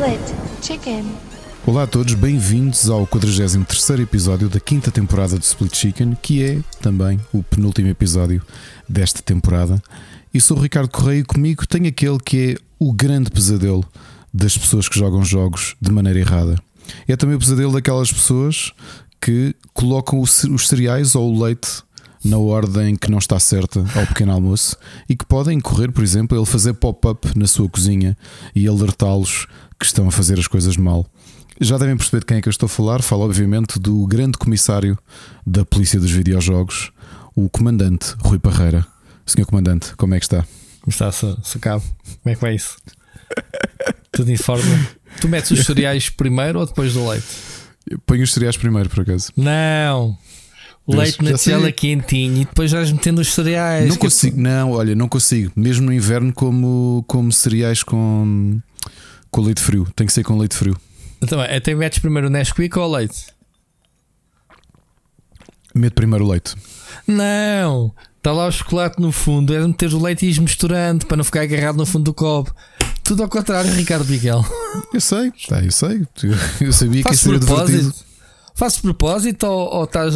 Split Chicken. Olá a todos, bem-vindos ao 43 episódio da quinta temporada do Split Chicken, que é também o penúltimo episódio desta temporada. E sou o Ricardo Correia e comigo tenho aquele que é o grande pesadelo das pessoas que jogam jogos de maneira errada. É também o pesadelo daquelas pessoas que colocam os cereais ou o leite na ordem que não está certa ao pequeno almoço e que podem correr, por exemplo, ele fazer pop-up na sua cozinha e alertá-los que estão a fazer as coisas mal. Já devem perceber de quem é que eu estou a falar. Falo, obviamente, do grande comissário da Polícia dos Videojogos, o comandante Rui Parreira. Senhor Comandante, como é que está? Como está, Sacabo? Como é que vai isso? Tudo em forma. Tu metes os cereais primeiro ou depois do leite? Eu ponho os cereais primeiro, por acaso. Não! Leite na tela quentinho e depois vais metendo os cereais. Não consigo, não, olha, não consigo. Mesmo no inverno, como, como cereais com, com leite frio. Tem que ser com leite frio. Então, até metes primeiro o Nesquik ou o leite? Meto primeiro o leite. Não! Está lá o chocolate no fundo, é meter o leite e ir misturando para não ficar agarrado no fundo do copo. Tudo ao contrário, Ricardo Miguel. Eu sei, tá, eu sei. Eu sabia que ia ser divertido. Faço propósito ou, ou estás.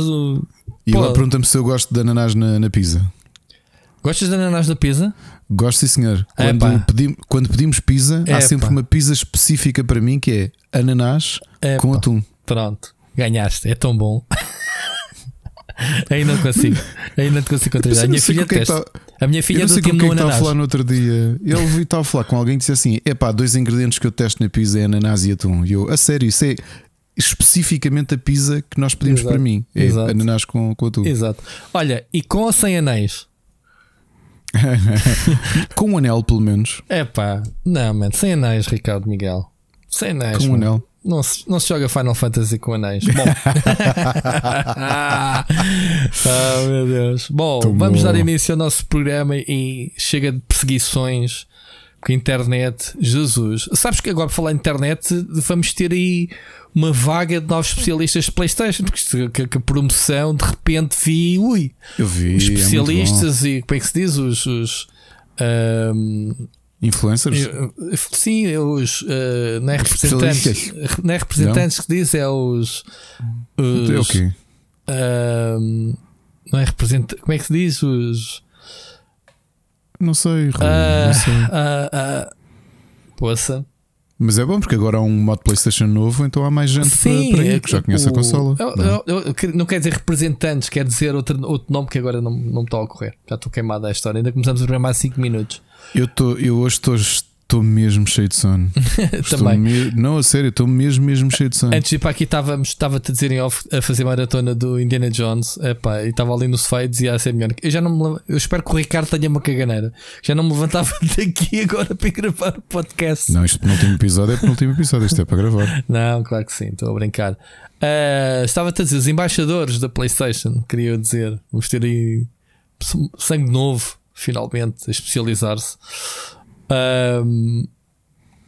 E Pô. ela pergunta-me se eu gosto de ananás na, na pizza. Gostas de ananás na pizza? Gosto, sim, senhor. Quando, pedimos, quando pedimos pizza, há sempre uma pizza específica para mim que é ananás com atum. Pronto, ganhaste, é tão bom. Aí não consigo. Aí não te consigo controlar. A minha filha testa. Tá... A minha filha do time no ananás. estava a falar no outro dia. Ele estava a falar com alguém que disse assim: é pá, dois ingredientes que eu testo na pizza é ananás e atum. E eu, a sério, isso é especificamente a pizza que nós pedimos Exato. para mim. É Exato. ananás com, com atum. Exato. Olha, e com ou sem anéis? com um anel, pelo menos. É pá, não, mano, sem anéis, Ricardo Miguel. Sem anéis. Com um anel. Não se, não se joga Final Fantasy com anéis. Bom. ah, meu Deus. Bom, vamos dar início ao nosso programa e chega de perseguições com a internet. Jesus. Sabes que agora, para falar em internet, vamos ter aí uma vaga de novos especialistas de PlayStation, porque que, que a promoção de repente vi, ui, eu vi, os especialistas e como é que se diz? Os, os um, influencers? Sim, os uh, não é representantes, não é representantes não? que diz, é os, os é okay. um, não é representante, como é que se diz? Os não sei, uh, não sei. Uh, uh, poça. Mas é bom porque agora há um modo PlayStation novo, então há mais gente Sim, para, ir que já conhece o, a consola. Eu, eu, eu, não quer dizer representantes, quer dizer outro, outro nome que agora não, não me está a ocorrer. Já estou queimado a história. Ainda começamos a programar 5 minutos. Eu, tô, eu hoje estou Estou mesmo cheio de sono. Também. Me... Não, a sério, estou mesmo, mesmo cheio de sono. Antes de ir para aqui, estava-te a dizer em off a fazer maratona do Indiana Jones. Epá, e estava ali no sofá e dizia a ser melhor. Eu já não me Eu espero que o Ricardo tenha uma caganeira. Já não me levantava daqui agora para gravar o podcast. Não, este penúltimo episódio é penúltimo episódio. Isto é para gravar. Não, claro que sim, estou a brincar. Uh, estava-te a dizer, os embaixadores da PlayStation, queria dizer. Vamos ter aí sangue novo, finalmente, a especializar-se. Um,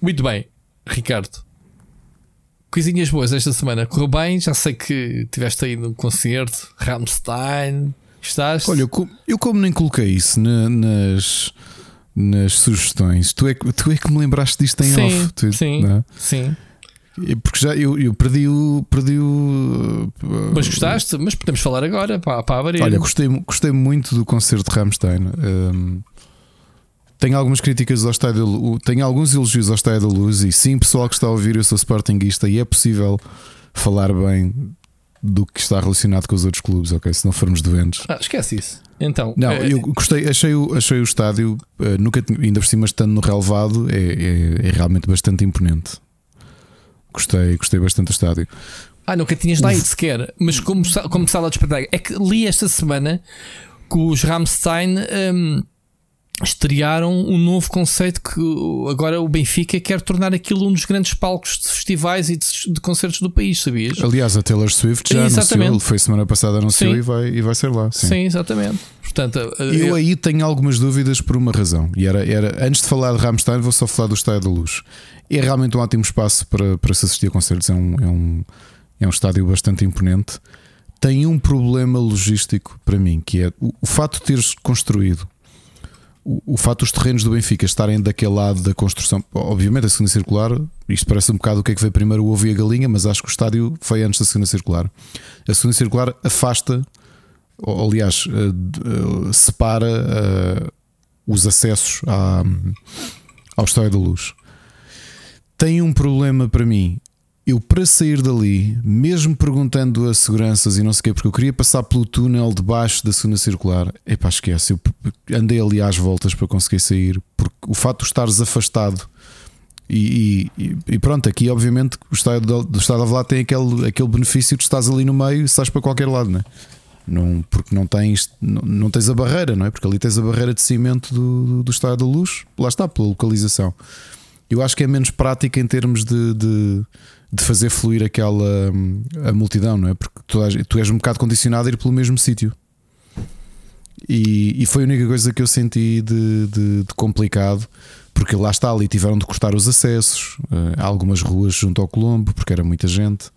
muito bem, Ricardo. Coisinhas boas esta semana. Correu bem, já sei que tiveste aí no concerto, Rammstein. Estás? Olha, eu, eu como nem coloquei isso na, nas, nas sugestões, tu é, tu é que me lembraste disto em sim, off. Tu, sim, é? sim. Porque já eu, eu perdi o. Perdi o mas gostaste? Mas podemos falar agora para, para abrir. Olha, gostei, gostei muito do concerto de Rammstein. Um, tenho algumas críticas ao Estádio da Luz, tenho alguns elogios ao Estádio da Luz e sim, pessoal que está a ouvir, eu sou Sportingista e é possível falar bem do que está relacionado com os outros clubes, ok? Se não formos doentes. Ah, esquece isso. Então, não, é... eu gostei, achei o, achei o estádio, uh, nunca ainda por cima estando no relevado, é, é, é, realmente bastante imponente. Gostei, gostei bastante do estádio. Ah, nunca tinhas lá ido sequer, mas como, como sala de espetáculo, é que li esta semana que os Ramstein. Um, estrearam um novo conceito que agora o Benfica quer tornar aquilo um dos grandes palcos de festivais e de, de concertos do país, sabias? Aliás, a Taylor Swift já exatamente. anunciou, foi semana passada anunciou e vai, e vai ser lá. Sim, sim exatamente. Portanto, eu, eu aí tenho algumas dúvidas por uma razão. E era, era antes de falar de Rammstein, vou só falar do Estádio da Luz. É realmente um ótimo espaço para, para se assistir a concertos. É um, é, um, é um estádio bastante imponente. Tem um problema logístico para mim, que é o, o fato de teres construído o, o fato dos terrenos do Benfica estarem daquele lado da construção, obviamente a segunda circular, isto parece um bocado o que é que veio primeiro o ovo e a galinha, mas acho que o estádio foi antes da segunda circular. A segunda circular afasta, ou, aliás, uh, uh, separa uh, os acessos à, ao Estádio da Luz. Tem um problema para mim eu para sair dali, mesmo perguntando a seguranças e não sei o quê, porque eu queria passar pelo túnel debaixo da segunda circular, epá, esquece. Eu andei ali às voltas para conseguir sair, porque o fato de estares afastado e, e, e pronto, aqui obviamente o estado do estado de lá tem aquele, aquele benefício de estás ali no meio e estás para qualquer lado, não é? Não, porque não tens, não, não, tens a barreira, não é? Porque ali tens a barreira de cimento do, do, do estado da luz, lá está, pela localização. Eu acho que é menos prática em termos de, de de fazer fluir aquela a multidão, não é? Porque tu, tu és um bocado condicionado a ir pelo mesmo sítio. E, e, foi a única coisa que eu senti de, de, de, complicado, porque lá está ali, tiveram de cortar os acessos, uh, algumas ruas junto ao Colombo, porque era muita gente.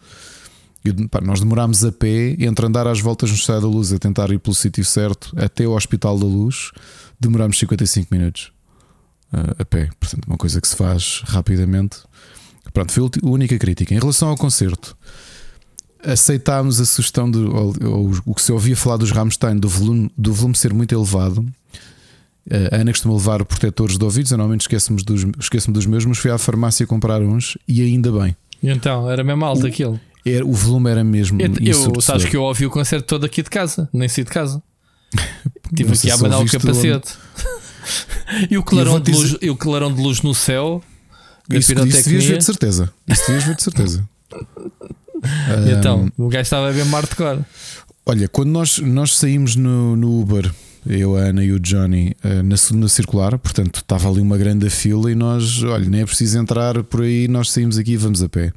E, pá, nós demorámos a pé, entre andar às voltas no Estado da Luz a tentar ir pelo sítio certo até o Hospital da Luz, demorámos 55 minutos uh, a pé. Portanto, uma coisa que se faz rapidamente. Pronto, foi a única crítica. Em relação ao concerto, aceitámos a sugestão de ou, ou, o que se ouvia falar dos Rammstein do volume, do volume ser muito elevado. A Ana costuma levar protetores de ouvidos, eu normalmente esqueço-me dos, esqueço dos meus, mas fui à farmácia comprar uns e ainda bem. E então, era mesmo alto o, aquilo. Era, o volume era mesmo. Eu, eu sabes que eu ouvi o concerto todo aqui de casa, nem saí de casa. Tive aqui a abanar o capacete. e o clarão, de luz, e o clarão de luz no céu isso, isso devias ver de certeza. Isso devias ver de certeza. e então, o gajo estava a ver hardcore. Olha, quando nós, nós saímos no, no Uber, eu, a Ana e o Johnny, eh, na segunda circular, portanto estava ali uma grande fila e nós, olha, nem é preciso entrar por aí, nós saímos aqui e vamos a pé.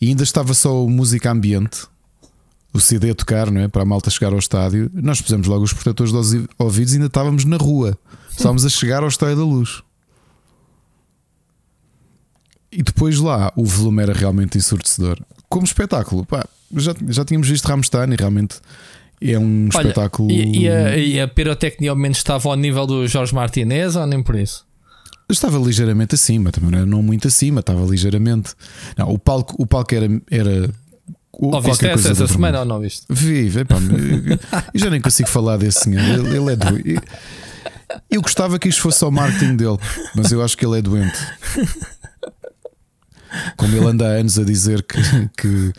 E ainda estava só música ambiente, o CD a tocar, não é? Para a malta chegar ao estádio. Nós pusemos logo os protetores dos ouvidos e ainda estávamos na rua. Estávamos a chegar ao estádio da luz. E depois lá o volume era realmente ensurdecedor. Como espetáculo, pá, já, já tínhamos visto Rammstein e realmente é um Olha, espetáculo. E, e, a, e a pirotecnia ao menos estava ao nível do Jorge Martinez ou nem por isso? Estava ligeiramente acima, também não, era, não muito acima, estava ligeiramente. Não, o palco, o palco era. era o, viste essa, essa semana ou não viste? Vive, pá, eu já nem consigo falar desse senhor. Ele, ele é doente. Eu gostava que isto fosse só o marketing dele, mas eu acho que ele é doente. Como ele anda há anos a dizer que, que,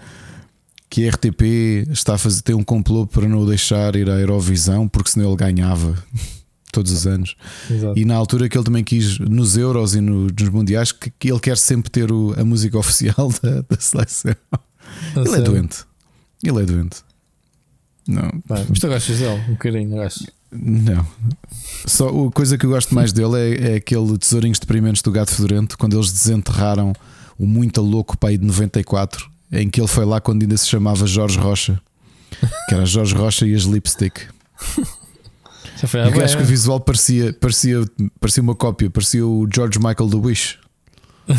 que a RTP está a fazer, tem um complô para não o deixar ir à Eurovisão, porque senão ele ganhava todos os anos. Exato. E na altura que ele também quis nos Euros e no, nos Mundiais, que, que, ele quer sempre ter o, a música oficial da, da seleção. ele é doente. Ele é doente. Não. mas tu gostas dele um bocadinho, não Não. Só a coisa que eu gosto mais dele é, é aquele tesourinhos deprimentes do gato fedorento quando eles desenterraram o Muito Louco Pai de 94, em que ele foi lá quando ainda se chamava Jorge Rocha, que era Jorge Rocha e as Lipstick. Já foi e acho que o visual parecia, parecia, parecia uma cópia, parecia o George Michael do Wish.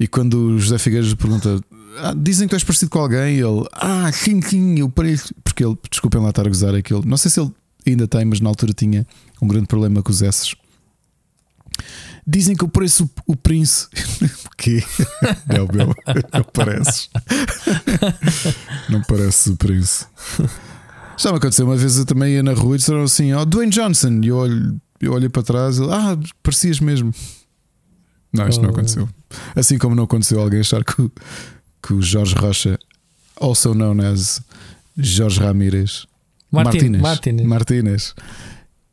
e quando o José Figueiredo pergunta: ah, Dizem que tu és parecido com alguém, ele, ah, sim, sim, eu pareço. Porque ele, desculpem lá estar a gozar aquilo, não sei se ele ainda tem, mas na altura tinha um grande problema com os S. Dizem que eu pareço o, o Prince. o quê? Não, meu, não pareces. não parece o Prince. Já me aconteceu uma vez eu também ia na rua e disseram assim: Ó, oh, Dwayne Johnson. E eu olho, eu olho para trás e ah, parecias mesmo. Não, isto oh. não aconteceu. Assim como não aconteceu alguém achar que, que o Jorge Rocha, also known as Jorge Ramírez, Martínez, Martínez. Martínez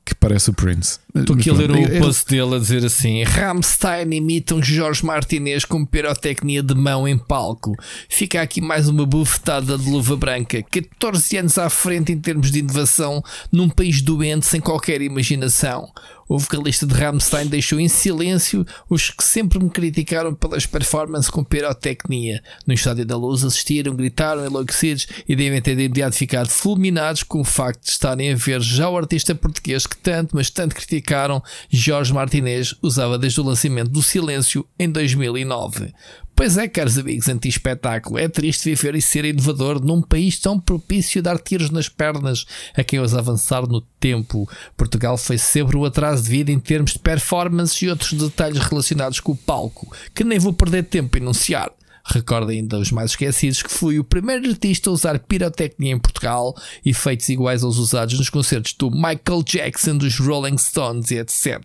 que parece o Prince. Estou aqui a ler o post dele a dizer assim: Ramstein imitam Jorge Martinez com pirotecnia de mão em palco. Fica aqui mais uma bufetada de luva branca. 14 anos à frente em termos de inovação num país doente sem qualquer imaginação. O vocalista de Rammstein deixou em silêncio os que sempre me criticaram pelas performances com pirotecnia. No Estádio da Luz assistiram, gritaram enlouquecidos e devem ter de imediato ficado fulminados com o facto de estarem a ver já o artista português que tanto, mas tanto criticaram, Jorge Martinez, usava desde o lançamento do Silêncio em 2009. Pois é, caros amigos, anti-espetáculo. É triste viver e ser inovador num país tão propício a dar tiros nas pernas a quem os avançar no tempo. Portugal foi sempre o atraso de vida em termos de performance e outros detalhes relacionados com o palco, que nem vou perder tempo a enunciar. Recordo ainda os mais esquecidos que fui o primeiro artista a usar pirotecnia em Portugal, efeitos iguais aos usados nos concertos do Michael Jackson, dos Rolling Stones e etc.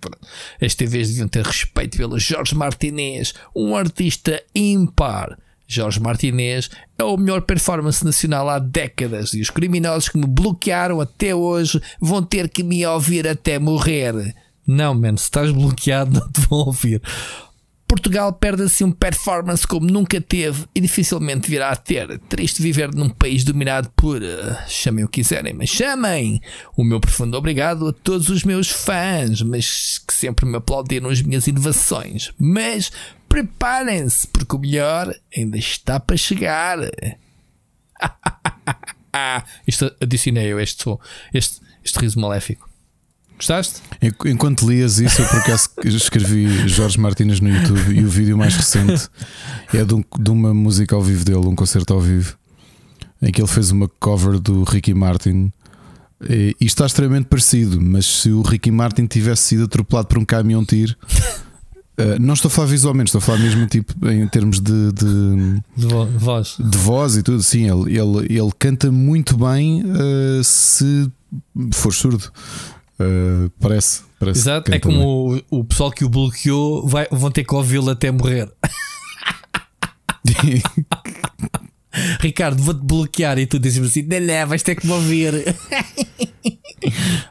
As TVs deviam ter respeito pelo Jorge Martinez, um artista ímpar. Jorge Martinez é o melhor performance nacional há décadas e os criminosos que me bloquearam até hoje vão ter que me ouvir até morrer. Não, man, se estás bloqueado, não te vão ouvir. Portugal perde assim um performance como nunca teve e dificilmente virá a ter. Triste viver num país dominado por. Uh, chamem o que quiserem, mas chamem! O meu profundo obrigado a todos os meus fãs, mas que sempre me aplaudiram as minhas inovações. Mas preparem-se, porque o melhor ainda está para chegar. Isto adicionei eu este, este, este riso maléfico. Gostaste? Enquanto lias isso, eu por acaso escrevi Jorge Martínez no YouTube e o vídeo mais recente é de, um, de, uma música ao vivo dele, um concerto ao vivo, em que ele fez uma cover do Ricky Martin. E, e está extremamente parecido, mas se o Ricky Martin tivesse sido atropelado por um caminhão tiro. Uh, não estou a falar visualmente, estou a falar mesmo tipo, em termos de, de, de voz. De voz e tudo. Sim, ele, ele, ele canta muito bem uh, se for surdo. Uh, parece, parece. Exato, é como o, o, pessoal que o bloqueou vai, vão ter que ouvi-lo até morrer. Ricardo, vou-te bloquear e tu dizes-me assim: não, não, vais ter que me ouvir.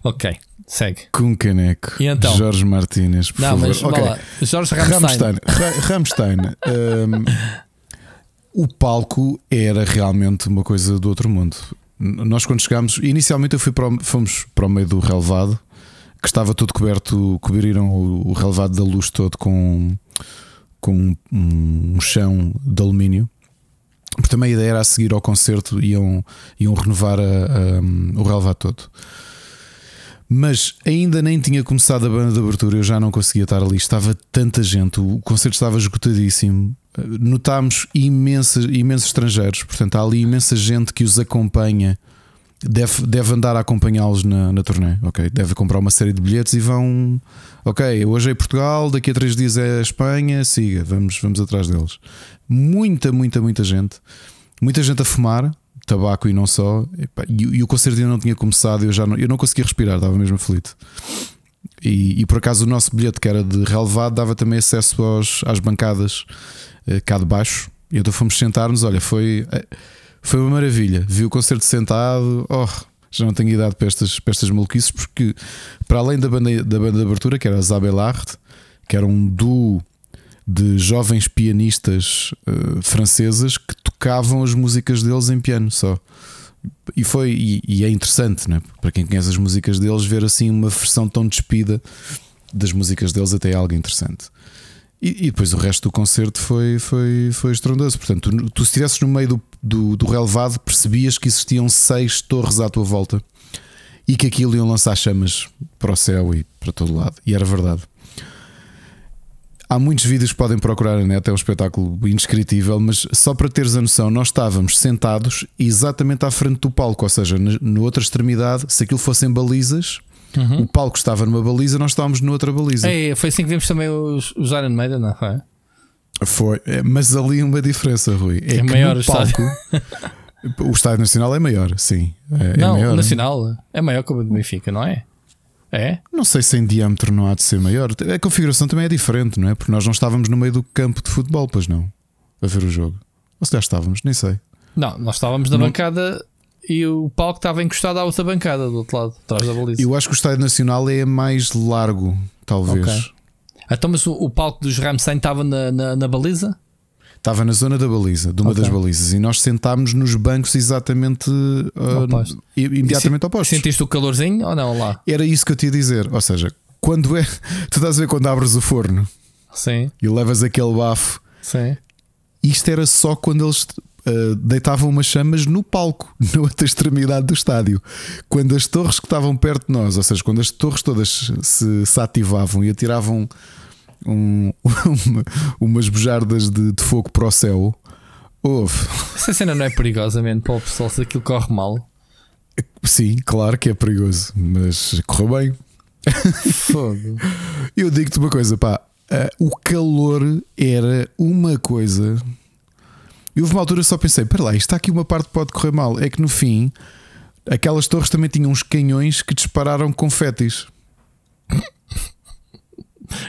ok, segue. Com caneco. E então? Jorge Martínez, por não, favor. Mas, okay. lá. Jorge Rammstein. Rammstein. um, o palco era realmente uma coisa do outro mundo. Nós, quando chegámos, inicialmente eu fui para o, fomos para o meio do relevado, que estava todo coberto, cobriram o, o relevado da luz todo com, com um, um chão de alumínio. Porque também a ideia era a seguir ao concerto, iam, iam renovar a, a, o relevado todo. Mas ainda nem tinha começado a banda de abertura, eu já não conseguia estar ali. Estava tanta gente, o concerto estava esgotadíssimo. Notámos imensos, imensos estrangeiros, portanto, há ali imensa gente que os acompanha. Deve, deve andar a acompanhá-los na, na turnê, ok? Deve comprar uma série de bilhetes e vão. Ok, hoje é Portugal, daqui a três dias é Espanha, siga, vamos, vamos atrás deles. Muita, muita, muita gente. Muita gente a fumar, tabaco e não só. E, e, o concerto ainda não tinha começado, eu já não, eu não conseguia respirar, estava mesmo aflito. E, e, por acaso o nosso bilhete, que era de relevado, dava também acesso aos, às bancadas cá de baixo. E então fomos sentar-nos. Olha, foi, eh, foi uma maravilha. Vi o concerto sentado. Oh, já não tenho idade para estas, para estas maluquices, porque para além da banda, da banda de abertura, que era a Zabelard, que era um duo de jovens pianistas uh, francesas que tocavam as músicas deles em piano só. E foi e, e, é interessante, né? para quem conhece as músicas deles, ver assim uma versão tão despida das músicas deles até é algo interessante. E, e, depois o resto do concerto foi, foi, foi estrondoso. Portanto, tu, tu se estivesses no meio do, do, do relevado, percebias que existiam seis torres à tua volta e que aquilo iam lançar chamas para o céu e para todo lado. E era verdade. Há muitos vídeos que podem procurar na net, é um espetáculo indescritível, mas só para teres a noção, nós estávamos sentados exatamente à frente do palco, ou seja, na outra extremidade, se aquilo fossem balizas, uhum. o palco estava numa baliza, nós estávamos noutra baliza. É, foi assim que vimos também os, os Iron Maiden, não foi? Foi, é, mas ali uma diferença, Rui. É, é maior o palco. o estádio nacional é maior, sim. É, é não, é maior, o nacional é maior que o do Benfica, não é? É? Não sei se em diâmetro não há de ser maior. A configuração também é diferente, não é? Porque nós não estávamos no meio do campo de futebol, pois não, a ver o jogo. Ou se já estávamos, nem sei. Não, nós estávamos na não... bancada e o palco estava encostado à outra bancada do outro lado, atrás da baliza. Eu acho que o estádio nacional é mais largo, talvez. Okay. Então, mas o, o palco dos Ramstein estava na, na, na baliza? Estava na zona da baliza, de uma okay. das balizas, e nós sentámos nos bancos exatamente uh, imediatamente opostos. Sentiste o calorzinho ou não lá? Era isso que eu te ia dizer. Ou seja, quando é. Tu estás a ver quando abres o forno Sim. e levas aquele bafo. Sim. Isto era só quando eles uh, deitavam umas chamas no palco, na outra extremidade do estádio. Quando as torres que estavam perto de nós, ou seja, quando as torres todas se, se ativavam e atiravam um, uma, umas bujardas de, de, fogo para o céu. Houve. Essa cena não é perigosamente para o pessoal se aquilo corre mal. Sim, claro que é perigoso, mas correu bem. Fogo. Eu digo-te uma coisa, pá. Uh, o calor era uma coisa. E houve uma altura só pensei: para lá, está aqui uma parte que pode correr mal. É que no fim, aquelas torres também tinham uns canhões que dispararam confetes.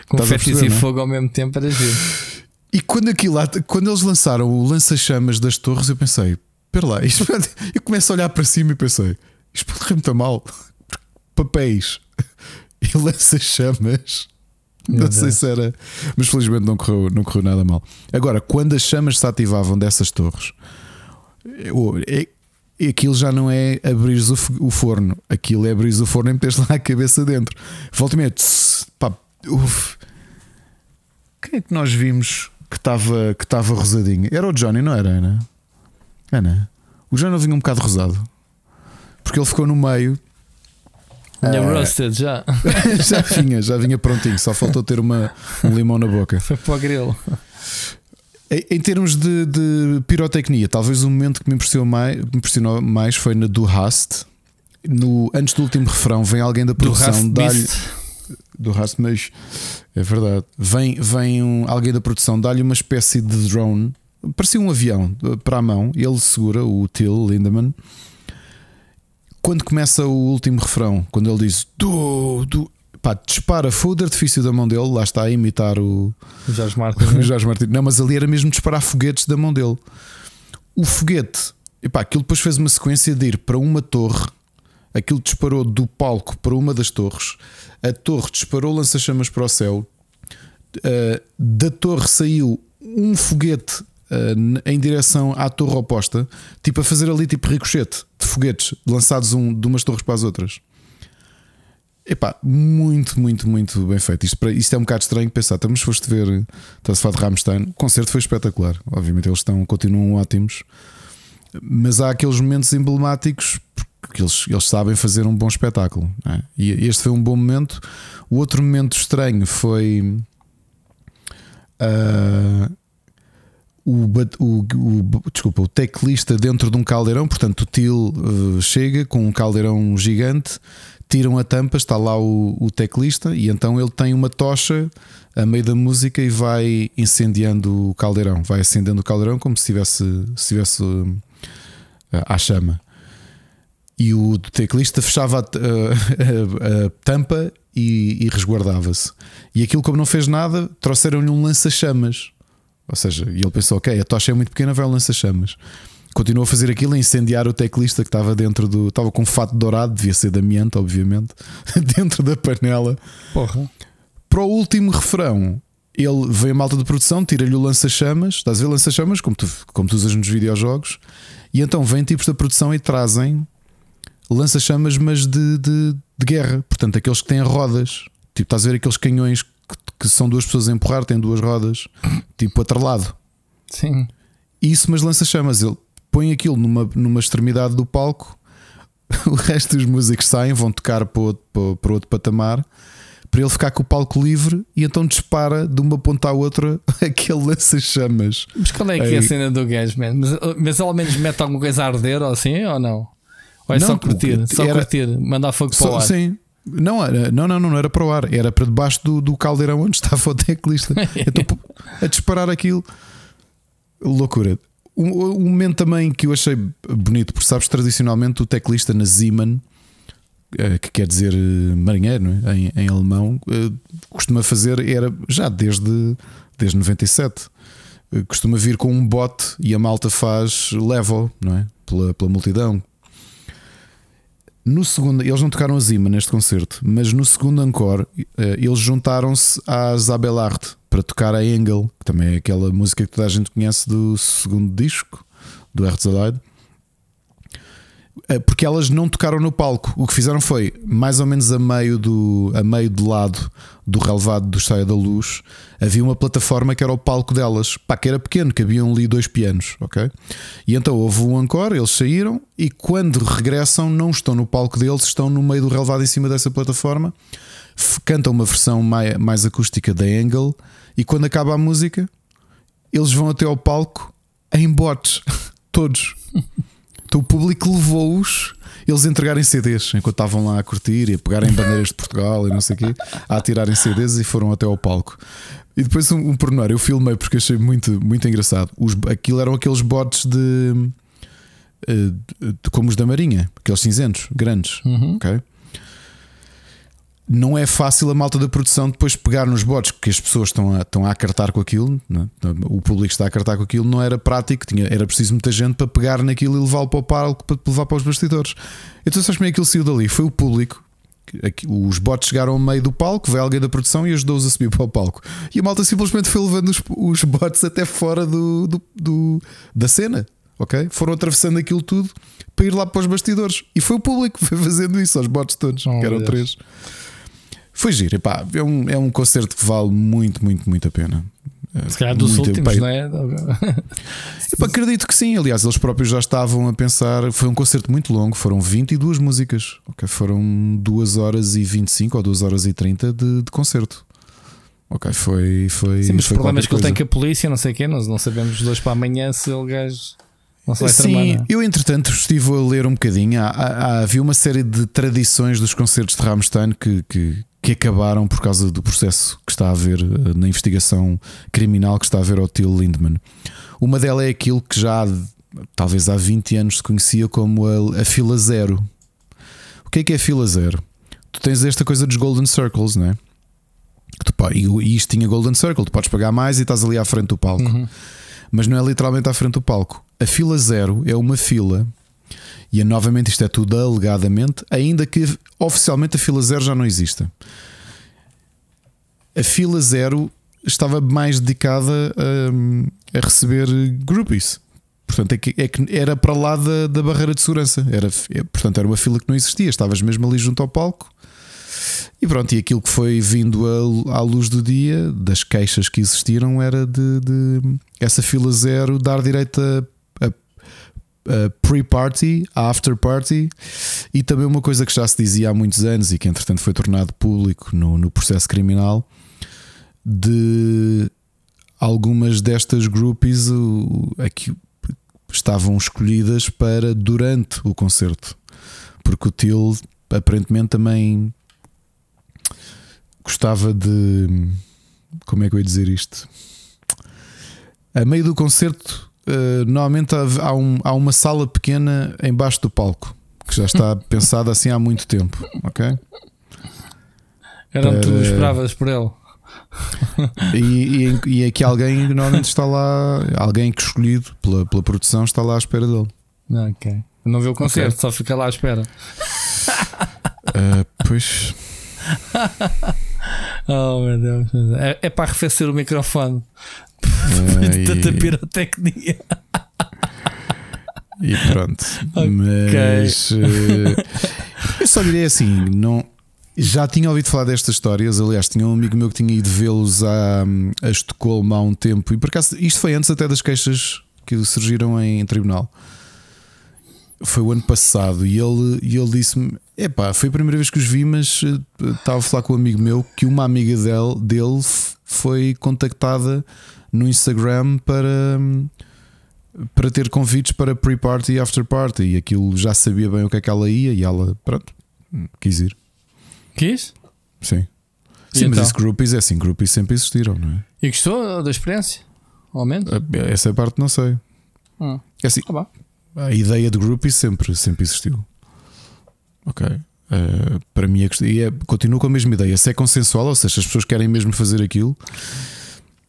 confetes e não? fogo ao mesmo tempo era giro. E quando, aquilo, quando eles lançaram o lança-chamas das torres, eu pensei: espera lá, isto, eu começo a olhar para cima e pensei: isto pode correr muito mal. Papéis e lança-chamas. Não Deus. sei se era, mas felizmente não correu, não correu nada mal. Agora, quando as chamas se ativavam dessas torres, é, aquilo já não é abrir o, o forno, aquilo é abrir o forno e meter lá a cabeça dentro. Volta e meia, pá, uf. Quem é que nós vimos que estava que estava rosadinho? Era o Johnny, não era, Ana? Ana? O Johnny vinha um bocado rosado porque ele ficou no meio Vinha uh, roasted já. já vinha, já vinha prontinho, só faltou ter uma, um limão na boca. Foi para o grilo. Em, em termos de, de, pirotecnia, talvez o momento que me impressionou mais, me impressionou mais foi na do Hast. No, antes do último refrão, vem alguém da produção dá-lhe. Do Hast, mas é verdade. Vem, vem um, alguém da produção, dá-lhe uma espécie de drone, parecia um avião para a mão, ele segura, o Till Lindemann quando começa o último refrão, quando ele diz do, do pá, dispara fogo de artifício da mão dele, lá está a imitar o, o Jorge Martin. O Jorge Martin. Não, mas ali era mesmo disparar foguetes da mão dele. O foguete, epá, aquilo depois fez uma sequência de ir para uma torre, aquilo disparou do palco para uma das torres, a torre disparou lança-chamas para o céu, uh, da torre saiu um foguete uh, em direção à torre oposta, tipo a fazer ali tipo ricochete de foguetes lançados um, de umas torres para as outras. Epá, muito, muito, muito bem feito. Isto, isto é um bocado estranho pensar. Estamos foste ver, está a de Rammstein. O concerto foi espetacular. Obviamente eles estão, continuam ótimos, mas há aqueles momentos emblemáticos porque eles, eles sabem fazer um bom espetáculo. É? E este foi um bom momento. O outro momento estranho foi. Uh, o, o, o, desculpa, o teclista dentro de um caldeirão, portanto o Til uh, chega com um caldeirão gigante, tiram a tampa, está lá o, o teclista e então ele tem uma tocha a meio da música e vai incendiando o caldeirão, vai acendendo o caldeirão como se estivesse, se estivesse uh, à chama. E o teclista fechava a, a, a tampa e, e resguardava-se. E aquilo, como não fez nada, trouxeram-lhe um lança-chamas ou seja, e ele pensou: ok, a tocha é muito pequena, vai ao lança-chamas. Continuou a fazer aquilo, a incendiar o teclista que estava dentro do. Estava com um fato dourado, devia ser de amianto, obviamente, dentro da panela. Porra. Para o último refrão, ele vem a malta de produção, tira-lhe o lança-chamas, estás a ver lança-chamas, como tu, como tu usas nos videojogos, e então vêm tipos da produção e trazem lança-chamas, mas de, de, de, guerra, portanto, aqueles que têm rodas, tipo, estás a ver aqueles canhões que são duas pessoas a empurrar, têm duas rodas, tipo atrelado. Sim. Isso, mas lança-chamas. Ele põe aquilo numa, numa extremidade do palco, o resto dos músicos saem, vão tocar para outro, para, para outro patamar, para ele ficar com o palco livre e então dispara de uma ponta à outra aquele lança-chamas. Mas qual é que é a cena do gajo, man? Mas, mas ao menos mete alguma coisa a arder ou assim, ou não? Ou é não, só curtir? Só era, curtir, mandar fogo para o ar? Sim. Não, era, não, não, não, era para o ar, era para debaixo do, do caldeirão onde estava o teclista. então, a disparar aquilo, loucura. Um, um, momento também que eu achei bonito, porque sabes, tradicionalmente o teclista na Zeman, eh, que quer dizer eh, marinheiro é? em, em, alemão, eh, costuma fazer, era já desde, desde 97, costuma vir com um bote e a malta faz level, não é? Pela, pela multidão, no segundo, eles não tocaram a Zima neste concerto, mas no segundo encore eh, eles juntaram-se à Zabelard para tocar a Engel, que também é aquela música que toda a gente conhece do segundo disco do Herzeleid. Eh, porque elas não tocaram no palco. O que fizeram foi, mais ou menos a meio do a meio de lado do relevado do Saia da Luz, havia uma plataforma que era o palco delas. Pá, que era pequeno, que haviam ali dois pianos, ok? E então houve um encore, eles saíram e quando regressam não estão no palco deles, estão no meio do relevado em cima dessa plataforma, cantam uma versão mais, mais acústica da Angle e quando acaba a música, eles vão até ao palco em botes, todos. Então o público levou-os eles entregarem CDs enquanto estavam lá a curtir e a pegarem bandeiras de Portugal e não sei o quê, a tirarem CDs e foram até ao palco. E depois um, um pormenor, eu filmei porque achei muito, muito engraçado. Os, aquilo eram aqueles botes de, eh, de, de, como os da Marinha, aqueles cinzentos, grandes. Uhum. ok não é fácil a malta da produção depois pegar nos bots que as pessoas estão a, estão a acartar com aquilo, é? o público está a acartar com aquilo, não era prático, tinha, era preciso muita gente para pegar naquilo e levá-lo para o palco para levar para os bastidores. Então, sabes como é que aquilo saiu dali? Foi o público. Os bots chegaram ao meio do palco, veio alguém da produção e ajudou-os a subir para o palco. E a malta simplesmente foi levando os, os bots até fora do, do, do da cena. Ok? Foram atravessando aquilo tudo para ir lá para os bastidores. E foi o público que foi fazendo isso aos bots todos, oh, que eram Deus. três. Foi giro, epá, é, um, é um concerto que vale muito, muito, muito a pena. Se calhar dos muito, últimos, não é? Epá, acredito que sim. Aliás, eles próprios já estavam a pensar. Foi um concerto muito longo, foram 22 músicas. Okay? Foram 2 horas e 25 ou 2 horas e 30 de, de concerto. Ok, foi. foi sim, mas foi problemas que ele tem com a polícia, não sei o quê, nós não sabemos de dois para amanhã se ele gajo. Não se vai Sim, tramar, é? eu entretanto estive a ler um bocadinho. Há, há, havia uma série de tradições dos concertos de Rammstein que, que, que acabaram por causa do processo que está a haver eh, na investigação criminal que está a haver ao Till Lindemann. Uma delas é aquilo que já talvez há 20 anos se conhecia como a, a fila zero. O que é que é a fila zero? Tu tens esta coisa dos Golden Circles, não é? Tu, e isto tinha Golden Circle, tu podes pagar mais e estás ali à frente do palco. Uhum. Mas não é literalmente à frente do palco. A fila zero é uma fila e novamente isto é tudo alegadamente, ainda que oficialmente a fila zero já não exista. A fila zero estava mais dedicada a, a receber groupies. Portanto, é que, é que era para lá da, da barreira de segurança. Era, é, portanto, era uma fila que não existia. Estavas mesmo ali junto ao palco. E pronto, e aquilo que foi vindo a, à luz do dia, das queixas que existiram, era de, de essa fila zero dar direito a pre-party, after-party e também uma coisa que já se dizia há muitos anos e que entretanto foi tornado público no, no processo criminal de algumas destas groupies aqui estavam escolhidas para durante o concerto. Porque o Till aparentemente também gostava de como é que eu ia dizer isto? A meio do concerto uh, normalmente há, um, há uma sala pequena embaixo do palco que já está pensada assim há muito tempo, ok? Era onde tu esperavas por ele. E, e, e aqui alguém normalmente está lá, alguém que escolhido pela, pela produção está lá à espera dele. Ok. Não vê o concerto, okay. só fica lá à espera. Uh, pois. oh meu Deus. É, é para arrefecer o microfone. Depois tanta pirotecnia. E pronto. Okay. Mas uh, eu só direi assim: não, já tinha ouvido falar destas histórias. Aliás, tinha um amigo meu que tinha ido vê-los a, a Estocolmo há um tempo. E por acaso, isto foi antes até das queixas que surgiram em, em tribunal. Foi o ano passado. E ele, e ele disse-me: Epá, foi a primeira vez que os vi, mas uh, estava a falar com um amigo meu que uma amiga dele, dele foi contactada no Instagram para, para ter convites para pre-party e after-party. E aquilo já sabia bem o que é que ela ia e ela, pronto, quis ir. Quis? Sim. Sim, mas então? isso groupies é assim, groupies sempre existiram, não é? E gostou da experiência? Ao menos? Essa parte não sei. Hum. É assim, ah, a ideia de groupies sempre, sempre existiu. Ok. Uh, para mim, é, é, continuo com a mesma ideia. Se é consensual, ou seja, as pessoas querem mesmo fazer aquilo,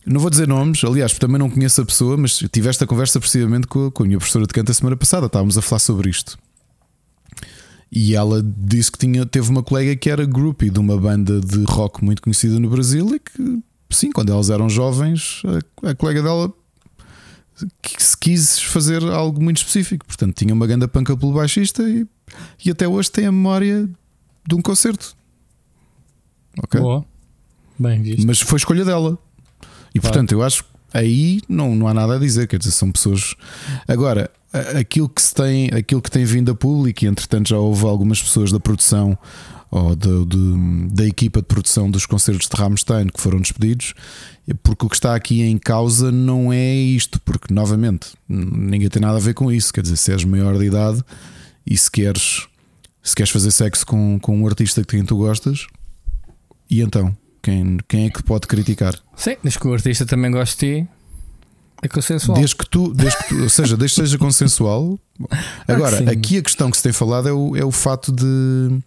não vou dizer nomes, aliás, também não conheço a pessoa, mas tive esta conversa precisamente com a, com a minha professora de canto a semana passada. Estávamos a falar sobre isto. E ela disse que tinha, teve uma colega que era groupie de uma banda de rock muito conhecida no Brasil e que, sim, quando elas eram jovens, a, a colega dela se quis fazer algo muito específico. Portanto, tinha uma ganda panca pelo baixista e, e até hoje tem a memória de um concerto. Ok. Boa. Bem visto. Mas foi escolha dela. E claro. portanto, eu acho que aí não, não há nada a dizer. Quer dizer, são pessoas. Agora, aquilo que se tem, aquilo que tem vindo a público, e entretanto já houve algumas pessoas da produção ou de, de, da equipa de produção dos concertos de Rammstein que foram despedidos, porque o que está aqui em causa não é isto, porque novamente ninguém tem nada a ver com isso. Quer dizer, se és maior de idade e se queres, se queres fazer sexo com, com um artista que tu gostas, e então? Quem, quem é que pode criticar? Sim, desde que o artista também goste de é consensual. Desde que tu, desde que tu ou seja, desde que seja consensual. Agora, aqui a questão que se tem falado é o, é o fato de.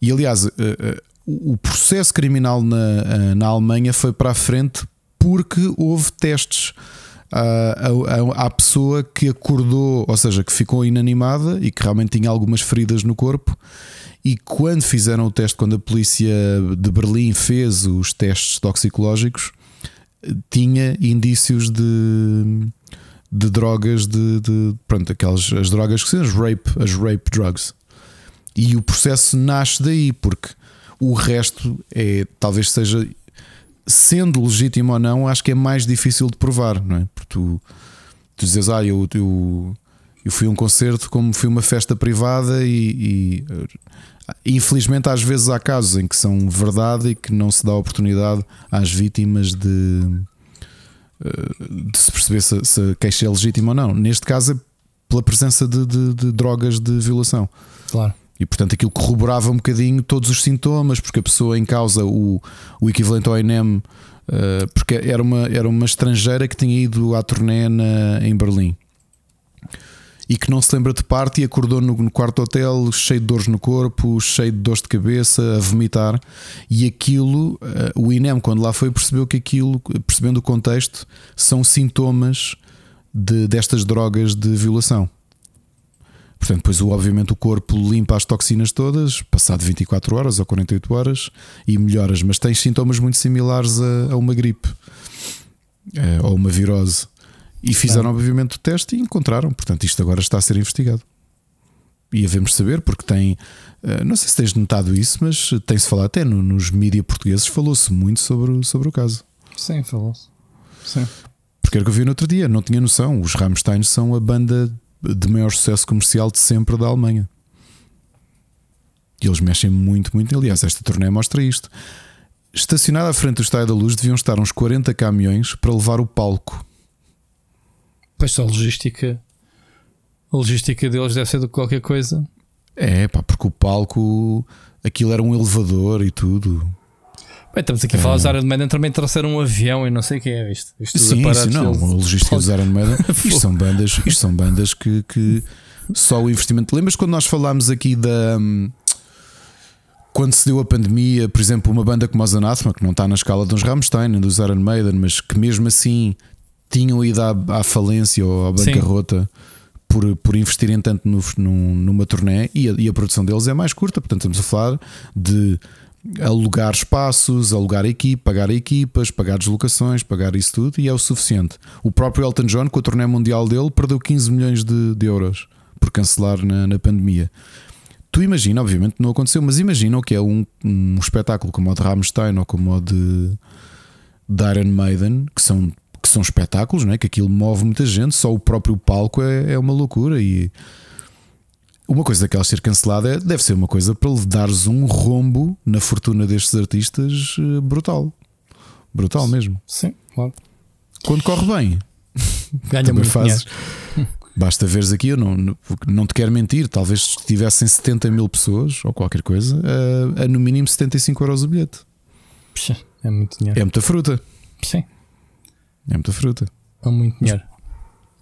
E aliás, uh, uh, o processo criminal na, uh, na Alemanha foi para a frente porque houve testes à, à, pessoa que acordou, ou seja, que ficou inanimada e que realmente tinha algumas feridas no corpo. E quando fizeram o teste, quando a polícia de Berlim fez os testes toxicológicos, tinha indícios de, de drogas, de, de pronto, aquelas as drogas que são as rape, as rape drugs. E o processo nasce daí, porque o resto é talvez seja sendo legítimo ou não, acho que é mais difícil de provar, não é? Porque tu, tu dizes, ah, eu, eu, eu fui a um concerto como fui uma festa privada e, e Infelizmente, às vezes há casos em que são verdade e que não se dá oportunidade às vítimas de, eh, de se perceber se, se a queixa é legítima ou não. Neste caso, é pela presença de, de, de drogas de violação. Claro. E portanto aquilo corroborava um bocadinho todos os sintomas, porque a pessoa em causa, o, o equivalente ao INEM, uh, porque era uma, era uma estrangeira que tinha ido à turnê na, em Berlim e que não se lembra de parte e acordou no, quarto hotel cheio de dores no corpo, cheio de dores de cabeça, a vomitar. E aquilo, uh, o INEM, quando lá foi, percebeu que aquilo, percebendo o contexto, são sintomas de, destas drogas de violação. Portanto, depois, obviamente, o corpo limpa as toxinas todas, passado 24 horas ou 48 horas, e melhoras, mas tens sintomas muito similares a, a uma gripe uh, ou uma virose. E fizeram, obviamente, o teste e encontraram. Portanto, isto agora está a ser investigado. E havemos saber, porque tem. Eh, não sei se tens notado isso, mas tem-se falado até nos mídias portugueses, falou-se muito sobre, sobre o caso. Sim, falou-se. Sim. Porque era o que eu vi no outro dia, não tinha noção. Os Rammstein são a banda de maior sucesso comercial de sempre da Alemanha. E eles mexem muito, muito. Aliás, esta turnê mostra isto. Estacionado à frente do Estádio da Luz deviam estar uns 40 caminhões para levar o palco Pois a logística. A logística deles deve ser de qualquer coisa. É, pá, porque o palco. Aquilo era um elevador e tudo. Bem, estamos aqui a falar, é. os Iron Maiden também trouxeram um avião e não sei o que é isto. isto sim, sim, não. Deles. A logística dos Iron Maiden. isto são bandas, isto são bandas que, que só o investimento. Lembras quando nós falámos aqui da. Hum, quando se deu a pandemia, por exemplo, uma banda como a Anathema, que não está na escala dos Rammstein, dos Iron Maiden, mas que mesmo assim tinham ido à, à falência ou à bancarrota por, por investirem tanto no, no, numa turnê e a, e a produção deles é mais curta. Portanto, estamos a falar de alugar espaços, alugar equipe, pagar equipas, pagar deslocações, pagar isso tudo e é o suficiente. O próprio Elton John, com a turnê mundial dele, perdeu 15 milhões de, de euros por cancelar na, na pandemia. Tu imagina, obviamente não aconteceu, mas imagina o que é um, um espetáculo como o de Rammstein ou como o de, de Iron Maiden, que são são espetáculos, não é? que aquilo move muita gente, só o próprio palco é, é uma loucura. E uma coisa daquela ser cancelada é, deve ser uma coisa para lhe dares um rombo na fortuna destes artistas eh, brutal. Brutal mesmo. Sim, claro. Quando corre bem, ganha muito fazes. Basta veres aqui, eu não, não te quero mentir, talvez tivessem 70 mil pessoas ou qualquer coisa, a, a no mínimo 75 euros o bilhete. Puxa, é muito dinheiro. É muita fruta. Sim. É muita fruta. É muito dinheiro.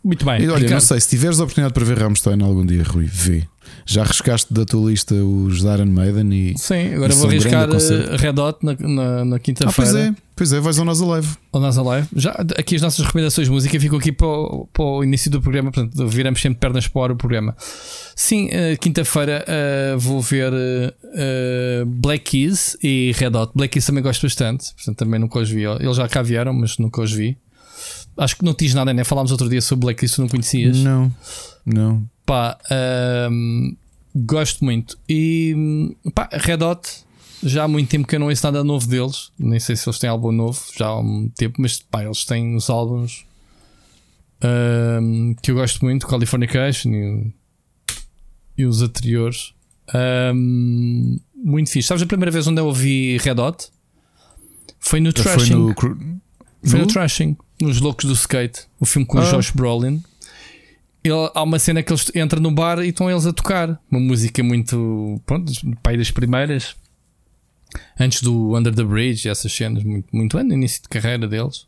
Muito bem. E, olha, Ricardo. não sei, se tiveres a oportunidade para ver Rammstein algum dia, Rui, vê. Já arriscaste da tua lista os Iron Maiden e. Sim, agora vou arriscar eh, Red Hot na, na, na quinta-feira. Ah, pois é, pois é, vais ao Nós Alive. Ao Nós Alive. Já, aqui as nossas recomendações de música ficam aqui para o, para o início do programa, portanto, viramos sempre pernas para o programa. Sim, uh, quinta-feira uh, vou ver Black Keys e Red Hot. Black Keys também gosto bastante, portanto, também nunca os vi. Eles já cá vieram, mas nunca os vi. Acho que não diz nada, né? Falámos outro dia sobre Blacklist, tu não conhecias. Não, não. Pá, um, gosto muito. E pá, Red Hot, já há muito tempo que eu não ouço nada novo deles. Nem sei se eles têm álbum novo, já há um tempo, mas pá, eles têm os álbuns um, que eu gosto muito, Californication e, e os anteriores. Um, muito fixe. Sabes a primeira vez onde eu ouvi Red Hot? Foi no Trashing. Foi no, Foi no Trashing, nos Loucos do Skate, o filme com ah. o Josh Brolin. Ele, há uma cena que eles entram no bar e estão eles a tocar. Uma música muito. Pronto, pai das primeiras. Antes do Under the Bridge, essas cenas, muito, muito no início de carreira deles.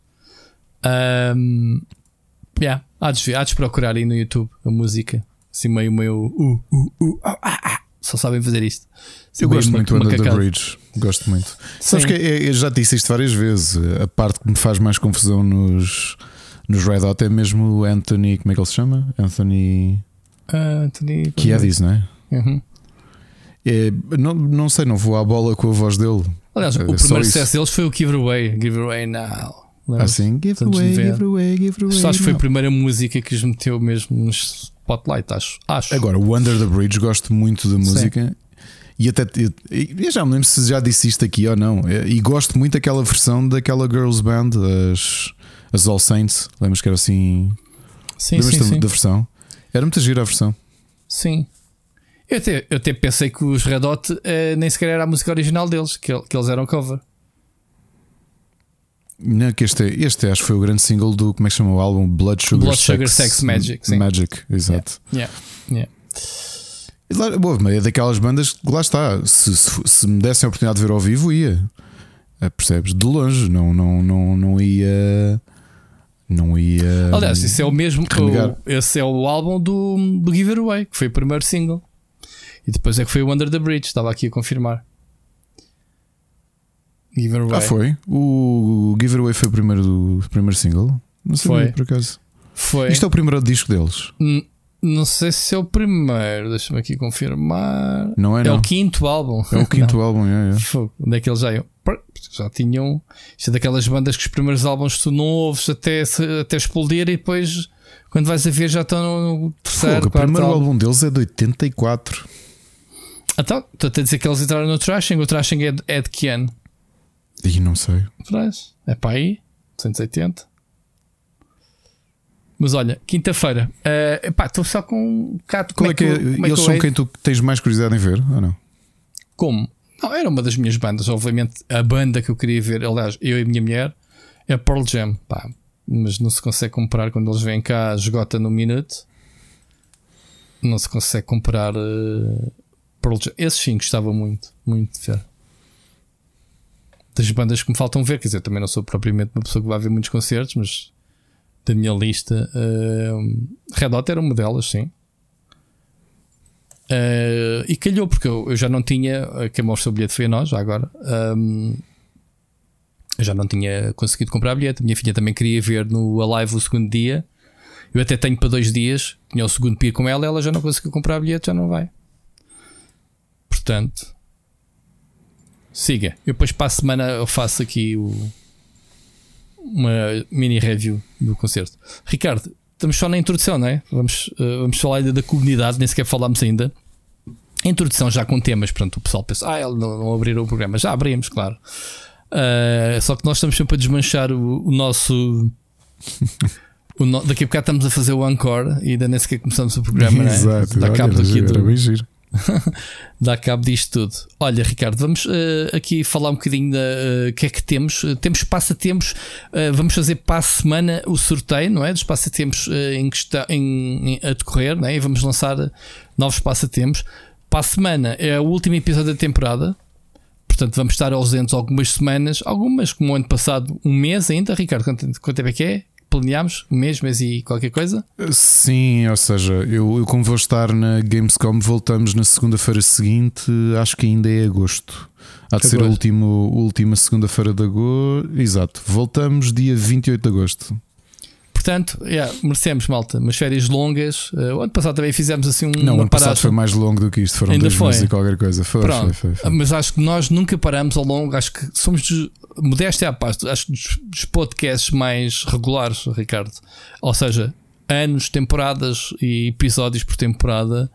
Um, yeah, há de, há de procurar aí no YouTube a música. Assim meio, meio. Uh, uh, uh, ah, ah. Só sabem fazer isto. eu gosto muito do Under the Bridge. Gosto muito. Sim. Sabes que é, eu já disse isto várias vezes. A parte que me faz mais confusão nos, nos Red Hot é mesmo o Anthony. Como é que ele se chama? Anthony. Uh, Anthony. Que é disso, não é? Uhum. é? não, não sei, não vou à bola com a voz dele. Aliás, é, o primeiro sucesso deles foi o Give Away. Give Away Now. Assim, give away, give away, give away. Acho que foi a primeira música que os meteu mesmo nos spotlight, acho. acho. Agora, o Under the Bridge, gosto muito da música. Sim. E até eu já me lembro se já disse isto aqui ou não. E gosto muito daquela versão daquela girls band, as, as All Saints. Lembras que era assim? Sim, Lembras sim, da, sim. da versão? Era muito gira a versão. Sim. Eu até, eu até pensei que os Red Hot eh, nem sequer era a música original deles, que, que eles eram cover. Não, que este, este acho que foi o grande single do. Como é que chama o álbum? Blood Sugar, Blood Sugar Sex, Sex Magic. Sim. Magic, exato. Yeah. Yeah. yeah. Boa, é daquelas bandas que lá está. Se, se, se, me dessem a oportunidade de ver ao vivo, ia. Eh, percebes? De longe, não, não, não, não ia. Não ia. Aliás, esse é o mesmo. O, esse é o álbum do, do Giveaway, que foi o primeiro single. E depois é que foi o Under the Bridge, estava aqui a confirmar. Giveaway. Ah, foi? O Giveaway foi o primeiro, do, primeiro single? Não foi. por acaso. Foi. Isto é o primeiro disco deles? N não sei se é o primeiro, deixa-me aqui confirmar. Não é, é não. o quinto álbum. É o quinto álbum, é, é. Onde é que eles já iam? Já tinham. Isto é daquelas bandas que os primeiros álbuns tu não ouves até, até explodir e depois, quando vais a ver, já estão no terceiro. Fogo, o primeiro álbum. álbum deles é de 84. Então, estou a dizer que eles entraram no Trashing. O Trashing é de, é de que ano? E não sei. Faz. É para aí, 180. Mas olha, quinta-feira. Uh, estou só com um bocado. Como, é que, é, é eles são quem tu tens mais curiosidade em ver ou não? Como? Não, era uma das minhas bandas, obviamente. A banda que eu queria ver, aliás, eu e a minha mulher, é Pearl Jam. Pá, mas não se consegue comprar quando eles vêm cá, esgota no minuto. Não se consegue comprar uh, Pearl Jam. Esse sim gostava muito, muito de ver das bandas que me faltam ver. Quer dizer, também não sou propriamente uma pessoa que vai ver muitos concertos, mas da minha lista, uh, Red Hot era uma delas, sim. Uh, e calhou, porque eu, eu, já não tinha. Quem mostrou o bilhete foi a nós, já agora. Um, eu já não tinha conseguido comprar bilhete. A minha filha também queria ver no Alive o segundo dia. Eu até tenho para dois dias. Tinha o segundo dia com ela, ela já não conseguiu comprar bilhete, já não vai. Portanto, Siga. Eu depois para a semana eu faço aqui o, uma mini review do concerto. Ricardo, estamos só na introdução, não é? Vamos, uh, vamos falar ainda da comunidade, nem sequer falámos ainda. A introdução já com temas, pronto, o pessoal pensa, ah, não, não abriram o programa. Já abrimos, claro. Uh, só que nós estamos sempre a desmanchar o, o nosso. o no, daqui a bocado estamos a fazer o encore e ainda nem sequer começamos o programa, Exato, não é? Dá cabo aqui do, bem giro. Dá cabo disto tudo. Olha, Ricardo, vamos uh, aqui falar um bocadinho da uh, que é que temos. Uh, temos passatempos. Uh, vamos fazer para a semana o sorteio, não é? Dos passatempos em que está em, em, a decorrer, não é? E vamos lançar novos passatempos. Para a semana é o último episódio da temporada. Portanto, vamos estar ausentes algumas semanas, algumas, como o ano passado, um mês ainda. Ricardo, quanto, quanto tempo é que é? Planeámos? Um mês, mês e qualquer coisa? Sim, ou seja, eu, eu como vou estar na Gamescom, voltamos na segunda-feira seguinte, acho que ainda é agosto. Há de ser a última segunda-feira de agosto. Exato, voltamos dia 28 de agosto. Portanto, yeah, merecemos, malta, umas férias longas. Uh, o ano passado também fizemos assim um. Não, o ano passado foi mais longo do que isto, foram Ainda dois foi. meses e qualquer coisa. Foi, Pronto, foi, foi, Mas acho que nós nunca paramos ao longo, acho que somos modéstia à parte, acho que dos, dos podcasts mais regulares, Ricardo. Ou seja, anos, temporadas e episódios por temporada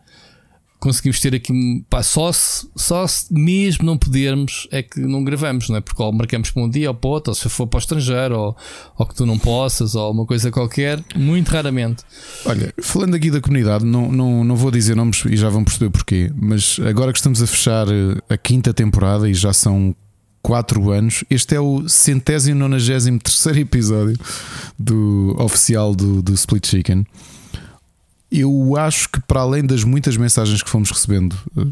conseguimos ter aqui pá, só se, só se mesmo não pudermos é que não gravamos, não é? Porque ou marcamos para um dia ou para outro, ou se for para o estrangeiro, ou, ou que tu não possas, ou uma coisa qualquer, muito raramente. Olha, falando aqui da comunidade, não, não, não vou dizer nomes e já vão perceber porquê, mas agora que estamos a fechar eh, a quinta temporada e já são quatro anos, este é o centésimo nonagésimo terceiro episódio do oficial do, do Split Chicken eu acho que para além das muitas mensagens que fomos recebendo uh,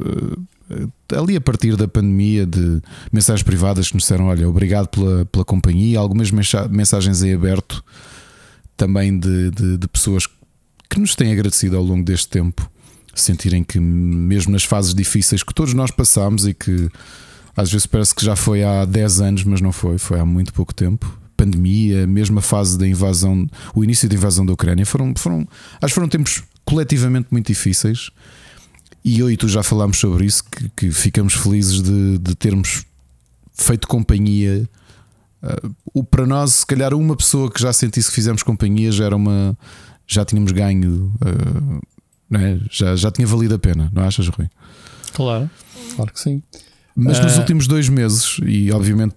uh, ali a partir da pandemia de mensagens privadas que nos disseram olha, obrigado pela, pela companhia, algumas mensagens em aberto também de, de, de pessoas que nos têm agradecido ao longo deste tempo, sentirem que mesmo nas fases difíceis que todos nós passamos e que às vezes parece que já foi há 10 anos, mas não foi, foi há muito pouco tempo pandemia, mesmo a fase da invasão, o início da invasão da Ucrânia, foram, foram, acho que foram tempos coletivamente muito difíceis. E eu e tu já falámos sobre isso, que, que ficamos felizes de, de, termos feito companhia. Uh, o, para nós, se calhar, uma pessoa que já sentisse que fizemos companhia já era uma. Já tínhamos ganho, uh, é? já, já tinha valido a pena, não achas, Rui? Claro, claro que sim. Mas nos uh... últimos dois meses, e obviamente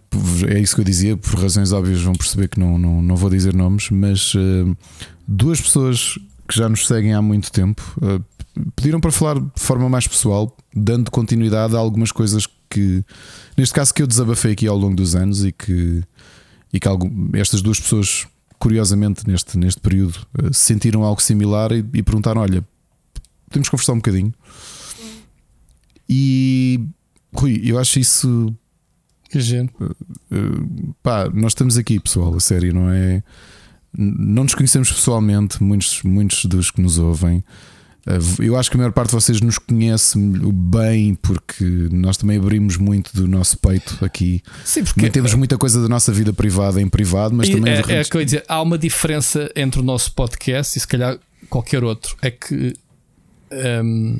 é isso que eu dizia, por razões óbvias vão perceber que não, não, não vou dizer nomes, mas uh, duas pessoas que já nos seguem há muito tempo uh, pediram para falar de forma mais pessoal, dando continuidade a algumas coisas que, neste caso, que eu desabafei aqui ao longo dos anos e que, e que algum, estas duas pessoas, curiosamente, neste, neste período, sentiram algo similar e, e perguntaram: Olha, podemos conversar um bocadinho. E Rui, eu acho isso. Gente. Uh, pá, nós estamos aqui, pessoal, a sério, não é? Não nos conhecemos pessoalmente, muitos, muitos dos que nos ouvem. Uh, eu acho que a maior parte de vocês nos conhece bem porque nós também abrimos muito do nosso peito aqui. Sim, porque temos muita coisa da nossa vida privada em privado, mas também. É, é que eu ia dizer, há uma diferença entre o nosso podcast e se calhar qualquer outro. É que. Um,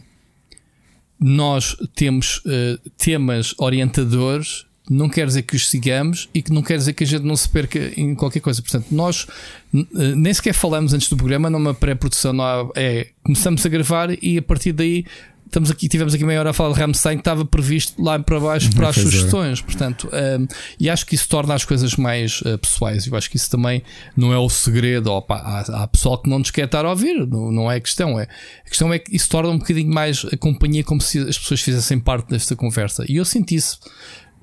nós temos uh, temas orientadores, não quer dizer que os sigamos e que não quer dizer que a gente não se perca em qualquer coisa. Portanto, nós uh, nem sequer falamos antes do programa, numa pré-produção, é começamos a gravar e a partir daí estamos aqui, tivemos aqui meia hora a falar de Ramstein que estava previsto lá para baixo para as é. sugestões, portanto, um, e acho que isso torna as coisas mais uh, pessoais. Eu acho que isso também não é o segredo. Opa, há, há pessoal que não nos quer estar a ouvir, não, não é a questão. É, a questão é que isso torna um bocadinho mais a companhia como se as pessoas fizessem parte desta conversa. E eu senti isso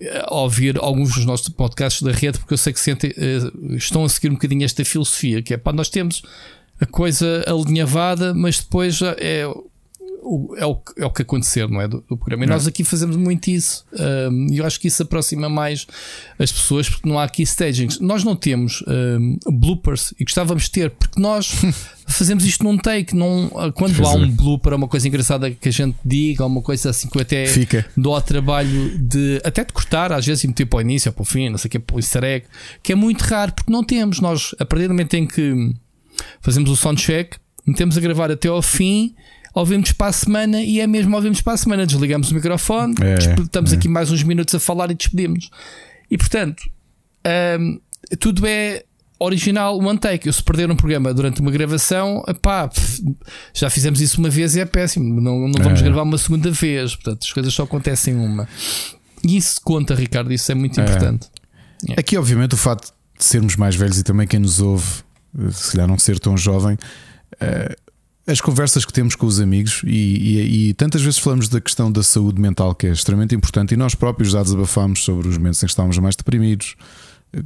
eh, ao ouvir alguns dos nossos podcasts da rede, porque eu sei que sentem, uh, estão a seguir um bocadinho esta filosofia, que é pá, nós temos a coisa alinhavada, mas depois é o, é, o, é o que acontecer, não é? Do, do programa. E nós aqui fazemos muito isso. E eu acho que isso aproxima mais as pessoas porque não há aqui stagings. Nós não temos um, bloopers e gostávamos de ter, porque nós fazemos isto num take. Não, quando há um blooper, uma coisa engraçada que a gente diga, uma coisa assim que eu até Fica. dou ao trabalho de até de cortar, às vezes, e meter para o início ou para o fim, não sei o que, para o easter egg, que é muito raro porque não temos. Nós, a partir do momento em que fazemos o soundcheck, metemos a gravar até ao fim ouvimos para a semana e é mesmo ouvimos para a semana. Desligamos o microfone, é, estamos é. aqui mais uns minutos a falar e despedimos. E portanto, um, tudo é original one take. Eu se perder um programa durante uma gravação, pá, já fizemos isso uma vez e é péssimo. Não, não vamos é. gravar uma segunda vez. Portanto, as coisas só acontecem uma. E isso conta, Ricardo, isso é muito é. importante. Aqui, obviamente, o facto de sermos mais velhos e também quem nos ouve, se calhar não ser tão jovem. Uh, as conversas que temos com os amigos e, e, e, tantas vezes falamos da questão da saúde mental que é extremamente importante e nós próprios já desabafámos sobre os momentos em que estávamos mais deprimidos,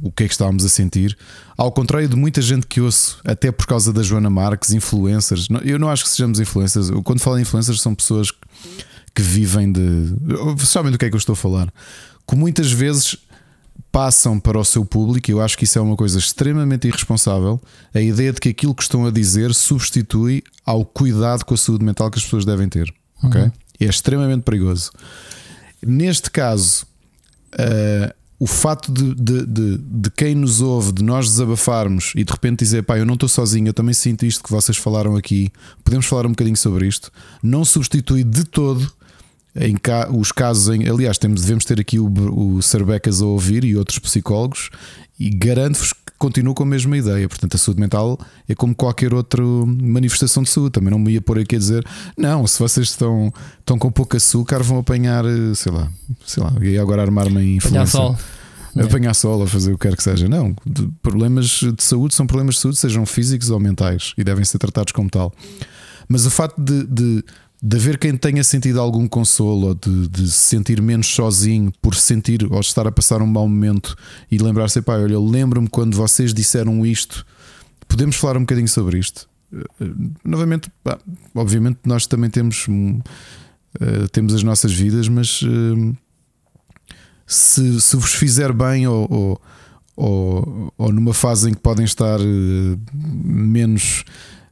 o que é que estávamos a sentir. Ao contrário de muita gente que ouço, até por causa da Joana Marques, influencers. Eu não acho que sejamos influencers. Quando falo em influencers, são pessoas que vivem de. Sabem do que é que eu estou a falar? Que muitas vezes passam para o seu público, eu acho que isso é uma coisa extremamente irresponsável. A ideia de que aquilo que estão a dizer substitui ao cuidado com a saúde mental que as pessoas devem ter. Ok? Uhum. É extremamente perigoso. Neste caso, uh, o fato de, de, de, de, quem nos ouve, de nós desabafarmos e de repente dizer, pá, eu não estou sozinho, eu também sinto isto que vocês falaram aqui, podemos falar um bocadinho sobre isto, não substitui de todo em ca os casos em. Aliás, temos, devemos ter aqui o, o Serbecas a ouvir e outros psicólogos, e garanto-vos que continuo com a mesma ideia. Portanto, a saúde mental é como qualquer outra manifestação de saúde. Também não me ia pôr aqui a dizer, não, se vocês estão, estão com pouco açúcar, vão apanhar, sei lá, sei lá, e agora armar-me em influência. Apanhar sol. Apanhar sol a fazer o que quer que seja. Não, problemas de saúde são problemas de saúde, sejam físicos ou mentais, e devem ser tratados como tal. Mas o facto de, de de haver quem tenha sentido algum consolo ou de, de, se sentir menos sozinho por sentir ou estar a passar um mau momento e lembrar-se, pá, olha, lembro-me quando vocês disseram isto, podemos falar um bocadinho sobre isto. Eh, novamente, pá, obviamente, nós também temos, uh, temos as nossas vidas, mas uh, se, se vos fizer bem ou, ou, ou, ou numa fase em que podem estar uh, menos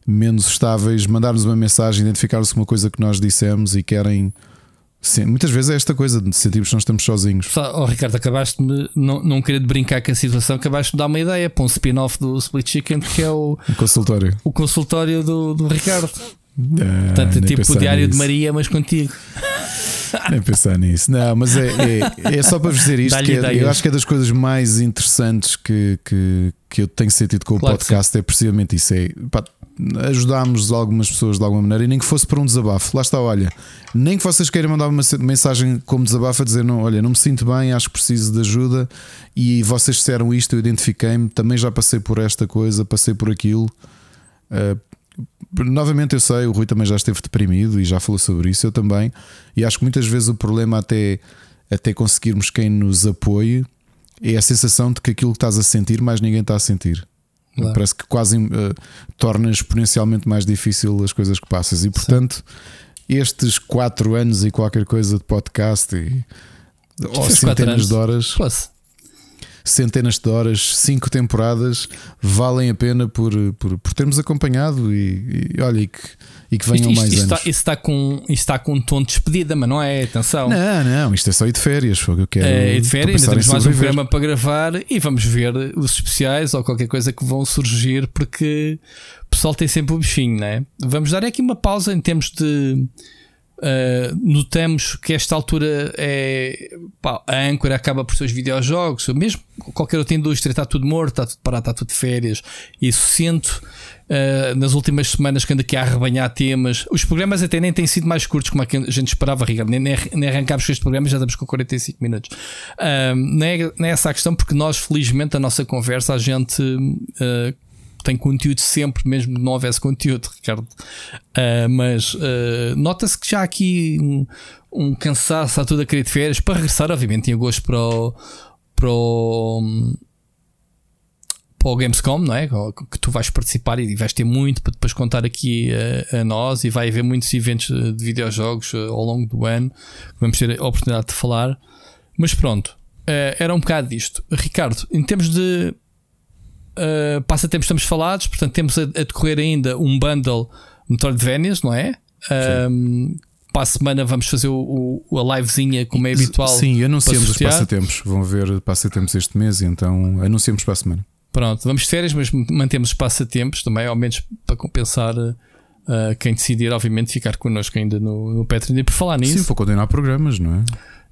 menos estáveis, mandar-nos uma mensagem, identificar-se com uma coisa que nós dissemos e querem. Sim, muitas vezes é esta coisa de sentirmos que não estamos sozinhos. Oh, Ricardo, acabaste-me, não, não querer brincar com a situação, acabaste-me de dar uma ideia para um spin-off do Split Chicken, que é o, o consultório. O consultório do, do Ricardo. Ah, Portanto, é tipo o Diário nisso. de Maria, mas contigo. Nem pensar nisso. Não, mas é, é, é só para vos dizer isto. Que é, eu acho que é das coisas mais interessantes que, que, que eu tenho sentido com o claro podcast. É precisamente isso. É, pá, ajudámos algumas pessoas de alguma maneira e nem que fosse para um desabafo. Lá está, olha, nem que vocês queiram mandar uma mensagem como desabafo a dizer: não, olha, não me sinto bem, acho que preciso de ajuda e vocês disseram isto, eu identifiquei-me, também já passei por esta coisa, passei por aquilo. Uh, novamente, eu sei, o Rui também já esteve deprimido e já falou sobre isso, eu também, e acho que muitas vezes o problema até, até conseguirmos quem nos apoie é a sensação de que aquilo que estás a sentir, mais ninguém está a sentir. Claro. Parece que quase uh, torna exponencialmente mais difícil as coisas que passas. E portanto, Sim. estes quatro anos e qualquer coisa de podcast e ou centenas de horas. Plus centenas de horas, cinco temporadas, valem a pena por, por, por termos acompanhado e, e olha, e que, e que venham isto, mais isto anos. Está, está com, está com um tom de despedida, mas não é? Atenção. Não, não, isto é só ir de férias. Foi o que eu quero. É, de férias, ainda temos mais um programa para gravar e vamos ver os especiais ou qualquer coisa que vão surgir, porque o pessoal tem sempre o bichinho, não é? Vamos dar aqui uma pausa em termos de Uh, notamos que esta altura é pá, a âncora acaba por seus videojogos, mesmo qualquer outra indústria está tudo morto, está tudo parado, está tudo de férias. Isso sinto uh, nas últimas semanas que ando aqui a arrebanhar temas. Os programas até nem têm sido mais curtos como a gente esperava, Ricardo. Nem, nem, nem arrancámos com este programa, já estamos com 45 minutos. Uh, não, é, não é essa a questão, porque nós, felizmente, a nossa conversa, a gente tem conteúdo sempre, mesmo que não houvesse conteúdo, Ricardo. Uh, mas uh, nota-se que já há aqui um, um cansaço a tudo a querer de férias para regressar, obviamente, em agosto para o, para o, para o Gamescom, não é? Que tu vais participar e vais ter muito para depois contar aqui a, a nós e vai haver muitos eventos de videojogos uh, ao longo do ano que vamos ter a oportunidade de falar. Mas pronto, era um bocado disto. Ricardo, em termos de uh, passatempos estamos falados, portanto temos a, a decorrer ainda um bundle Metroidvanias, não é? Um, para a semana vamos fazer o, o, a livezinha como é habitual. Sim, anunciamos os passatempos. Vão ver passatempos este mês, então anunciamos para a semana. Pronto, vamos de férias, mas mantemos os passatempos também, ao menos para compensar uh, quem decidir, obviamente, ficar connosco ainda no, no Patreon. E por falar nisso. Sim, vou continuar programas, não é?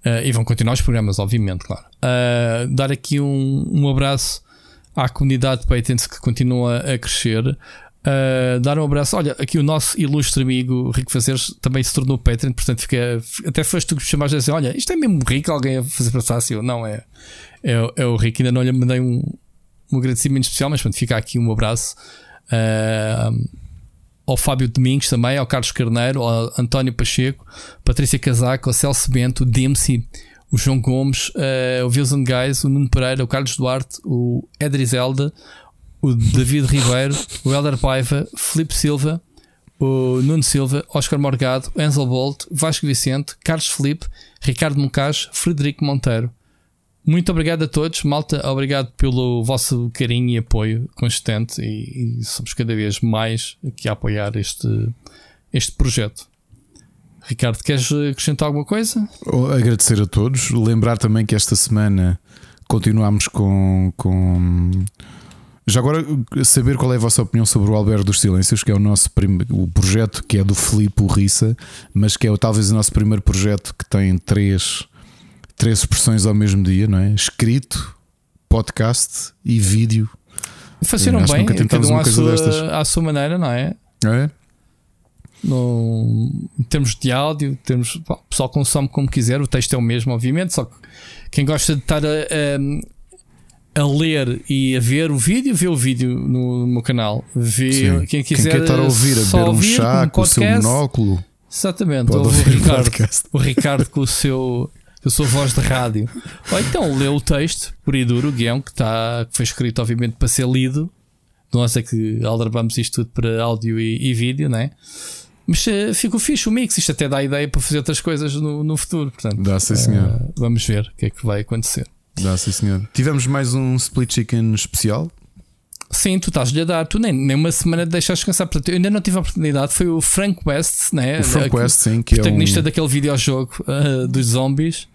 Uh, e vão continuar os programas, obviamente, claro. Uh, dar aqui um, um abraço à comunidade Patents que continua a crescer. Uh, dar um abraço. Olha, aqui o nosso ilustre amigo Rico Fazeres também se tornou Patreon, portanto fica, até foste tu que me chamaste a dizer: Olha, isto é mesmo Rico, alguém a fazer passar assim? Não, é, é, é o Rico. Ainda não lhe mandei um, um agradecimento especial, mas pronto, fica aqui um abraço. Uh, ao Fábio Domingos também, ao Carlos Carneiro, ao António Pacheco, Patrícia Casaco, ao Celso Bento, Dempsey, o João Gomes, uh, o Wilson Guys, o Nuno Pereira, o Carlos Duarte, o Edrizelda, o David Ribeiro, o Helder Paiva, Felipe Silva, o Nuno Silva, Oscar Morgado, Enzel Bolt, Vasco Vicente, Carlos Felipe, Ricardo Moncas, Frederico Monteiro. Muito obrigado a todos, malta. Obrigado pelo vosso carinho e apoio constante. E, e somos cada vez mais aqui a apoiar este, este projeto. Ricardo, queres acrescentar alguma coisa? Agradecer a todos. Lembrar também que esta semana continuamos com, com. Já agora, saber qual é a vossa opinião sobre o Alberto dos Silêncios, que é o nosso prim... o projeto que é do Filipe Rissa, mas que é talvez o nosso primeiro projeto que tem três, três expressões ao mesmo dia, não é? Escrito, podcast e vídeo. Funcionam bem, cada um à sua, à sua maneira, não é? É? No, em termos de áudio, termos, o pessoal consome como quiser, o texto é o mesmo, obviamente, só que quem gosta de estar a, a, a ler e a ver o vídeo, vê o vídeo no, no meu canal. Vê, Sim. quem quiser quem estar a ouvir, a beber um chá com, com o seu monóculo. Exatamente, o Ricardo, o Ricardo com o seu a sua voz de rádio. Ou então lê o texto, por aí duro, o guião, que, está, que foi escrito, obviamente, para ser lido. Nós é que aldrabamos isto tudo para áudio e, e vídeo, não é? Mas uh, ficou fixe o mix, isto até dá ideia para fazer outras coisas no, no futuro. Portanto, dá sim, senhor. Uh, vamos ver o que é que vai acontecer. Dá sim, senhor. Tivemos mais um split chicken especial. Sim, tu estás-lhe a dar, tu nem, nem uma semana de deixar descansar. Portanto, eu ainda não tive a oportunidade. Foi o Frank West, né? O Frank West, sim, que protagonista é um... daquele videojogo uh, dos zombies.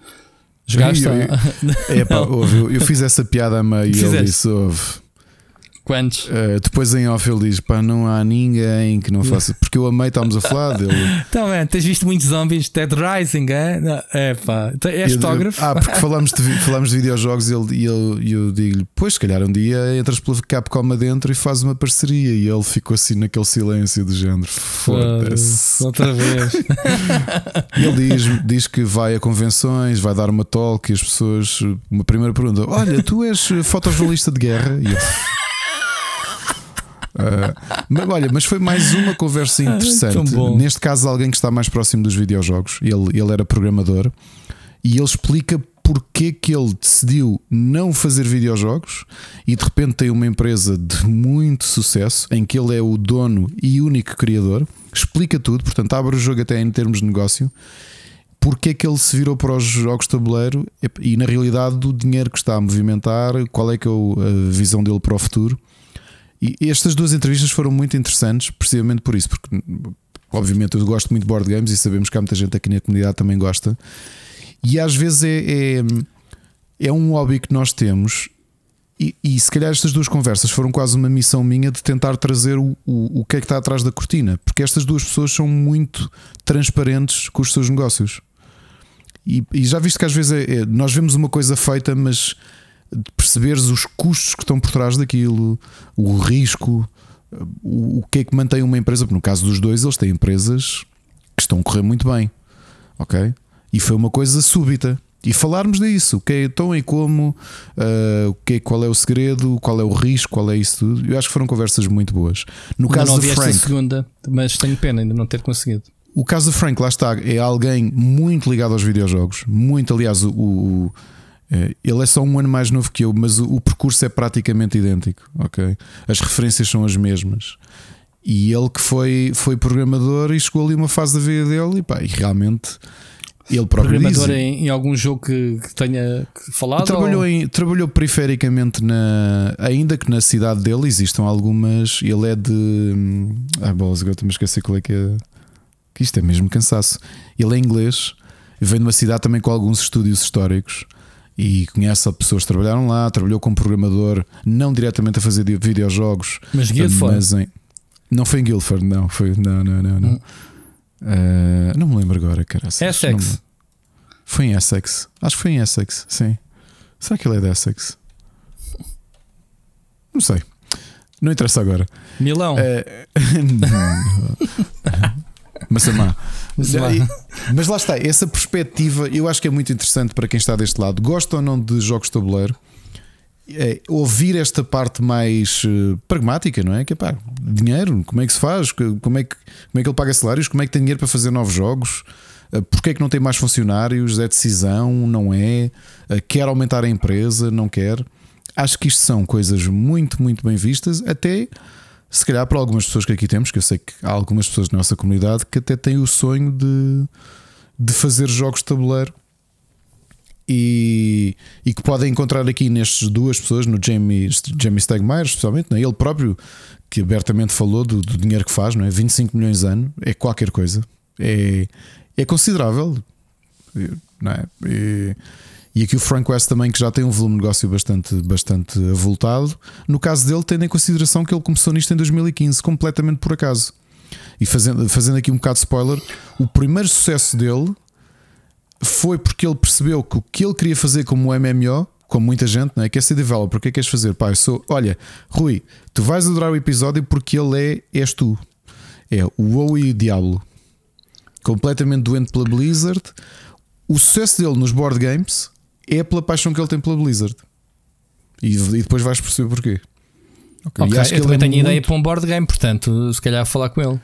Jogaste? Eu, eu, é, pá, eu, eu, fiz essa piada a meio e ele disse: ouve. Quantos? Uh, depois em off ele diz: pá, não há ninguém que não faça. Porque eu amei, estávamos a falar dele. Então, man, tens visto muitos zombies Dead Rising, é? Não, é pá, é fotógrafo. Ah, porque falamos de, falamos de videojogos e ele, e ele, eu digo-lhe: pois, se calhar um dia entras pela Capcom adentro e fazes uma parceria. E ele ficou assim naquele silêncio do género: foda-se. Outra vez. ele diz, diz que vai a convenções, vai dar uma talk e as pessoas. Uma primeira pergunta: Olha, tu és fotojornalista de guerra? E eu. Uh, mas, olha, mas foi mais uma conversa interessante. Neste caso, alguém que está mais próximo dos videojogos. Ele, ele era programador e ele explica porque que ele decidiu não fazer videojogos e de repente tem uma empresa de muito sucesso em que ele é o dono e único criador. Explica tudo, portanto, abre o jogo até em termos de negócio. Porque é que ele se virou para os jogos de tabuleiro e, na realidade, do dinheiro que está a movimentar, qual é que é a visão dele para o futuro e estas duas entrevistas foram muito interessantes, precisamente por isso, porque obviamente eu gosto muito de board games e sabemos que há muita gente aqui na comunidade também gosta. E às vezes é, é, é um hobby que nós temos. E, e, se calhar estas duas conversas foram quase uma missão minha de tentar trazer o, o, o que é que está atrás da cortina, porque estas duas pessoas são muito transparentes com os seus negócios. E, e já visto que às vezes é, é, nós vemos uma coisa feita, mas perceberes os custos que estão por trás daquilo, o risco, o, o que é que mantém uma empresa. Porque no caso dos dois, eles têm empresas que estão a correr muito bem, ok? E foi uma coisa súbita. E falarmos disso, o que é então e como, uh, o que é, qual é o segredo, qual é o risco, qual é isso tudo. Eu acho que foram conversas muito boas. No ainda caso não de Frank, esta segunda, mas tenho pena ainda não ter conseguido. O caso de Frank, lá está, é alguém muito ligado aos videojogos, muito, aliás, o, o ele é só um ano mais novo que eu, mas o, percurso é praticamente idêntico, ok? As referências são as mesmas. E ele que foi, foi programador e chegou ali uma fase da vida dele e, pá, e realmente ele próprio Programador diz, em, em, algum jogo que, que tenha falado? Trabalhou, ou... em, trabalhou perifericamente na. Ainda que na cidade dele existam algumas. Ele é de. Ah, bolas, agora estou-me a esquecer qual é que é. Que isto é mesmo cansaço. Ele é inglês, vem de uma cidade também com alguns estúdios históricos e conhece pessoas que trabalharam lá, trabalhou como programador, não diretamente a fazer videojogos, mas Guildford. Mas em, não foi em Guildford, não, foi, não, não, não, não. Hum. Uh, não me lembro agora, cara. Essex. Foi em Essex. Acho que foi em Essex, sim. Será que ele é de Essex? Não sei. Não interessa agora. Milão. Uh, Massamá. Mas lá está, essa perspectiva eu acho que é muito interessante para quem está deste lado. Gosta ou não de jogos de tabuleiro? É, ouvir esta parte mais uh, pragmática, não é? Que é pá, dinheiro, como é que se faz? Como é que, como é que ele paga salários? Como é que tem dinheiro para fazer novos jogos? Uh, Porquê é que não tem mais funcionários? É decisão? Não é? Uh, quer aumentar a empresa? Não quer? Acho que isto são coisas muito, muito bem vistas, até se calhar para algumas pessoas que aqui temos, que eu sei que há algumas pessoas da nossa comunidade que até têm o sonho de, de fazer jogos de tabuleiro e, e que podem encontrar aqui nestas duas pessoas, no Jamie, Jamie Stegmaier, especialmente, não é? ele próprio, que abertamente falou do, do, dinheiro que faz, não é? 25 milhões ano, é qualquer coisa, é, é considerável, não é? E, E aqui o Frank West também, que já tem um volume de negócio bastante, bastante avultado. No caso dele, tendo em consideração que ele começou nisto em 2015, completamente por acaso. E fazendo, fazendo aqui um bocado de spoiler, o primeiro sucesso dele foi porque ele percebeu que o que ele queria fazer como MMO, como muita gente, não é? ser developer, o que é que queres fazer? Pá, eu sou, olha, Rui, tu vais adorar o episódio porque ele é, és tu. É o WoW e o Diablo. Completamente doente pela Blizzard. O sucesso dele nos board games é pela paixão que ele tem pela Blizzard. E, e depois vais perceber porquê. Okay, okay, eu também é tenho muito... ideia para um board game, portanto, se calhar falar com ele.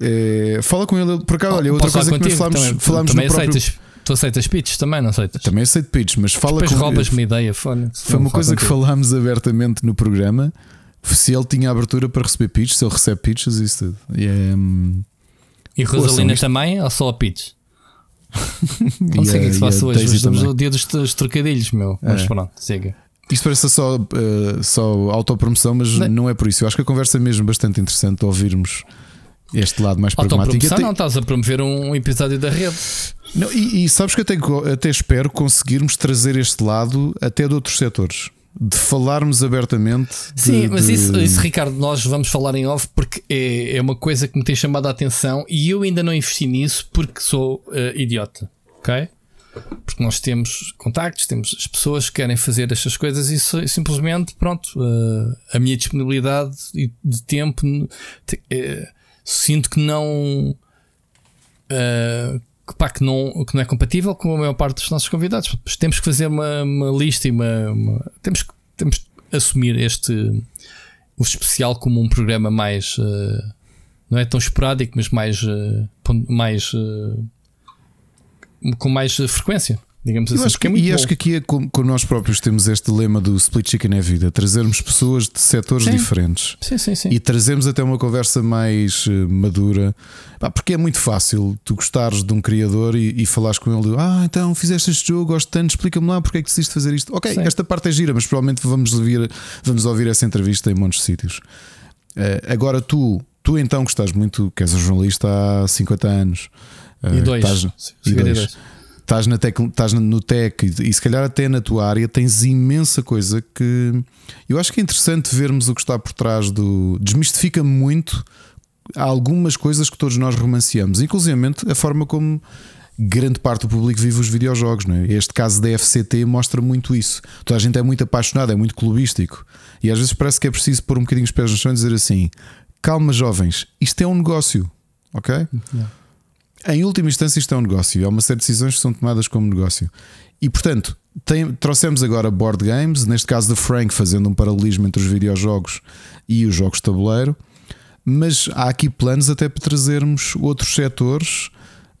É, fala com ele, por cá, olha, outra coisa que nós falámos, também, falámos também no aceitas, próprio... Tu aceitas pitches também, não aceitas? Também aceito pitches, mas fala Depois com roubas-me ideia, fone, Foi uma coisa que falámos abertamente no programa. Se ele tinha abertura para receber pitches, se ele recebe pitches, isso tudo. E, é, hum, e Rosalina isto... também, ou só a pitch? Não sei o que é que se passa hoje. Estamos no dia dos, dos trocadilhos, meu. Mas é. pronto, siga. Isto parece só, uh, só autopromoção, mas não. não é por isso. Eu acho que a conversa é mesmo bastante interessante ouvirmos este lado mais pragmático. Te... Não, estás a promover um episódio da rede. Não, e, e sabes que até, até espero conseguirmos trazer este lado até de outros setores de falarmos abertamente. Sim, de, mas isso, isso, Ricardo, nós vamos falar em off porque é, é uma coisa que me tem chamado a atenção e eu ainda não investi nisso porque sou uh, idiota, ok? Porque nós temos contactos, temos as pessoas que querem fazer estas coisas e simplesmente, pronto, uh, a minha disponibilidade de tempo uh, sinto que não. Que, pá, que, não, que não é compatível com a maior parte dos nossos convidados. Temos que fazer uma, uma lista e uma, uma, temos, que, temos que assumir este o especial como um programa mais uh, não é tão esporádico, mas mais, uh, mais uh, com mais frequência. Digamos assim, acho que, é e bom. acho que aqui é com, com, nós próprios temos este lema do split chicken é vida, trazermos pessoas de setores sim. diferentes sim, sim, sim. e trazermos até uma conversa mais uh, madura, porque é muito fácil tu gostares de um criador e, e falares com ele, ah, então fizeste este jogo, gosto tanto, explica-me lá porque é que decidiste fazer isto. Ok, sim. esta parte é gira, mas provavelmente vamos ouvir, vamos ouvir essa entrevista em muitos sítios. Uh, agora tu, tu então que estás muito, que és um jornalista há 50 anos. Uh, e dois. Estás, e dois estás, na tec, estás no tech e, se calhar até na tua área tens imensa coisa que eu acho que é interessante vermos o que está por trás do. Desmistifica muito algumas coisas que todos nós romanceamos, inclusive a forma como grande parte do público vive os videojogos. Não é? Este caso da FCT mostra muito isso. Toda a gente é muito apaixonada, é muito clubístico. E às vezes parece que é preciso pôr um bocadinho os pés no chão e dizer assim: calma, jovens, isto é um negócio, ok? Yeah. Em última instância, isto é um negócio. Há uma série de decisões que são tomadas como negócio. E portanto, tem, trouxemos agora board games, neste caso do Frank, fazendo um paralelismo entre os videojogos e os jogos de tabuleiro. Mas há aqui planos até para trazermos outros setores,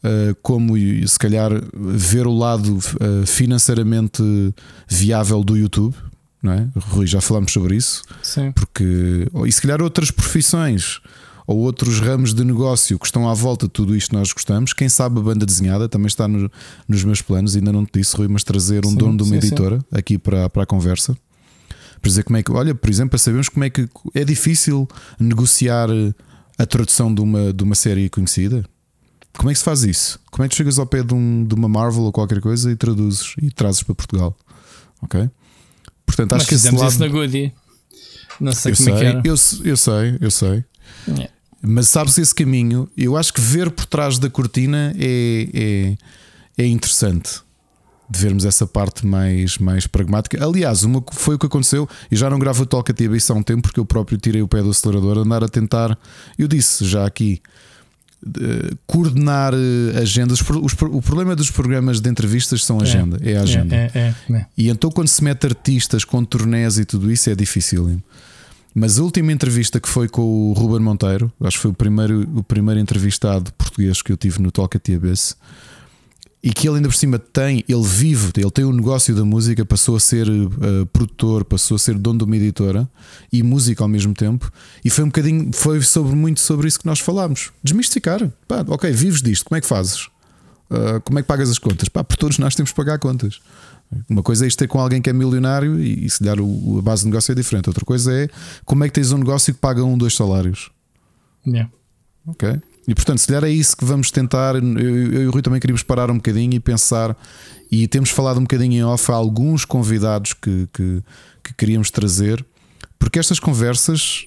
uh, como se calhar ver o lado uh, financeiramente viável do YouTube. Não é? Rui, já falamos sobre isso. Sim. Porque, e se calhar outras profissões ou outros ramos de negócio que estão à volta de tudo isto que nós gostamos. Quem sabe a banda desenhada também está no, nos meus planos, ainda não te disse, Rui, mas trazer um sim, dono de uma sim, editora sim. aqui para, para a conversa. Para dizer como é que, olha, por exemplo, para sabermos como é que é difícil negociar a tradução de uma, de uma série conhecida. Como é que se faz isso? Como é que chegas ao pé de, um, de uma Marvel ou qualquer coisa e traduzes e trazes para Portugal? Ok? Portanto, acho Mas que esse lado... isso na Goody. Não sei eu como sei, é que era. Eu, eu sei, eu sei. Yeah. Mas sabes esse caminho? Eu acho que ver por trás da cortina é, é, é interessante de vermos essa parte mais, mais pragmática. Aliás, uma, foi o que aconteceu. E já não gravo o Talk TV há um tempo porque eu próprio tirei o pé do acelerador, andar a tentar. Eu disse já aqui. Uh, coordenar uh, agendas. Os, o problema dos programas de entrevistas são é. agenda, é, é a agenda. É, é, é, e então, quando se mete artistas com turnés e tudo isso, é difícil. Mas a última entrevista que foi com o Ruben Monteiro, acho que foi o primeiro, o primeiro entrevistado português que eu tive no Talk TBS, e que ele ainda por cima tem, ele vive, ele tem o um negócio da música, passou a ser uh, produtor, passou a ser dono de uma editora e música ao mesmo tempo, e foi um bocadinho, foi sobre muito sobre isso que nós falámos. Desmistificar, pá, ok, vives disto, como é que fazes? Uh, como é que pagas as contas? Pá, por todos nós temos que pagar contas. Uma coisa é isto ter com alguém que é milionário e, e se der o, a base de negócio é diferente. Outra coisa é como é que tens um negócio que paga um, dois salários. Yeah. Ok. E portanto, se calhar é isso que vamos tentar. Eu, eu e o Rui também queríamos parar um bocadinho e pensar. E temos falado um bocadinho em off a alguns convidados que, que, que queríamos trazer, porque estas conversas,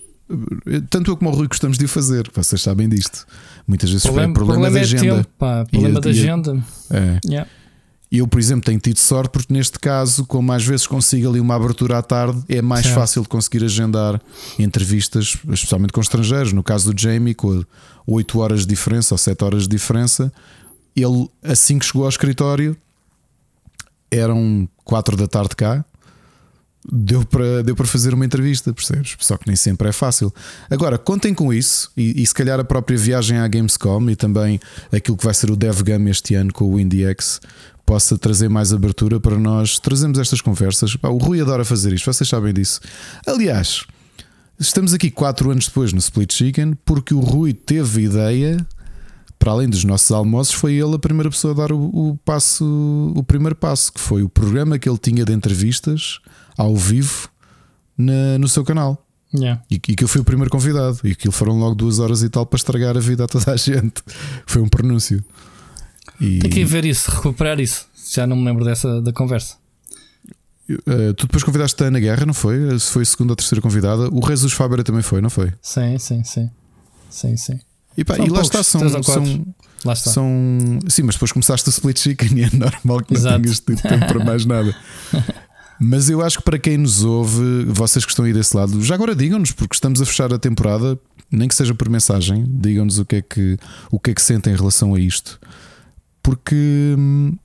tanto eu como o Rui gostamos de fazer, vocês sabem disto. Muitas vezes problema, é problema, problema de agenda. É tempo, pá, problema de agenda. É. Yeah. Eu, por exemplo, tenho tido sorte porque neste caso, como às vezes consigo ali uma abertura à tarde, é mais Certo. fácil de conseguir agendar entrevistas, especialmente com estrangeiros. No caso do Jamie, com 8 horas de diferença ou 7 horas de diferença, ele assim que chegou ao escritório, eram 4 da tarde cá. Deu para, deu para fazer uma entrevista, percebes? Só que nem sempre é fácil. Agora, contem com isso e, e se calhar a própria viagem à Gamescom e também aquilo que vai ser o DevGam este ano com o IndieX possa trazer mais abertura para nós trazermos estas conversas. O Rui adora fazer isto, vocês sabem disso. Aliás, estamos aqui 4 anos depois no Split Chicken porque o Rui teve ideia, para além dos nossos almoços, foi ele a primeira pessoa a dar o, o passo, o primeiro passo, que foi o programa que ele tinha de entrevistas ao vivo na- no seu canal. Yeah. E, e que eu fui o primeiro convidado. E aquilo foram logo duas horas e tal para estragar a vida a toda a gente. Foi um pronúncio. E, Tem que ir ver isso, recuperar isso. Já não me lembro dessa da conversa. eh, tu depois convidaste a Ana Guerra, não foi? Se foi a segunda ou terceira convidada. O Jesus Fábera também foi, não foi? Sim, sim, sim. Sim, sim. E, pá, e lá poucos, está, são, são, Lá está. são. Sim, mas depois começaste a split chicken e é normal que não Exato. tenhas tido tempo para mais nada. Mas eu acho que para quem nos ouve, vocês que estão aí desse lado, já agora digam-nos, porque estamos a fechar a temporada, nem que seja por mensagem, digam-nos o que é que, o que, é que sentem em relação a isto. Porque hum,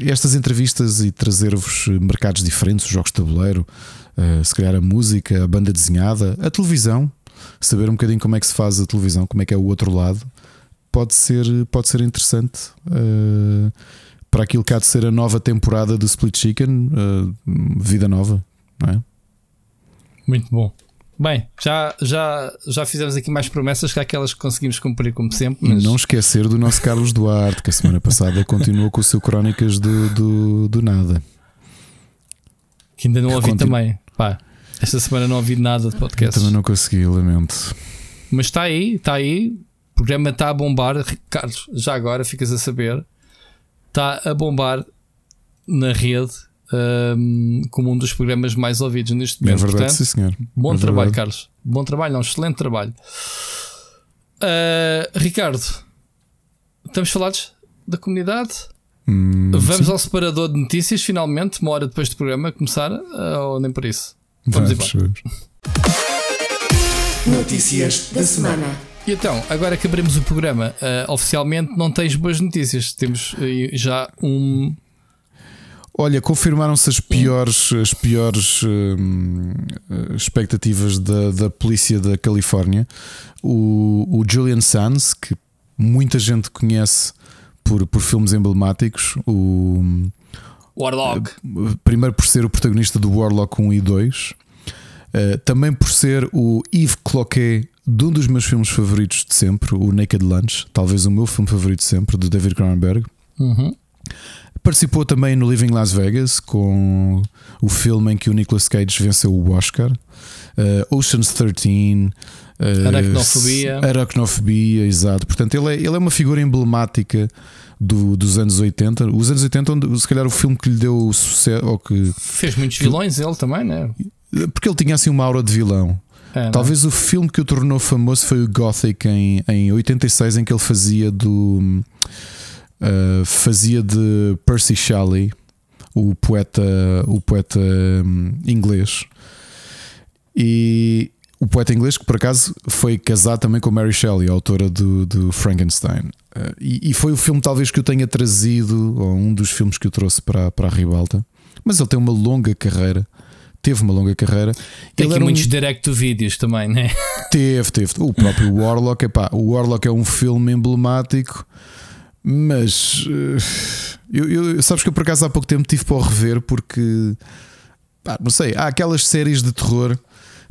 estas entrevistas e trazer-vos mercados diferentes, os jogos de tabuleiro, eh, se calhar a música, a banda desenhada, a televisão, saber um bocadinho como é que se faz a televisão, como é que é o outro lado, pode ser, pode ser interessante eh, para aquilo que há de ser a nova temporada do Split Chicken, eh, vida nova, não é? Muito bom. Bem, já, já, já fizemos aqui mais promessas que aquelas que conseguimos cumprir, como sempre. Mas Não esquecer do nosso Carlos Duarte, que a semana passada continuou com o seu Crónicas do, do, do Nada. que ainda não ouvi Continu- também. Pá, esta semana não ouvi nada de podcast. também não consegui, lamento. Mas está aí, está aí. O programa está a bombar. Carlos, já agora ficas a saber. Está a bombar na rede hum, como um dos programas mais ouvidos neste É momento. verdade, Portanto, sim, senhor. Bom É trabalho, verdade. Carlos. Bom trabalho, não, excelente trabalho. Ah, Ricardo, estamos falados da comunidade? Hum, Vamos sim, ao separador de notícias, finalmente, uma hora depois do programa começar, ah, ou nem por isso? Vamos vamos, embora. Notícias da semana. E então, agora que abrimos o programa, ah, oficialmente não tens boas notícias. Temos aí já um. Olha, confirmaram-se as piores, as piores hum, expectativas da, da polícia da Califórnia. O, o Julian Sands, que muita gente conhece por, por filmes emblemáticos, o, Warlock. primeiro por ser o protagonista do Warlock 1 e 2, eh, também por ser o Yves Cloquet de um dos meus filmes favoritos de sempre, o Naked Lunch, talvez o meu filme favorito de sempre, de David Cronenberg. Uhum. Participou também no Living Las Vegas com o filme em que o Nicolas Cage venceu o Oscar. Eh, Ocean's 13, eh, Aracnofobia. Aracnofobia, exato. Portanto, ele é, ele é uma figura emblemática do- dos anos 80. Os anos 80, onde, se calhar, o filme que lhe deu sucesso, ou que, Fez muitos vilões, ele também, né? porque ele tinha assim uma aura de vilão. É, não? Talvez o filme que o tornou famoso foi o Gothic em, em 86, em que ele fazia do. Uh, fazia de Percy Shelley, o poeta, o poeta hum, inglês. E o poeta inglês que por acaso foi casado também com Mary Shelley, a autora do, do Frankenstein. Uh, e, e foi o filme talvez que eu tenha trazido, ou um dos filmes que eu trouxe para, para a Ribalta. Mas ele tem uma longa carreira. Teve uma longa carreira. Tem aqui um- muitos direct to vídeos também, né? Teve, teve. O próprio Warlock, epá, o Warlock é um filme emblemático, mas eh, eu, eu- sabes que eu por acaso há pouco tempo tive para o rever porque pá, não sei, há aquelas séries de terror.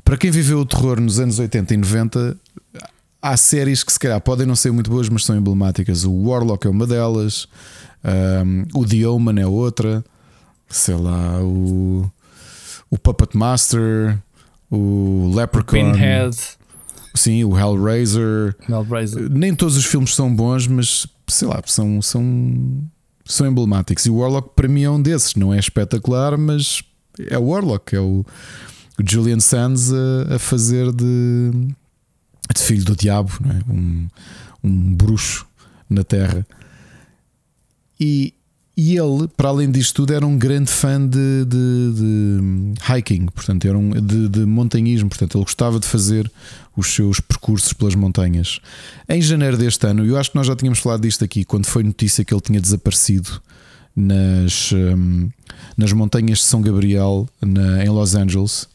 Para quem viveu o terror nos anos 80 e 90, há séries que se calhar podem não ser muito boas, mas são emblemáticas. O Warlock é uma delas, ahm, o The Omen é outra, sei lá, o, o Puppet Master, o Leprechaun. Pinhead. Sim, o Hellraiser. Hellraiser. Nem todos os filmes são bons, mas sei lá, são, são, são emblemáticos. E o Warlock para mim é um desses. Não é espetacular, mas é o Warlock, é o, o Julian Sands a, a fazer de, de, filho do diabo, é? um, um bruxo na Terra. E, e ele, para além disto tudo, era um grande fã de, de, de hiking, portanto, era um, de, de, montanhismo. Portanto, ele gostava de fazer os seus percursos pelas montanhas. Em janeiro deste ano, eu acho que nós já tínhamos falado disto aqui, quando foi notícia que ele tinha desaparecido nas, um, nas montanhas de São Gabriel, na, em Los Angeles.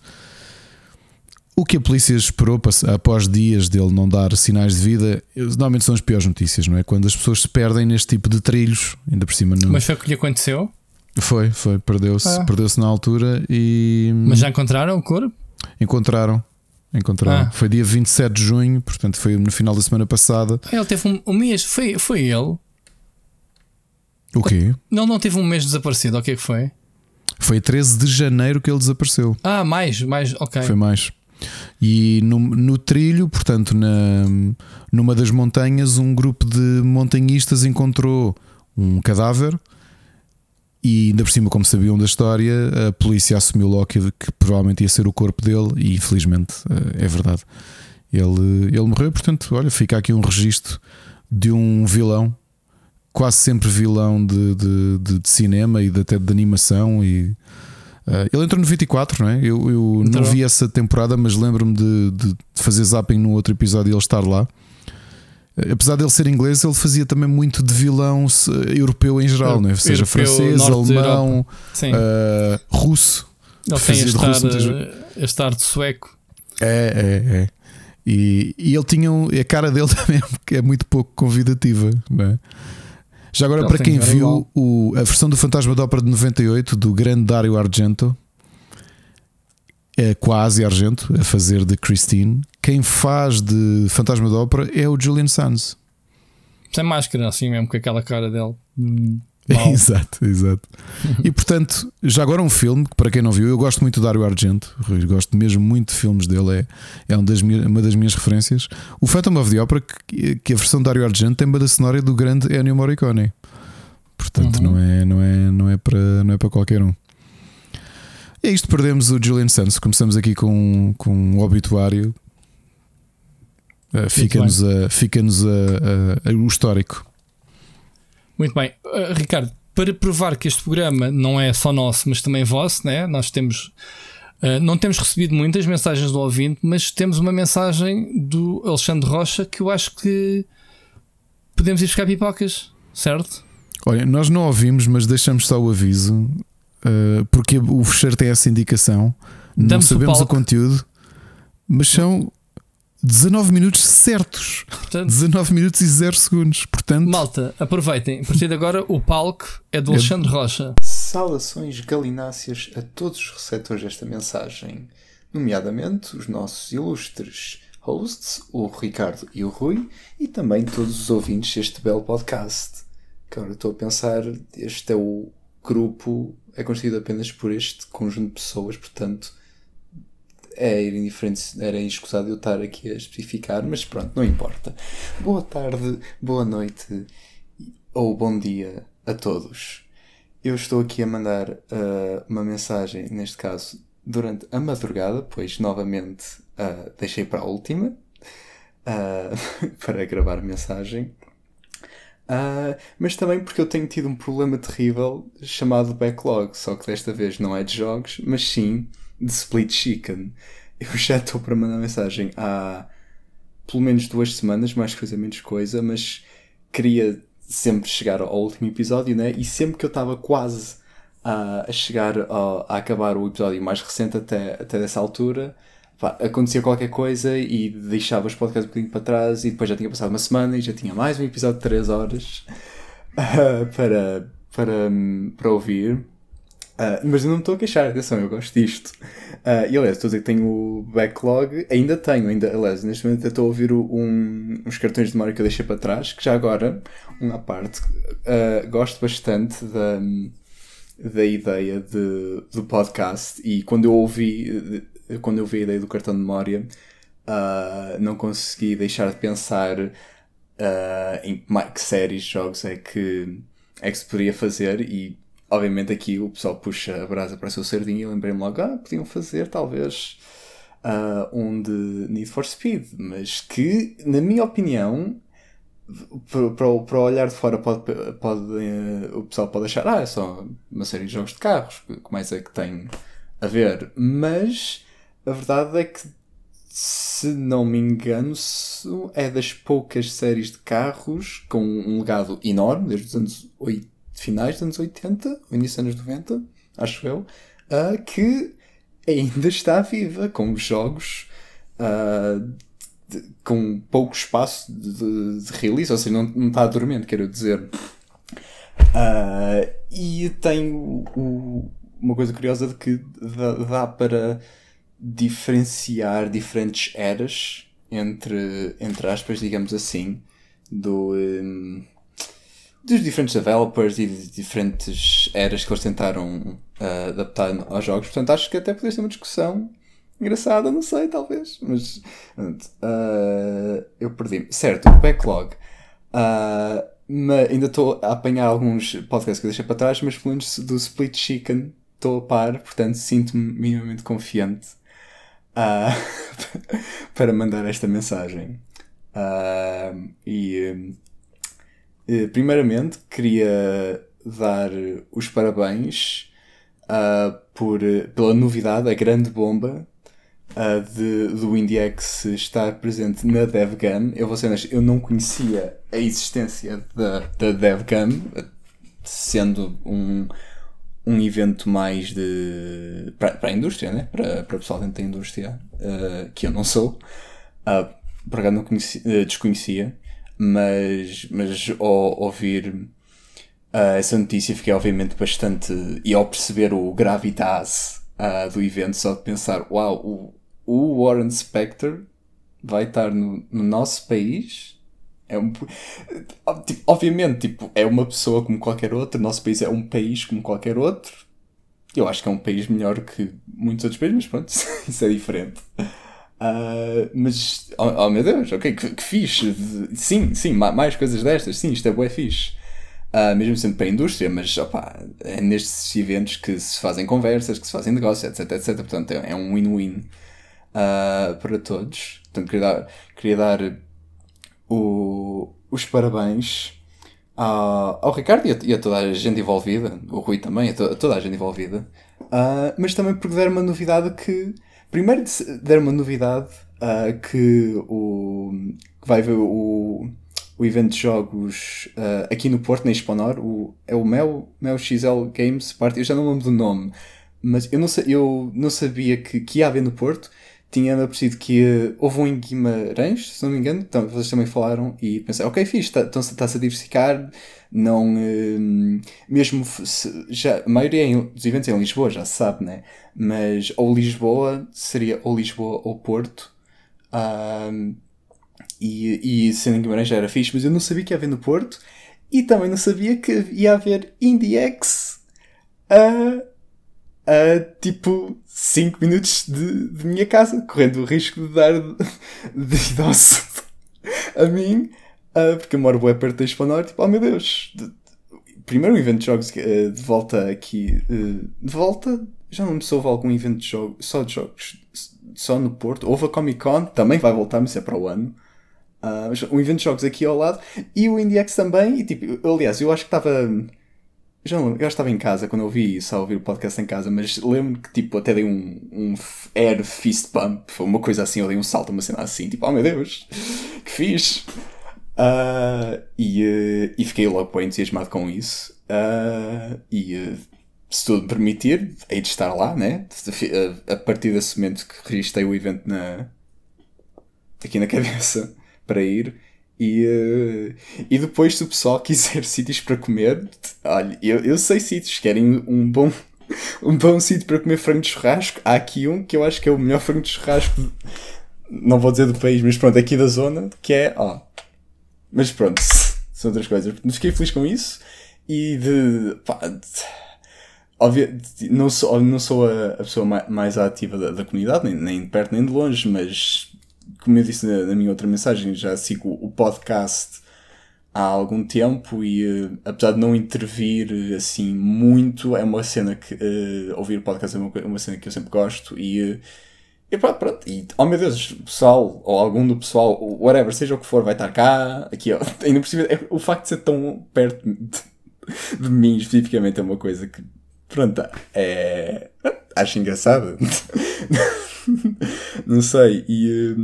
O que a polícia esperou após dias dele não dar sinais de vida, normalmente são as piores notícias, não é? Quando as pessoas se perdem neste tipo de trilhos, ainda por cima. No... Mas foi o que lhe aconteceu? Foi, foi, perdeu-se, ah. perdeu-se na altura e. Mas já encontraram o corpo? Encontraram, encontraram. Ah. Foi dia 27 de junho, portanto foi no final da semana passada. Ele teve um, um mês, foi, foi ele. O quê? Não, não teve um mês desaparecido, o que é que foi? Foi 13 de janeiro que ele desapareceu. Ah, mais, mais, ok. Foi mais. E no, no trilho, portanto, na, numa das montanhas, um grupo de montanhistas encontrou um cadáver. E ainda por cima, como sabiam da história, a polícia assumiu logo que, que provavelmente ia ser o corpo dele, e infelizmente eh, é verdade. Ele, ele morreu, portanto, olha, fica aqui um registro de um vilão, quase sempre vilão de, de, de, de cinema e de, até de animação. E Uh, ele entrou no 24, não é? Eu, eu não vi essa temporada, mas lembro-me de, de, fazer zapping no outro episódio e ele estar lá. Uh, apesar de ele ser inglês, ele fazia também muito de vilão europeu em geral, não é? seja europeu, francês, alemão, uh, russo. Ele tem este, ar, muitas... este ar de sueco. É, é, é. E, e ele tinha um, a cara dele também é muito pouco convidativa, não é? Já agora, Ele para quem viu o, a versão do Fantasma da Ópera de 98 do grande Dario Argento, é quase Argento a fazer de Christine, quem faz de Fantasma da Ópera é o Julian Sands. Sem máscara, assim mesmo, com aquela cara dele. exato, exato. e portanto, já agora um filme que para quem não viu, eu gosto muito do Dario Argento, gosto mesmo muito de filmes dele, é, é um das uma das minhas referências. O Phantom of the Opera, que, que a versão do Dario Argento tem banda sonora do grande Ennio Morricone. Portanto, uhum. não, é, não, é, não, é para, não é para qualquer um. E é isto, perdemos o Julian Sands. Começamos aqui com, com um obituário. Uh, Fica-nos fica o histórico. Muito bem. Uh, Ricardo, para provar que este programa não é só nosso, mas também vosso, né? nós temos. Uh, não temos recebido muitas mensagens do ouvinte, mas temos uma mensagem do Alexandre Rocha que eu acho que podemos ir buscar pipocas, certo? Olha, nós não ouvimos, mas deixamos só o aviso, uh, porque o fecheiro tem essa indicação. Damos não sabemos o, o, conteúdo, mas são 19 minutos certos. Portanto, 19 minutos e 0 segundos. Portanto, malta, aproveitem. A partir de agora, o palco é do é Alexandre Rocha. Saudações galináceas a todos os receptores desta mensagem, nomeadamente os nossos ilustres hosts, o Ricardo e o Rui, e também todos os ouvintes deste belo podcast. Agora estou a pensar, este é o grupo, é constituído apenas por este conjunto de pessoas, portanto é indiferente, era escusado eu estar aqui a especificar, mas pronto, não importa. Boa tarde, boa noite ou bom dia a todos. Eu estou aqui a mandar uh, uma mensagem, neste caso, durante a madrugada, pois novamente uh, deixei para a última uh, para gravar a mensagem. Mas também porque eu tenho tido um problema terrível chamado backlog, só que desta vez não é de jogos, mas sim de Split Chicken. Eu já estou para mandar mensagem há pelo menos duas semanas, mais coisa, menos coisa, mas queria sempre chegar ao último episódio, né? E sempre que eu estava quase a, a chegar a, a, acabar o episódio mais recente até, até dessa altura, pá, acontecia qualquer coisa e deixava os podcasts um bocadinho para trás e depois já tinha passado uma semana e já tinha mais um episódio de 3 horas uh, para, para, para ouvir. Uh, mas eu não me estou a queixar, atenção, eu gosto disto. Uh, e aliás, estou a dizer que tenho o backlog, ainda tenho, ainda, aliás, neste momento estou a ouvir um, uns cartões de memória que eu deixei para trás, que já agora, uma parte, uh, gosto bastante da, da ideia de, do podcast e quando eu ouvi, quando eu vi a ideia do cartão de memória, uh, não consegui deixar de pensar uh, em que séries, jogos é que, é que se poderia fazer e obviamente aqui o pessoal puxa a brasa para o seu sardinha e lembrei-me logo, ah, podiam fazer talvez uh, um de Need for Speed, mas que, na minha opinião, para, para, para olhar de fora pode, pode, uh, o pessoal pode achar, ah, é só uma série de jogos de carros, que mais é que tem a ver, mas a verdade é que se não me engano, é das poucas séries de carros com um legado enorme, desde os anos 8, finais dos anos 80, o início dos anos 90, acho eu, uh, que ainda está viva, com jogos uh, de, com pouco espaço de, de, release, ou seja, não, não está dormente, quero dizer. Uh, e tem o, o, uma coisa curiosa de que dá, dá, para diferenciar diferentes eras entre, entre aspas, digamos assim, do. Um, dos diferentes developers e de diferentes eras que eles tentaram uh, adaptar aos jogos. Portanto, acho que até poderia ser uma discussão engraçada, não sei, talvez. Mas uh, eu perdi-me. Certo, o backlog. Uh, mas ainda estou a apanhar alguns podcasts que eu deixei para trás, mas pelo menos do Split Chicken estou a par, portanto sinto-me minimamente confiante uh, para mandar esta mensagem. Uh, e uh, primeiramente queria dar os parabéns por, pela novidade, a grande bomba de, do IndieX estar presente na DevGam. Eu vou ser honesto, eu não conhecia a existência da, da DevGam, sendo um, um evento mais de. para, a indústria, né? para, para o pessoal dentro da indústria, uh, que eu não sou. Uh, por acaso não uh, desconhecia, mas, mas ao ouvir uh, essa notícia fiquei obviamente bastante. e ao perceber o gravitas do evento, só de pensar: uau, o, o Warren Spector vai estar no, no nosso país é um, tipo, obviamente, tipo, é uma pessoa como qualquer outra. Nosso país é um país como qualquer outro. Eu acho que é um país melhor que muitos outros países, mas pronto, isso é diferente. Uh, mas, oh, oh, meu Deus, ok, que, que fixe. Sim, sim, mais coisas destas. Sim, isto é bué fixe. Uh, mesmo sendo para a indústria, mas opa, é nestes eventos que se fazem conversas, que se fazem negócios, etc, etc. Portanto, é, é um win-win uh, para todos. Portanto, queria dar, queria dar o, os parabéns ao, ao Ricardo e a, e a, toda a gente envolvida, o Rui também, a, to, a toda a gente envolvida, uh, mas também porque deram uma novidade que. Primeiro deram uma novidade uh, que o. que vai ver o, o evento de jogos uh, aqui no Porto, na Exponor, o, é o Mel, Mel XL Games Party, eu já não lembro do nome, mas eu não, eu não sabia que, que ia haver no Porto tinha aparecido que uh, houve um em Guimarães, se não me engano, então vocês também falaram e pensei, ok, fixe, tá, então está-se a diversificar, não, uh, mesmo se, já, a maioria dos eventos é em Lisboa, já se sabe, né? Mas ou Lisboa seria ou Lisboa ou Porto, uh, e, e sendo em Guimarães já era fixe, mas eu não sabia que ia haver no Porto, e também não sabia que ia haver IndieX. Uh, a tipo 5 minutos de, de minha casa, correndo o risco de dar de, de idoso a mim, uh, porque eu moro bem perto da Norte, tipo, oh meu Deus, de, primeiro um evento de jogos uh, de volta aqui, uh, de volta, já não me soube algum evento de jogos, só de jogos, só no Porto, houve a Comic Con, também vai voltar, mas é para o ano. Uh, um evento de jogos aqui ao lado e o IndieX também. E tipo, eu, aliás, eu acho que estava já não, eu estava em casa quando ouvi isso, a ouvir o podcast em casa, mas lembro que tipo, até dei um, um air fist pump, uma coisa assim, eu dei um salto, uma cena assim, tipo, oh meu Deus, que fixe! Uh, e, uh, e fiquei logo bem entusiasmado com isso. Uh, e se tudo me permitir, hei de estar lá, né? A, partir desse momento que registrei o evento na, aqui na cabeça para ir. E, uh, e depois, se o pessoal quiser sítios para comer, olha, eu, eu sei sítios, querem um bom, um bom sítio para comer frango de churrasco. Há aqui um que eu acho que é o melhor frango de churrasco, não vou dizer do país, mas pronto, aqui da zona, que é. Ó, mas pronto, são outras coisas. Fiquei feliz com isso e de. Pá, de óbvio, não sou, não sou a, a pessoa mais, mais ativa da, da comunidade, nem, nem de perto nem de longe, mas como eu disse na, na, minha outra mensagem, já sigo o podcast há algum tempo e uh, apesar de não intervir assim muito, é uma cena que uh, ouvir podcast é uma, uma, cena que eu sempre gosto e, uh, e pronto, pronto, e oh meu Deus, pessoal, ou algum do pessoal, whatever, seja o que for, vai estar cá, aqui, ó, ainda por cima, é, o facto de ser tão perto de, de mim especificamente é uma coisa que, pronto, é, acho engraçado. não sei, e,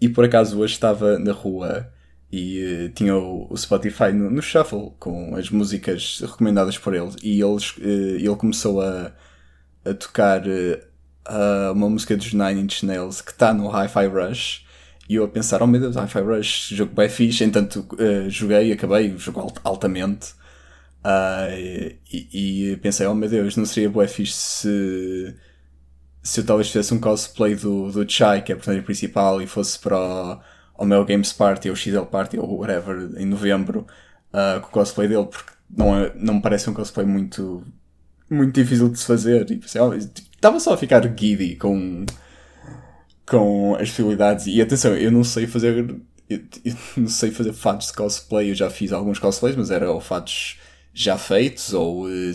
e por acaso hoje estava na rua e uh, tinha o, o Spotify no, no, shuffle com as músicas recomendadas por ele e eles, uh, ele começou a, a tocar uh, uma música dos Nine Inch Nails que está no Hi-Fi Rush. E eu a pensar, oh meu Deus, Hi-Fi Rush, jogo bem fixe, entanto joguei, acabei, o jogo altamente. E, e, pensei, oh meu Deus, não seria bem fixe se se eu talvez fizesse um cosplay do, do Chai, que é a personagem principal, e fosse para o ao meu Games Party ou XL Party ou whatever em novembro uh, com o cosplay dele, porque não, é, não me parece um cosplay muito, muito difícil de se fazer. E pensei, oh, estava só a ficar giddy com, com as possibilidades. E atenção, eu não sei fazer. Eu, eu não sei fazer fatos de cosplay, eu já fiz alguns cosplays, mas eram fatos já feitos ou uh,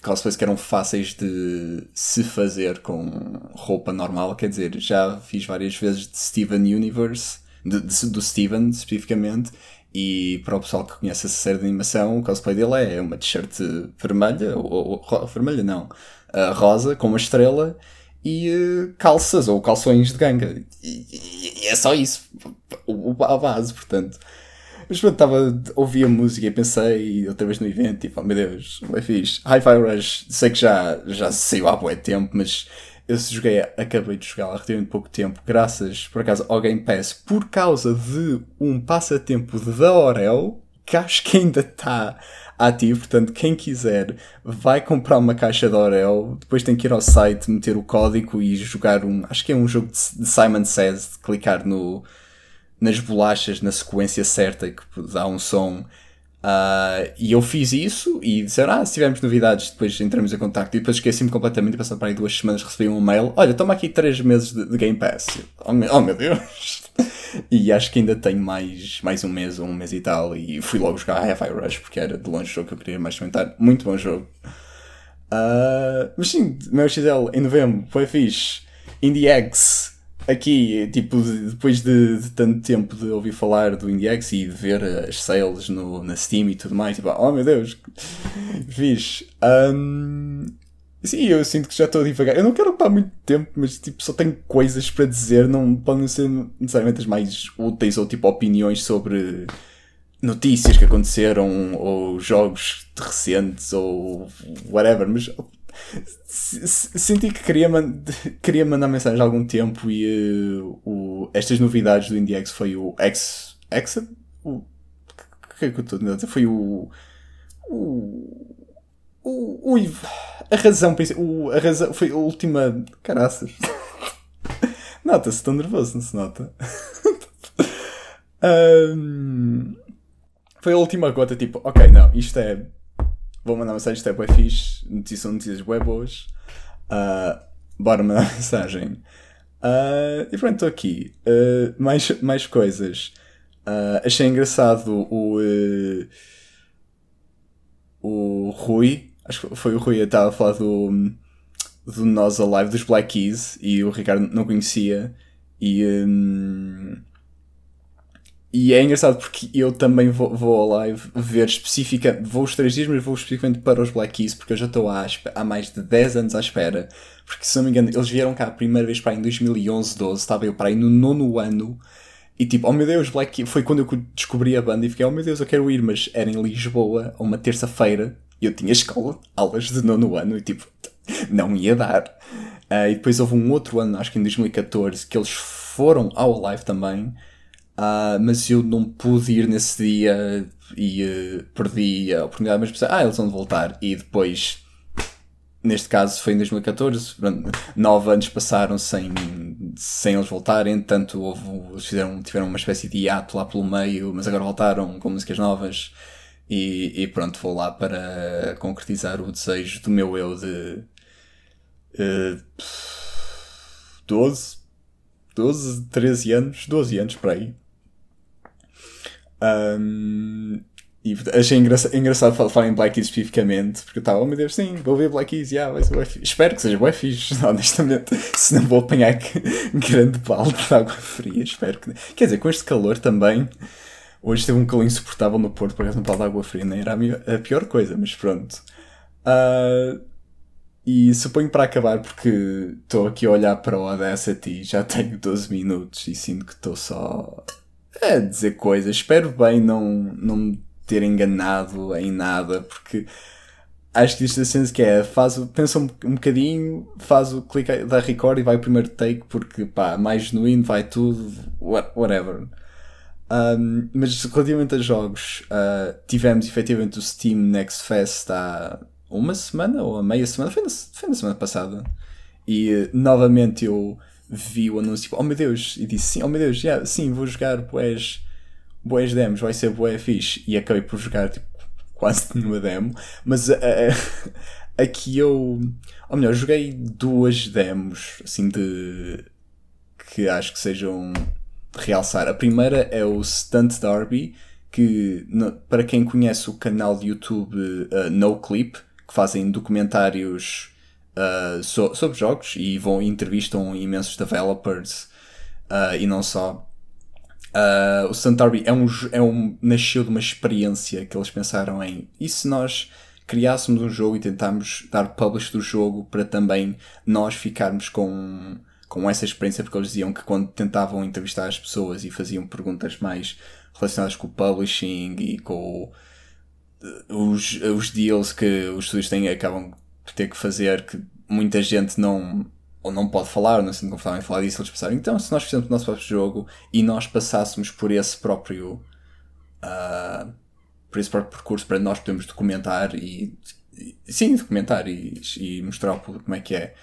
cosplays que eram fáceis de se fazer com roupa normal. Quer dizer, já fiz várias vezes de Steven Universe de, de, do Steven especificamente. E para o pessoal que conhece essa série de animação, o cosplay dele é uma t-shirt vermelha, ou, ou, vermelha não, uh, rosa, com uma estrela e uh, calças ou calções de ganga. E, e, e é só isso, o, a base, portanto. Mas pronto, estava, ouvi a música e pensei outra vez no evento, tipo, oh meu Deus, é fixe. Hi-Fi Rush, sei que já, já saiu há bom tempo, mas eu joguei, acabei de jogar há relativamente pouco tempo, graças, por acaso, ao Game Pass, por causa de um passatempo da Orel, que acho que ainda está ativo, portanto, quem quiser vai comprar uma caixa de Orel, depois tem que ir ao site, meter o código e jogar um, acho que é um jogo de Simon Says, de clicar no, nas bolachas na sequência certa que dá um som Uh, e eu fiz isso e disseram: Ah, se tivermos novidades, depois entramos em contato. E depois esqueci-me completamente e passando para aí duas semanas recebi um mail: Olha, toma aqui três meses de, de Game Pass. Oh meu, oh meu, Deus! e acho que ainda tenho mais, mais um mês, um mês e tal. E fui logo jogar Hi-Fi Rush porque era de longe o jogo que eu queria mais comentar. Muito bom jogo. Uh, mas sim, meu XL em novembro foi fixe. Indie Eggs aqui, tipo, depois de, de, tanto tempo de ouvir falar do IndieX e de ver as sales no, na Steam e tudo mais, tipo, oh meu Deus, fiz. Um, sim, eu sinto que já estou a divagar. Eu não quero ocupar muito tempo, mas tipo, só tenho coisas para dizer, não podem ser necessariamente as mais úteis ou tipo opiniões sobre notícias que aconteceram ou jogos recentes ou whatever, mas senti que queria, man queria mandar mensagem há algum tempo e uh, o, estas novidades do IndieX foi o X. X? O que é que eu estou a dizer? Foi o. O. O, o, a razão o, a razão foi a última caraças nota-se, estou nervoso, não se nota um, foi a última gota tipo, ok, não, isto é vou mandar mensagem, isto é bué fixe, notícias são notícias bué boas. Uh, bora mandar mensagem. Uh, e pronto, estou aqui. Uh, mais, mais coisas. achei engraçado o. o Rui. Acho que foi o Rui a estar a falar do. do Nós Alive dos Black Keys e o Ricardo não conhecia. E. Um, e é engraçado porque eu também vou, vou ao live ver específica, vou os três dias, mas vou especificamente para os Black Keys, porque eu já estou há, há mais de 10 anos à espera. Porque se não me engano, eles vieram cá a primeira vez para aí em 2011, 12, estava eu para aí no nono ano. E tipo, oh meu Deus, Black Keys, foi quando eu descobri a banda e fiquei, oh meu Deus, eu quero ir, mas era em Lisboa, uma terça-feira, e eu tinha escola, aulas de nono ano, e tipo, não ia dar. Uh, e depois houve um outro ano, acho que em 2014, que eles foram ao live também. Uh, mas eu não pude ir nesse dia e uh, perdi a oportunidade, mas pensei, ah, eles vão voltar. E depois, neste caso foi em 2014, nove anos passaram sem, sem eles voltarem, entretanto houve, eles fizeram, tiveram uma espécie de hiato lá pelo meio, mas agora voltaram com músicas novas. E, e pronto, vou lá para concretizar o desejo do meu eu de uh, 12, 12, 13 anos, 12 anos para aí. Um, e achei engraçado, engraçado falar em Black Keys especificamente, porque eu estava, oh meu Deus, sim, vou ver Black Keys, yeah, vai ser. Espero que seja bem fixe, honestamente. Se não vou apanhar grande balde de água fria, espero que. Quer dizer, com este calor também. Hoje teve um calor insuportável no Porto, por exemplo, um balde de água fria, nem era a, pior coisa, mas pronto. Uh, e suponho para acabar, porque estou aqui a olhar para o Audacity, já tenho 12 minutos e sinto que estou só a dizer coisas. Espero bem não, não ter enganado em nada, porque acho que isto é que é, faz, pensa um, um bocadinho, faz o clique, dá record e vai o primeiro take, porque pá, mais genuíno, vai tudo, whatever. Um, mas relativamente a jogos, uh, tivemos efetivamente o Steam Next Fest há uma semana ou a meia semana, foi na, foi na semana passada. E uh, novamente eu vi o anúncio, oh meu Deus, e disse sim, oh meu Deus, yeah, sim, vou jogar boés boas demos, vai ser boé fixe. E acabei por jogar tipo, quase nenhuma demo. Mas uh, aqui eu. Ou melhor, joguei duas demos assim de. que acho que sejam de realçar. A primeira é o Stunt Derby, que para quem conhece o canal de YouTube uh, No Clip, que fazem documentários uh, so, sobre jogos e vão entrevistam imensos developers uh, e não só. Uh, o Santori é um, é um, nasceu de uma experiência que eles pensaram em e se nós criássemos um jogo e tentámos dar publish do jogo para também nós ficarmos com, com essa experiência, porque eles diziam que quando tentavam entrevistar as pessoas e faziam perguntas mais relacionadas com o publishing e com os, os deals que os estúdios têm, acabam por ter que fazer, que muita gente não ou não pode falar, ou não se sente confortável em falar disso, eles pensaram, então se nós fizéssemos o nosso próprio jogo e nós passássemos por esse próprio uh, por esse próprio percurso para nós podermos documentar e, e sim, documentar e, e mostrar ao público como é que é.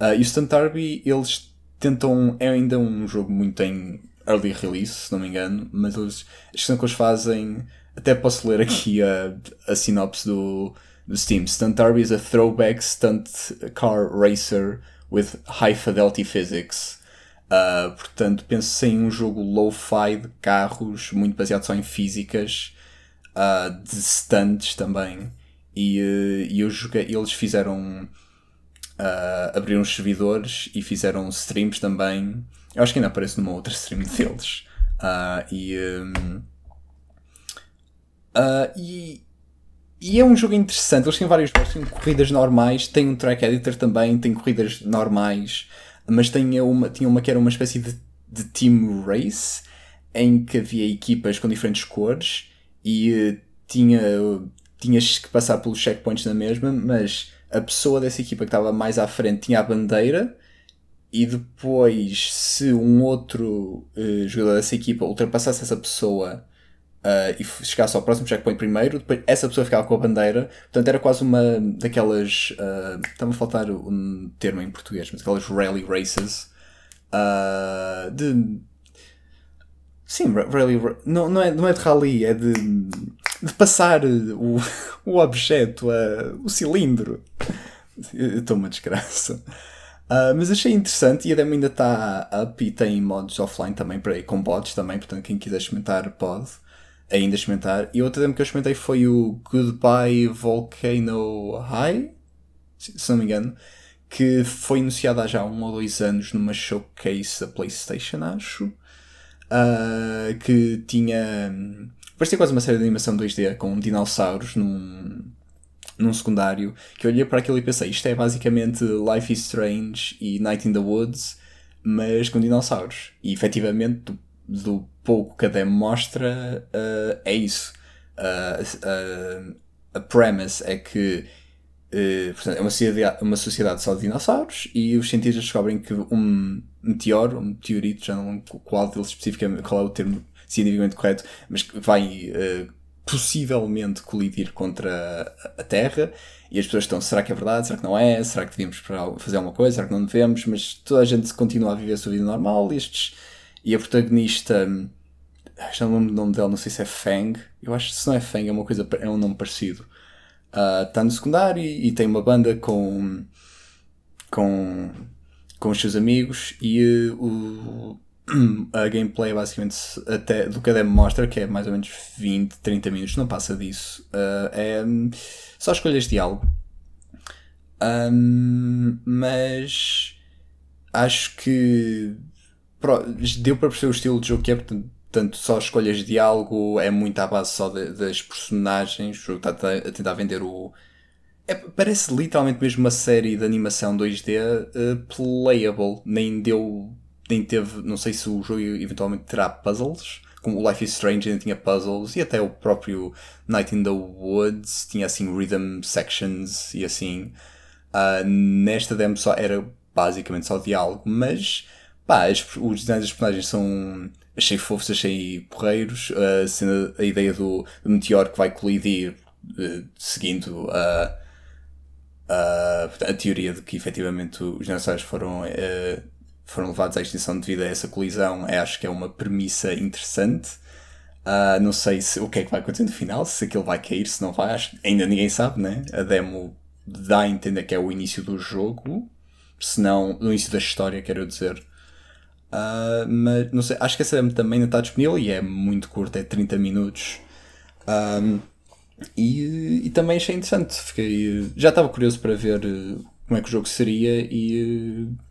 Uh, e o Stunt Derby, eles tentam, é ainda um jogo muito em early release, se não me engano, mas eles, a questão que eles fazem, até posso ler aqui a, a sinopse do, do Steam. Stunt Derby is a throwback stunt car racer with high fidelity physics. Uh, portanto, penso em um jogo low-fi de carros, muito baseado só em físicas, uh, de stunts também. E, uh, eu joguei, eles fizeram. abriram os servidores e fizeram streams também. Eu acho que ainda aparece numa outra stream deles. e, um, e e é um jogo interessante, eles têm vários modos, têm corridas normais, tem um track editor também, tem corridas normais, mas tinha uma, tinha uma que era uma espécie de, de team race, em que havia equipas com diferentes cores e uh, tinha, tinhas que passar pelos checkpoints na mesma, mas a pessoa dessa equipa que estava mais à frente tinha a bandeira e depois se um outro uh, jogador dessa equipa ultrapassasse essa pessoa uh, e chegasse ao próximo checkpoint primeiro, depois essa pessoa ficava com a bandeira. Portanto, era quase uma daquelas. Uh, Está-me a faltar um termo em português, mas aquelas rally races. Uh, de. Sim, rally. Não, não, é, não é de rally, é de. de passar o, o objeto, o cilindro. Estou uma desgraça. Uh, mas achei interessante e a demo ainda está up e tem modos offline também para ir com bots também, portanto quem quiser experimentar pode ainda experimentar. E outra demo que eu experimentei foi o Goodbye Volcano High, se não me engano, que foi anunciado há já um ou dois anos numa showcase da PlayStation, acho. Uh, que tinha. Parecia quase uma série de animação 2D com dinossauros num, num secundário. Que eu olhei para aquilo e pensei: isto é basicamente Life is Strange e Night in the Woods, mas com dinossauros. E efetivamente, do pouco que a demo mostra, uh, é isso. Uh, uh, a premise é que portanto, é uma sociedade, uma sociedade só de dinossauros e os cientistas descobrem que um meteoro, um meteorito, já não qual deles especificamente, qual é o termo cientificamente correto, mas que vai possivelmente colidir contra a Terra e as pessoas estão, será que é verdade? Será que não é? Será que devíamos fazer alguma coisa? Será que não devemos? Mas toda a gente continua a viver a sua vida normal estes e a protagonista, já não lembro o nome dela, não sei se é Fang. Eu acho que se não é Fang, é uma coisa, é um nome parecido. Está ah, uh, no secundário e, e, tem uma banda com. com. com os seus amigos e uh, o, a gameplay é basicamente até do que a demo mostra, que é mais ou menos 20, 30 minutos, não passa disso. Uh, é um, só escolhas de algo. Um, mas acho que deu para perceber o estilo de jogo que é, portanto, só escolhas de diálogo, é muito à base só de, das personagens, o jogo está a tentar vender o. É, parece literalmente mesmo uma série de animação 2D uh, eh, playable, nem deu. nem teve. não sei se o jogo eventualmente terá puzzles. Como o Life is Strange ainda tinha puzzles, e até o próprio Night in the Woods tinha assim rhythm sections e assim. Uh, nesta demo só era basicamente só diálogo, mas pá, os designs dos personagens são achei fofos, achei porreiros. A, cena, a ideia do, do meteoro que vai colidir uh, seguindo a, a, a, teoria de que efetivamente os dinossauros foram, uh, foram levados à extinção devido a essa colisão, é, acho que é uma premissa interessante. Uh, não sei se, o que é que vai acontecer no final, se aquilo vai cair, se não vai, acho, ainda ninguém sabe, né? A demo dá a entender que é o início do jogo, se não, no início da história, quero dizer. Uh, mas não sei, acho que essa também ainda está disponível e é muito curta, é 30 minutos. Um, e, e também achei interessante. Fiquei, já estava curioso para ver eh, como é que o jogo seria e eh,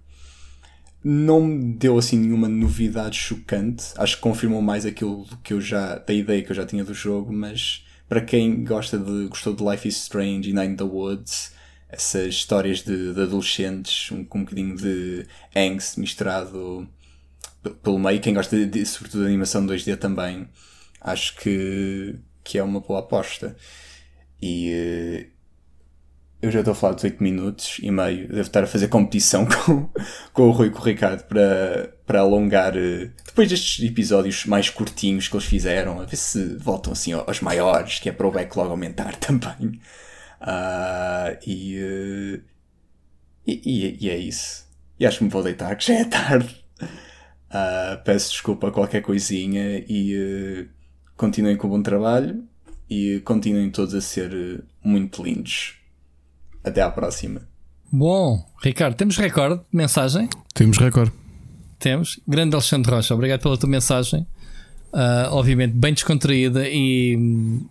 não me deu assim nenhuma novidade chocante. Acho que confirmou mais aquilo que eu já, da ideia que eu já tinha do jogo, mas para quem gosta de, gostou de Life is Strange e Night in the Woods, essas histórias de, de adolescentes, um, com um bocadinho de angst misturado pelo meio, quem gosta de, sobretudo de animação 2D também, acho que, que é uma boa aposta. E uh, eu já estou a falar de 8 minutos e meio, devo estar a fazer competição com, com o Rui com o Ricardo para, para alongar. Uh, depois destes episódios mais curtinhos que eles fizeram, a ver se voltam assim aos maiores, que é para o backlog aumentar também. Uh, e, e, e, é isso. E acho que me vou deitar, que já é tarde. Uh, peço desculpa a qualquer coisinha e continuem com o bom trabalho e continuem todos a ser muito lindos. Até à próxima. Bom, Ricardo, temos recorde de mensagem? Temos recorde. Temos. Grande Alexandre Rocha, obrigado pela tua mensagem. Uh, obviamente bem descontraída e,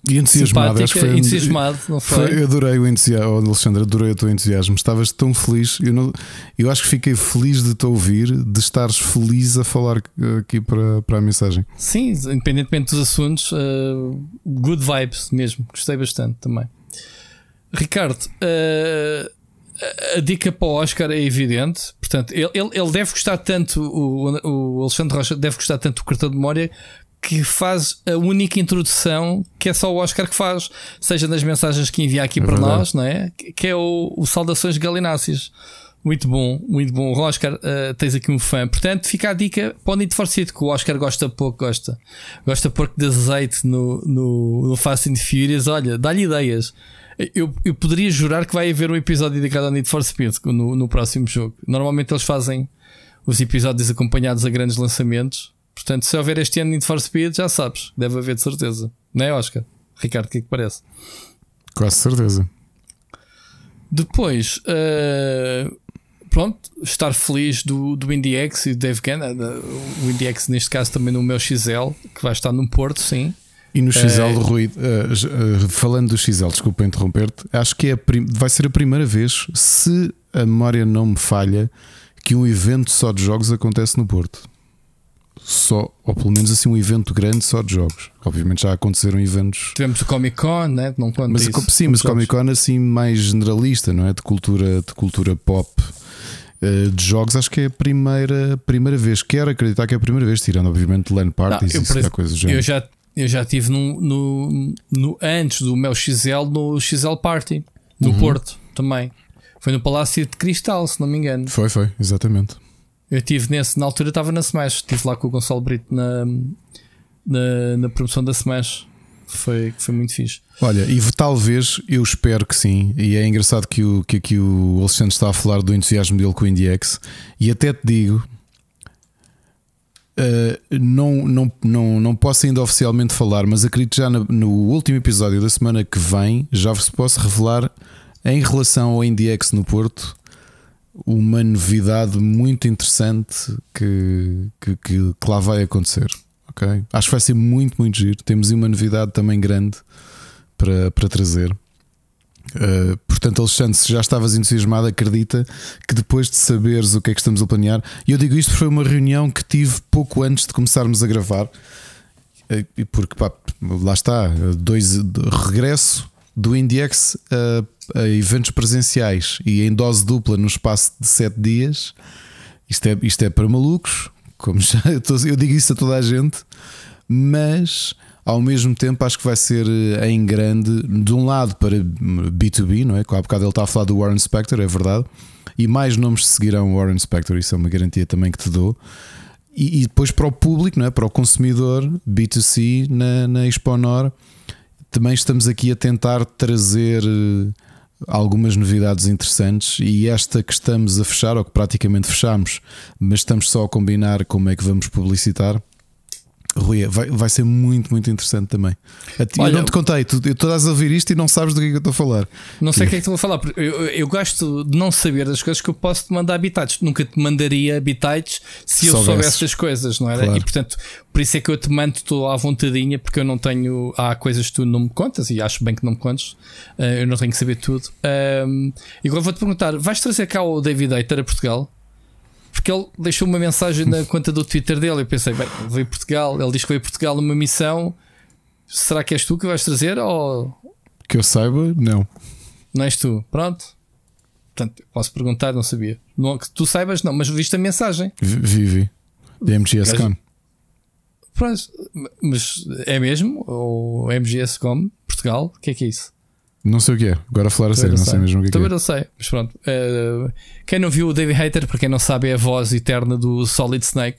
e entusiasmado. Acho que foi, entusiasmado, não foi? foi? adorei o entusiasmo, oh, Alexandre, adorei o teu entusiasmo. Estavas tão feliz. Eu, não, eu acho que fiquei feliz de te ouvir, de estares feliz a falar aqui para, para a mensagem. Sim, independentemente dos assuntos, uh, good vibes mesmo. Gostei bastante também. Ricardo, uh, a dica para o Oscar é evidente. Portanto, ele, ele, ele deve gostar tanto, o, o Alexandre Rocha deve gostar tanto do cartão de memória que faz a única introdução que é só o Oscar que faz, seja nas mensagens que envia aqui é para verdade. nós, não é? Que é o, o Saudações Galináceas. Muito bom, muito bom. Oscar, uh, tens aqui um fã. Portanto, fica a dica para o Need for Speed, que o Oscar gosta pouco, gosta. Gosta pouco de azeite no, no, no Fast and Furious. Olha, dá-lhe ideias. Eu, eu poderia jurar que vai haver um episódio dedicado ao Need for Speed no, no próximo jogo. Normalmente eles fazem os episódios acompanhados a grandes lançamentos. Portanto, se houver este ano Need for Speed, já sabes, deve haver de certeza. Não é, Oscar? Ricardo, o que é que parece? Quase certeza. Depois, uh, pronto, estar feliz do, do IndieX e do Dave Gann, o IndieX neste caso também no meu XL, que vai estar no Porto, sim. E no XL, uh, Rui, uh, falando do XL, desculpa interromper-te, acho que é vai ser a primeira vez, se a memória não me falha, que um evento só de jogos acontece no Porto só, ou pelo menos assim, um evento grande só de jogos. Obviamente já aconteceram eventos. Tivemos o Comic Con, né? não conta mas, isso, Sim, mas o Comic Con assim mais generalista, não é? De cultura, de cultura pop. Uh, de jogos, acho que é a primeira, primeira vez. Quero acreditar que é a primeira vez, tirando obviamente LAN parties não, eu, e coisas do Eu já, eu já tive no, no, no, antes do meu XL no XL Party, no uhum. Porto também. Foi no Palácio de Cristal, se não me engano. Foi, foi, exatamente. Eu estive nesse, na altura estava na Smash, estive lá com o Gonçalo Brito na, na, na promoção da Smash. Foi, foi muito fixe. Olha, e talvez, eu espero que sim, e é engraçado que, o, que aqui o Alexandre está a falar do entusiasmo dele com o IndieX, e até te digo, Uh, não, não, não, não posso ainda oficialmente falar, mas acredito já no, no, último episódio da semana que vem já vos posso revelar em relação ao IndieX no Porto uma novidade muito interessante que, que, que, que lá vai acontecer. Okay? Acho que vai ser muito, muito giro. Temos uma novidade também grande para, para trazer. Uh, portanto, Alexandre, se já estavas entusiasmado, acredita que depois de saberes o que é que estamos a planear, e eu digo isto foi uma reunião que tive pouco antes de começarmos a gravar, uh, porque pá, lá está, dois regresso do IndieX a, a, eventos presenciais e em dose dupla no espaço de 7 dias. Isto é, isto é para malucos, como já eu digo isso a toda a gente, mas ao mesmo tempo acho que vai ser eh, em grande, de um lado para B2B, não é? Com há bocado ele está a falar do Warren Spector, é verdade, e mais nomes seguirão Warren Spector, isso é uma garantia também que te dou. E, e depois para o público, não é? para o consumidor, B2C na, na Expo Nor, também estamos aqui a tentar trazer eh, algumas novidades interessantes e esta que estamos a fechar, ou que praticamente fechamos, mas estamos só a combinar como é que vamos publicitar. Rui, vai, vai ser muito, muito interessante também. Olha, eu não te contei, tu, tu estás a ouvir isto e não sabes do que é que eu estou a falar. Não sei o que é que estou a falar, eu, eu, eu, gosto de não saber das coisas que eu posso te mandar habitats. Nunca te mandaria habitats se eu soubesse essas coisas, não era? Claro. E portanto, por isso é que eu te mando estou à vontadinha, porque eu não tenho. Há coisas que tu não me contas e acho bem que não me contes. Uh, eu não tenho que saber tudo. Um, e agora vou-te perguntar: vais trazer cá o David Hater a Portugal? Porque ele deixou uma mensagem na conta do Twitter dele. Eu pensei, bem, veio Portugal. Ele diz que veio Portugal numa missão. Será que és tu que vais trazer? Ou... Que eu saiba, não. Não és tu, pronto. Portanto, posso perguntar, não sabia. Não, que tu saibas, não, mas viste a mensagem. Vi, vi. Da MGSCom. Pronto, mas é mesmo? Ou MGSCom Portugal? O que é que é isso? Não sei o que é, agora a falar a sério, não sei. mesmo o que é. Também não sei, mas pronto. Uh, quem não viu o David Hater, para quem não sabe, é a voz eterna do Solid Snake,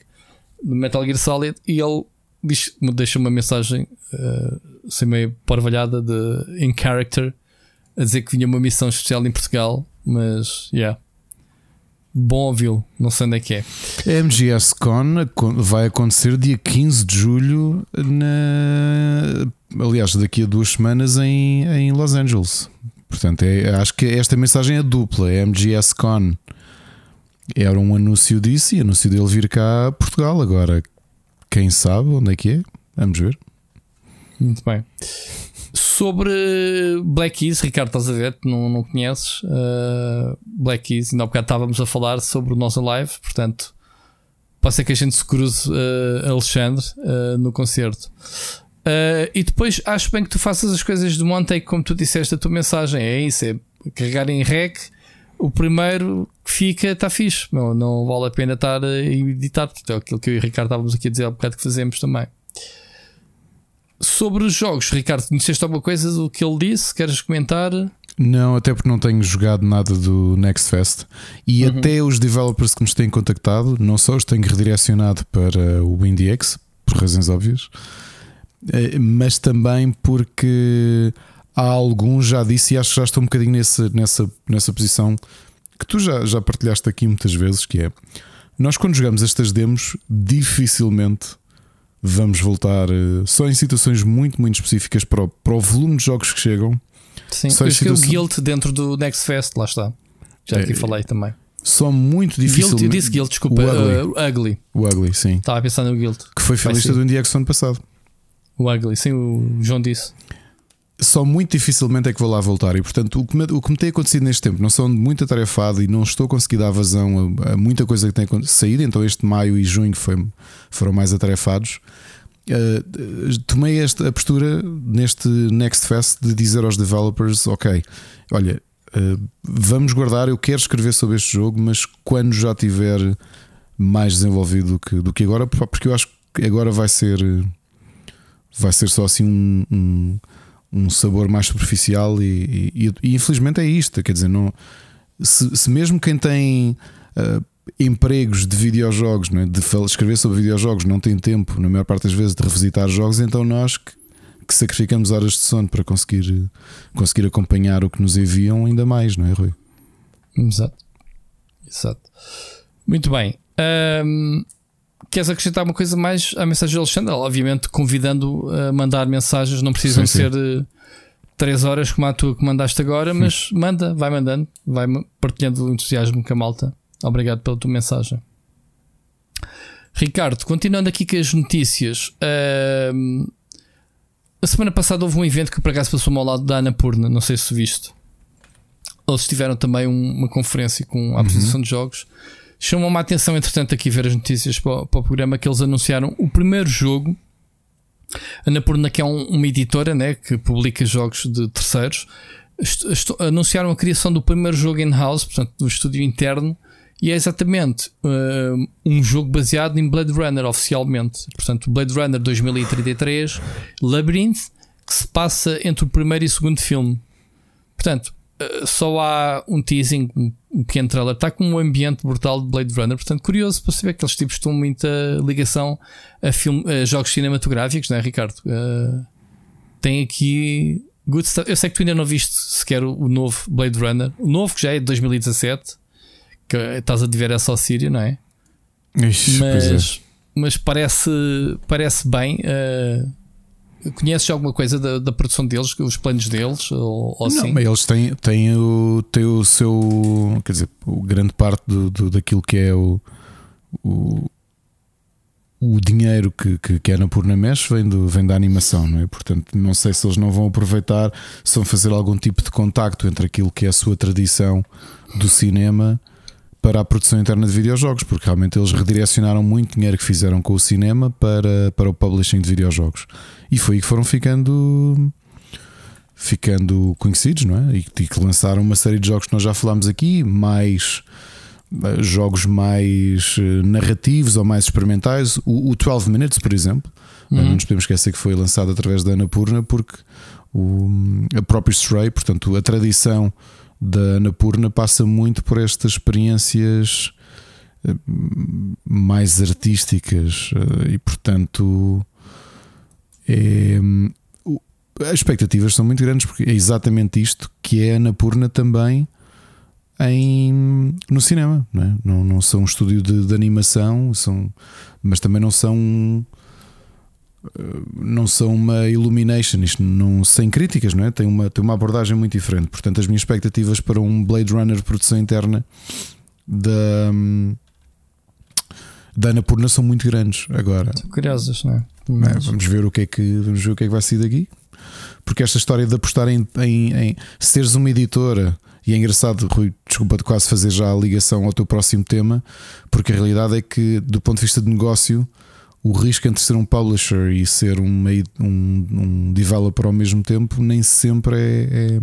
do Metal Gear Solid, e ele diz, deixa uma mensagem uh, assim meio porvalhada de in character a dizer que vinha uma missão especial em Portugal, mas yeah. Bom ouvi-lo, não sei onde é que é. A MGS Con vai acontecer dia 15 de julho, na... aliás, daqui a duas semanas em, em Los Angeles. Portanto, é, acho que esta mensagem é dupla. É MGS Con era um anúncio disso e anúncio dele vir cá a Portugal. Agora, quem sabe onde é que é? Vamos ver. Muito bem. Sobre Black Keys, Ricardo, estás a ver? Não, não conheces uh, Black Keys? Ainda há bocado estávamos a falar sobre o nosso live, portanto, pode ser que a gente se cruze, uh, Alexandre, uh, no concerto. E depois acho bem que tu faças as coisas de Monte, como tu disseste a tua mensagem. É isso, é carregar em rec. O primeiro que fica está fixe, não, não vale a pena estar a editar, porque é aquilo que eu e o Ricardo estávamos aqui a dizer há bocado que fazemos também. Sobre os jogos, Ricardo, conheceste alguma coisa do que ele disse? Queres comentar? Não, até porque não tenho jogado nada do Next Fest e uhum. até os developers que nos têm contactado, não só os tenho redirecionado para o IndieX, por razões óbvias, mas também porque há alguns, já disse, e acho que já estou um bocadinho nessa, nessa, nessa posição que tu já, já partilhaste aqui muitas vezes, que é nós quando jogamos estas demos, dificilmente vamos voltar uh, só em situações muito, muito específicas para o, para o volume de jogos que chegam. Sim, só eu situações... o Guild dentro do Next Fest, lá está. Já aqui é, falei também. Só muito difícil. Guild, eu disse Guild, desculpa. O Ugly. Uh, ugly. O Ugly, sim. Estava a pensar no Guild. Que foi finalista do Indiex ano passado. O Ugly, sim, o João disse só muito dificilmente é que vou lá voltar. E portanto, o que me, o que me tem acontecido neste tempo, não sou muito atarefado e não estou a conseguir dar vazão a, a muita coisa que tem saído. Então, este maio e junho foi, foram mais atarefados. Uh, tomei esta a postura neste Next Fest de dizer aos developers: Ok, olha, uh, vamos guardar. Eu quero escrever sobre este jogo, mas quando já tiver mais desenvolvido do que, do que agora, porque eu acho que agora vai ser vai ser só assim um, um um sabor mais superficial e, e, e, infelizmente é isto. Quer dizer, não, se, se mesmo quem tem uh, empregos de videojogos, é? de escrever sobre videojogos, não tem tempo, na maior parte das vezes, de revisitar jogos, então nós que, que sacrificamos horas de sono para conseguir, conseguir acompanhar o que nos enviam, ainda mais, não é, Rui? Exato. Exato. Muito bem. Um, Queres acrescentar uma coisa mais à mensagem de Alexandre? Obviamente, convidando a mandar mensagens, não precisam sim, ser uh, 3 horas como a tua que mandaste agora, mas manda, vai mandando, vai partilhando o entusiasmo com a malta. Obrigado pela tua mensagem. Ricardo, continuando aqui com as notícias. Uh, a semana passada houve um evento que por acaso passou-me ao lado da Anapurna, não sei se viste. Eles tiveram também um, uma conferência com a apresentação uhum. de jogos. Chamou-me a atenção, entretanto, aqui ver as notícias para, para, o programa que eles anunciaram o primeiro jogo. A Anapurna, que é um, uma editora né, que publica jogos de terceiros, anunciaram a criação do primeiro jogo in-house, portanto, do estúdio interno e é exatamente uh, um jogo baseado em Blade Runner oficialmente. Portanto, Blade Runner 2033 Labyrinth, que se passa entre o primeiro e o segundo filme. Portanto, só há um teasing, um pequeno trailer. Está com um ambiente brutal de Blade Runner. Portanto, curioso para saber que aqueles tipos têm muita ligação a, filme, a jogos cinematográficos, não é, Ricardo? Uh, tem aqui good stuff. Eu sei que tu ainda não viste sequer o novo Blade Runner, o novo que já é de 2017 que estás a ver essa ao Sírio, não é? Ixi, mas, é. mas parece, parece bem. Uh, conheces alguma coisa da, da, produção deles, os planos deles? Ou, ou não, assim? mas eles têm, têm, o, têm o seu. Quer dizer, o grande parte do, do, daquilo que é o, o, o dinheiro que, que, que a Anapurna mexe vem, do, vem da animação, não é? Portanto, não sei se eles não vão aproveitar, se vão fazer algum tipo de contacto entre aquilo que é a sua tradição do cinema para a produção interna de videojogos, porque realmente eles redirecionaram muito dinheiro que fizeram com o cinema para, para o publishing de videojogos. E foi aí que foram ficando ficando conhecidos, não é? E, e que lançaram uma série de jogos que nós já falámos aqui, mais eh, jogos mais eh, narrativos ou mais experimentais. O, o 12 Minutes, por exemplo, eh, uhum. não nos podemos esquecer que foi lançado através da Anapurna, porque o a próprio Stray, portanto, a tradição da Anapurna passa muito por estas experiências eh, mais artísticas eh, e, portanto, é, as expectativas são muito grandes porque é exatamente isto que é a Anapurna também em, no cinema. Não, é? não, não são um estúdio de, de animação, são, mas também não são não são uma Illumination, isto não, sem críticas, não é? Tem uma, tem uma abordagem muito diferente. Portanto, as minhas expectativas para um Blade Runner de produção interna da, da Anapurna são muito grandes agora. São curiosas, não é? é? Vamos ver o que é que vamos ver o que é que vai sair daqui. Porque esta história de apostar em, em, em seres uma editora e é engraçado, Rui, desculpa de quase fazer já a ligação ao teu próximo tema, porque a realidade é que, do ponto de vista de negócio, o risco entre ser um publisher e ser um, um, um developer ao mesmo tempo nem sempre é, é,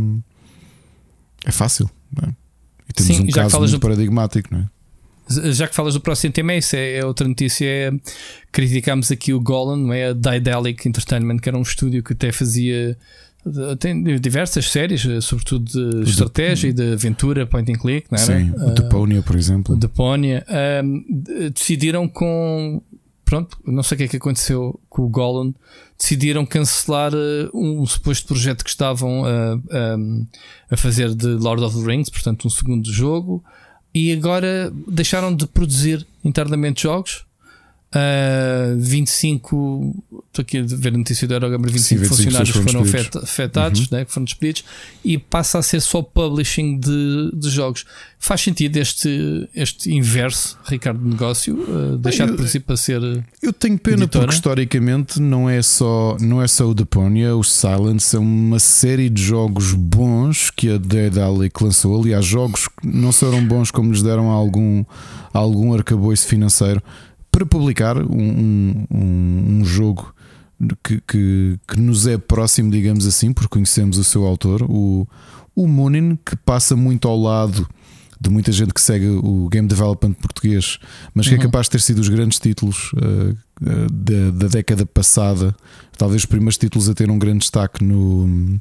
é fácil. É? E temos Sim, um caso muito do... paradigmático, não é? Já que falas do próximo tema, é isso é, é outra notícia. É, criticámos aqui o Golan, não é? A Daedalic Entertainment, que era um estúdio que até fazia tem diversas séries, sobretudo de o estratégia de... e de aventura, point and click, não era? Sim, o Deponia, por exemplo. O Deponia. Um, decidiram com pronto, não sei o que é que aconteceu com o Golan, decidiram cancelar uh, um suposto projeto que estavam a, a, a, fazer de Lord of the Rings, portanto, um segundo jogo, e agora deixaram de produzir internamente jogos Uh, 25, estou aqui a ver a notícia do Eurogamer, 25, Sim, 25 funcionários foram, foram afetados, uhum. né, que foram despedidos, e passa a ser só publishing de, de jogos. Faz sentido este, este inverso, Ricardo, de negócio, uh, deixar eu, de produzir para ser. Eu tenho pena editora. porque historicamente não é só, não é só o Deponia, o Silence, é uma série de jogos bons que a Daedalic lançou. Aliás, jogos que não serão bons como lhes deram algum, algum arcabouço financeiro para publicar um, um, um jogo que, que, que, nos é próximo, digamos assim, porque conhecemos o seu autor, o, o Moonin, que passa muito ao lado de muita gente que segue o game development português, mas que é uhum. é capaz de ter sido os grandes títulos uh, da, da, década passada, talvez os primeiros títulos a ter um grande destaque no,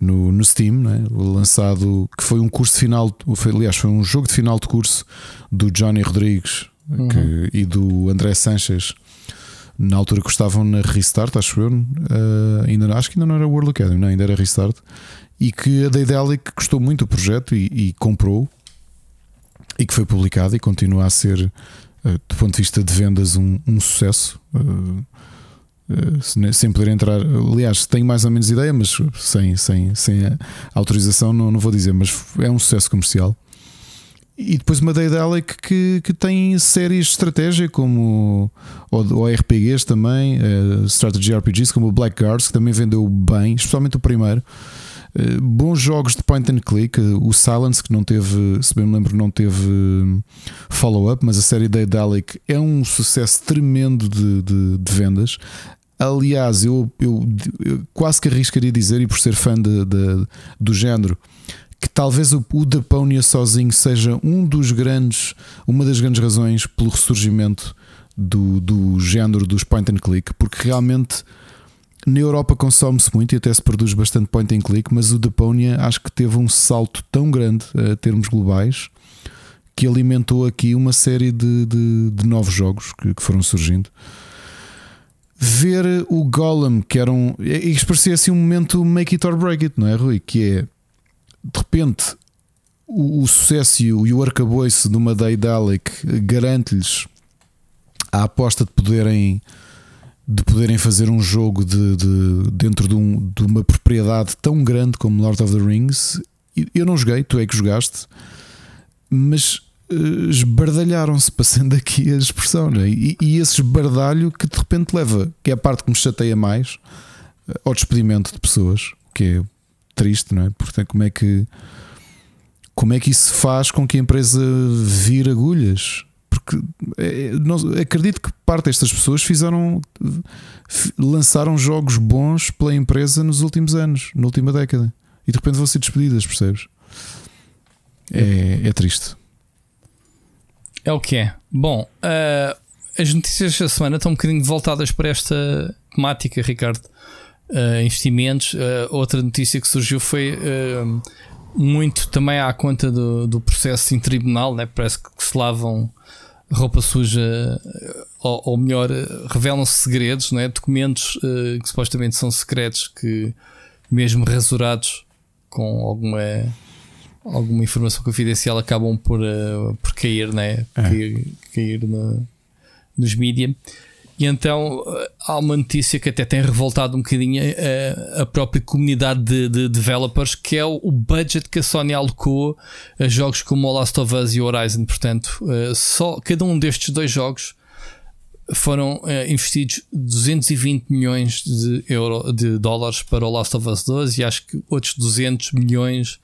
no, no Steam, né? lançado que foi um curso final, foi, aliás, foi um jogo de final de curso do Johnny Rodrigues, uhum. que, e do André Sanches na altura que estavam na Restart, acho eu. Uh, ainda, acho que ainda não era World Academy, não, ainda era Restart. E que a Daedalic gostou muito do projeto e, e, comprou, e que foi publicado e continua a ser, uh, do ponto de vista de vendas, um, um sucesso. Uh, Uh, sem poder entrar, aliás, tenho mais ou menos ideia, mas sem, sem, sem autorização não, não vou dizer, mas é um sucesso comercial. E depois uma Daedalic que, que tem séries de estratégia como ou, ou RPGs também, uh, Strategy RPGs como o Black Guards, que também vendeu bem, especialmente o primeiro. Uh, bons jogos de point and click, uh, o Silence, que não teve, se bem me lembro, não teve follow-up, mas a série Daedalic é um sucesso tremendo de, de, de vendas. Aliás, eu, eu, eu, quase que arriscaria dizer, e por ser fã de, de do género, que talvez o, o Daponia sozinho seja um dos grandes, uma das grandes razões pelo ressurgimento do, do género dos point and click, porque realmente na Europa consome-se muito e até se produz bastante point and click, mas o Daponia acho que teve um salto tão grande a termos globais que alimentou aqui uma série de, de, de novos jogos que, que, foram surgindo. Ver o Golem, que era um. Isto parecia assim um momento make it or break it, não é, Rui? Que é de repente o, o sucesso e o, arcabouço de uma Daedalic garante-lhes a aposta de poderem de poderem fazer um jogo de, de dentro de, um, de, uma propriedade tão grande como Lord of the Rings. Eu não joguei, tu é que jogaste, mas uh, esbardalharam-se, passando aqui a expressão, né? e, e esse esbardalho que de repente leva, que é a parte que me chateia mais, ao despedimento de pessoas, que é triste, não é? Portanto, como é que como é que isso faz com que a empresa vire agulhas? Porque é, não, acredito que parte destas pessoas fizeram lançaram jogos bons pela empresa nos últimos anos, na última década, e de repente vão ser despedidas, percebes? É, é triste. É o que é. Bom, uh, as notícias da semana estão um bocadinho voltadas para esta temática, Ricardo uh, investimentos. Uh, outra notícia que surgiu foi uh, muito também à conta do, do processo em tribunal, né? parece que se lavam roupa suja, ou, ou melhor, revelam-se segredos, né? documentos que supostamente são secretos, que mesmo rasurados com alguma alguma informação confidencial acabam por, por cair, né? É. cair, cair na, nos mídias. E então eh, há uma notícia que até tem revoltado um bocadinho a, eh, a própria comunidade de, de, developers, que é o, budget que a Sony alocou a jogos como o Last of Us e o Horizon. Portanto, uh, só cada um destes dois jogos foram investidos 220 milhões de, euro, de dólares para o Last of Us 2 e acho que outros 200 milhões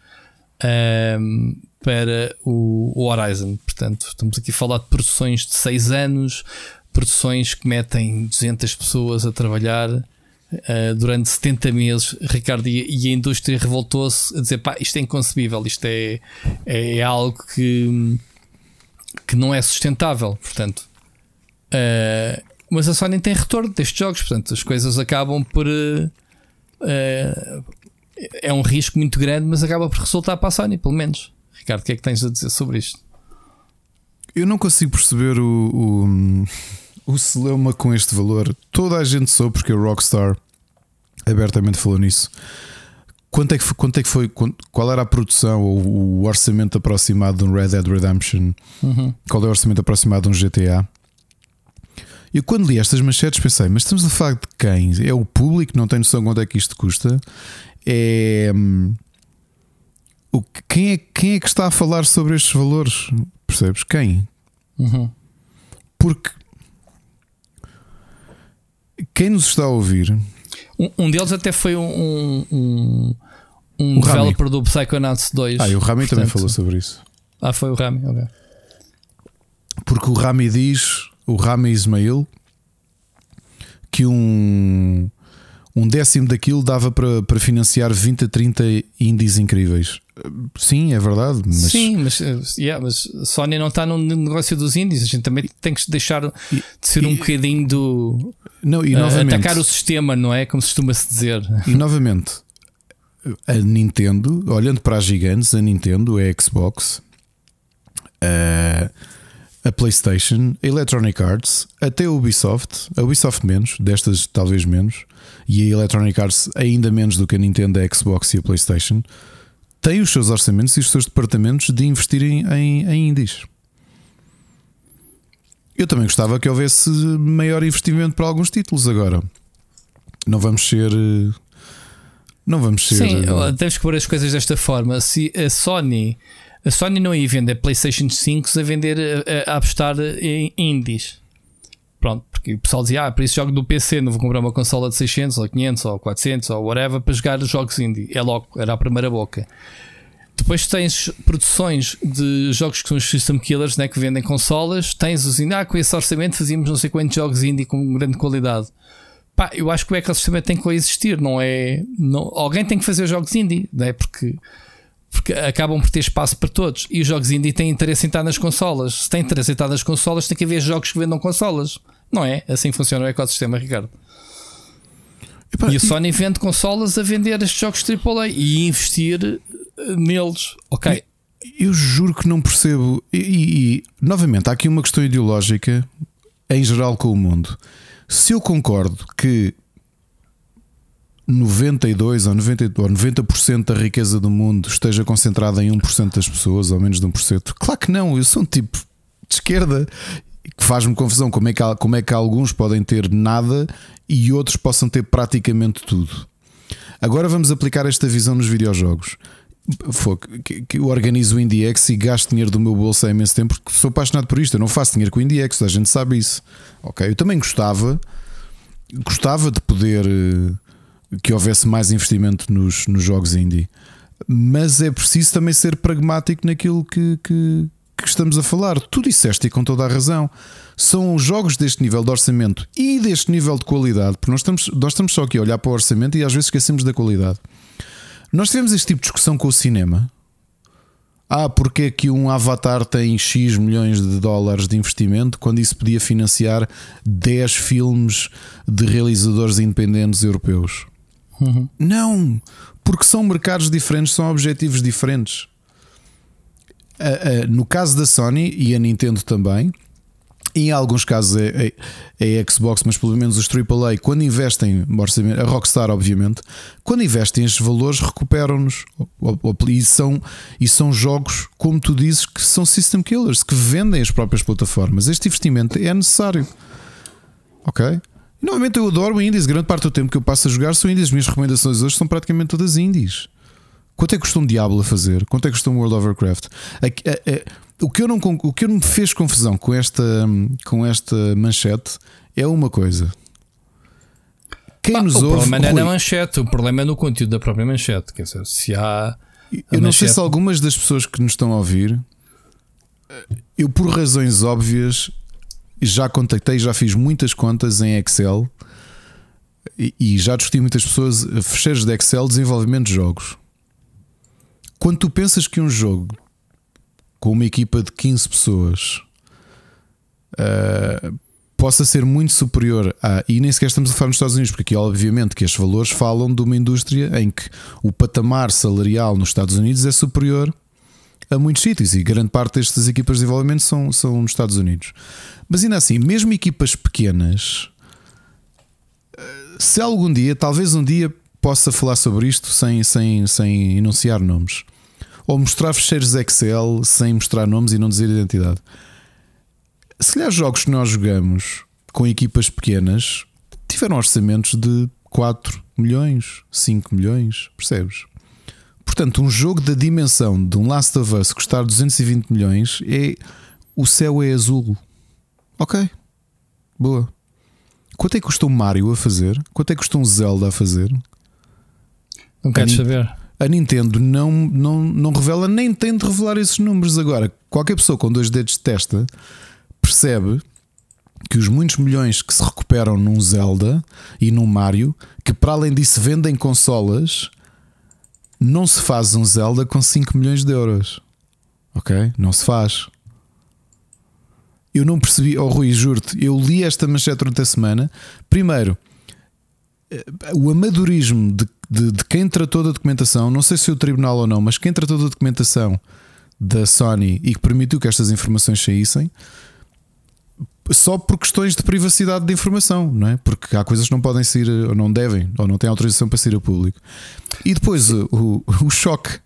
um, ehm, para o Horizon. Portanto, estamos aqui a falar de produções de 6 anos produções que metem 200 pessoas a trabalhar uh, durante 70 meses, Ricardo, e, e a indústria revoltou-se a dizer: pá, isto é inconcebível, isto é, é, é algo que, que não é sustentável. Portanto, uh, mas a Sony tem retorno destes jogos, portanto, as coisas acabam por. Uh, é um risco muito grande, mas acaba por resultar para a Sony, pelo menos. Ricardo, o que é que tens a dizer sobre isto? Eu não consigo perceber o, o, o celeuma com este valor. Toda a gente soube porque o Rockstar abertamente falou nisso. Quanto é que foi, quanto é que foi qual era a produção ou o orçamento aproximado de um Red Dead Redemption? Uhum. Qual é o orçamento aproximado de um GTA? E quando li estas manchetes pensei, mas estamos a falar de quem? É o público, não tem noção quanto é que isto custa? É. Hum, o, quem, é quem é que está a falar sobre estes valores? Percebes? Quem? Uhum. Porque quem nos está a ouvir. Um, um deles até foi um, um, um developer do Psychonauts 2. Ah, e o Rami portanto... também falou sobre isso. Ah, foi o Rami, ok. Porque o Rami diz, o Rami Ismail, que um, um décimo daquilo dava para, para financiar 20 a 30 indies incríveis. Sim, é verdade. Mas... Sim, mas, yeah, mas Sony não está no negócio dos indies. A gente também tem que deixar de ser e, um bocadinho do. Não, e novamente, atacar o sistema, não é? Como se costuma-se dizer. E novamente, a Nintendo, olhando para as gigantes, a Nintendo, a Xbox, a, a PlayStation, a Electronic Arts, até a Ubisoft, a Ubisoft menos, destas talvez menos, e a Electronic Arts ainda menos do que a Nintendo, a Xbox e a PlayStation têm os seus orçamentos e os seus departamentos de investirem em, em indies. Eu também gostava que houvesse maior investimento para alguns títulos agora. não vamos ser. Não vamos ser. Sim, temos que pôr as coisas desta forma. Se a Sony. A Sony não ia vender PlayStation 5 a vender a, a apostar em indies. Pronto, porque o pessoal dizia, ah, por isso jogo do PC, não vou comprar uma consola de 600 ou 500 ou 400 ou whatever para jogar jogos indie. É logo, era a primeira boca. Depois tens produções de jogos que são os System Killers, né, que vendem consolas. Tens os indie, ah, com esse orçamento fazíamos não sei quantos jogos indie com grande qualidade. Pá, eu acho que o ecossistema tem que coexistir, não é? Não, alguém tem que fazer jogos indie, né? porque, porque acabam por ter espaço para todos. E os jogos indie têm interesse em estar nas consolas. Se tem interesse em estar nas consolas, tem que haver jogos que vendam consolas. Não é? Assim funciona o ecossistema, Ricardo. e a Sony vende consolas a vender estes jogos AAA e investir eh, neles. Ok. Eu juro que não percebo. E, e, e, novamente, há aqui uma questão ideológica em geral com o mundo. Se eu concordo que 92 ou 90%, ou 90 da riqueza do mundo esteja concentrada em 1% das pessoas, ou menos de 1%, claro que não. Eu sou um tipo de esquerda que faz-me confusão como é, que como é que alguns podem ter nada e outros possam ter praticamente tudo. Agora vamos aplicar esta visão nos videojogos. Foi, que, que eu organizo o IndieX e gasto dinheiro do meu bolso há imenso tempo porque sou apaixonado por isto. Eu não faço dinheiro com o IndieX, a gente sabe isso. Ok, eu também gostava, gostava de poder eh, que houvesse mais investimento nos, nos jogos indie, mas é preciso também ser pragmático naquilo que, que que estamos a falar. Tu disseste e com toda a razão. São jogos deste nível de orçamento e deste nível de qualidade, porque nós estamos, nós estamos só aqui a olhar para o orçamento e às vezes esquecemos da qualidade. Nós tivemos este tipo de discussão com o cinema. Ah, porque é que um Avatar tem X milhões de dólares de investimento quando isso podia financiar 10 filmes de realizadores independentes europeus? Uhum. Não, porque são mercados diferentes, são objetivos diferentes no caso da Sony e a Nintendo também, em alguns casos é, é, é Xbox, mas pelo menos os AAA, quando investem, a Rockstar, obviamente, quando investem estes valores, recuperam-nos e são, e são jogos, como tu dizes, que são system killers, que vendem as próprias plataformas. Este investimento é necessário, ok? Novamente eu adoro indies, grande parte do tempo que eu passo a jogar são indies. As minhas recomendações hoje são praticamente todas indies. Quanto é que custa um Diablo a fazer? Quanto é que custa um World of Warcraft? O que, eu não, o que me fez confusão com esta, com esta manchete é uma coisa. Quem bah, nos o ouve, problema não é na manchete, o problema é no conteúdo da própria manchete. Quer dizer, se há. Eu não sei se algumas das pessoas que nos estão a ouvir, eu por razões óbvias já contactei, já fiz muitas contas em Excel e, e já discuti muitas pessoas fecheiros de Excel desenvolvimento de jogos. Quando tu pensas que um jogo com uma equipa de 15 pessoas uh, possa ser muito superior a. E nem sequer estamos a falar nos Estados Unidos, porque aqui, obviamente, que estes valores falam de uma indústria em que o patamar salarial nos Estados Unidos é superior a muitos sítios e grande parte destas equipas de desenvolvimento são, são nos Estados Unidos. Mas ainda assim, mesmo equipas pequenas, ah, se algum dia, talvez um dia, possa falar sobre isto sem, sem, sem enunciar nomes ou mostrar fecheiros Excel sem mostrar nomes e não dizer identidade. Se calhar jogos que nós jogamos com equipas pequenas tiveram orçamentos de 4 milhões, 5 milhões, percebes? Portanto, um jogo da dimensão de um Last of Us custar 220 milhões é. O céu é azul. Ok. Boa. Quanto é que custou um Mario a fazer? Quanto é que custou um Zelda a fazer? Não queres saber? a Nintendo não, não, não revela nem tem de revelar esses números. Agora, qualquer pessoa com dois dedos de testa percebe que os muitos milhões que se recuperam num Zelda e num Mario, que para além disso vendem consolas, não se faz um Zelda com 5 milhões de euros. Ok? Não se faz. Eu não percebi, oh Rui, juro-te, eu li esta manchete durante a semana. Primeiro, eh, o amadorismo de de, de, quem tratou da documentação, não sei se o tribunal ou não, mas quem tratou da documentação da Sony e que permitiu que estas informações saíssem, só por questões de privacidade de informação, não é? Porque há coisas que não podem sair ou não devem, ou não têm autorização para sair ao público. E depois o, o, choque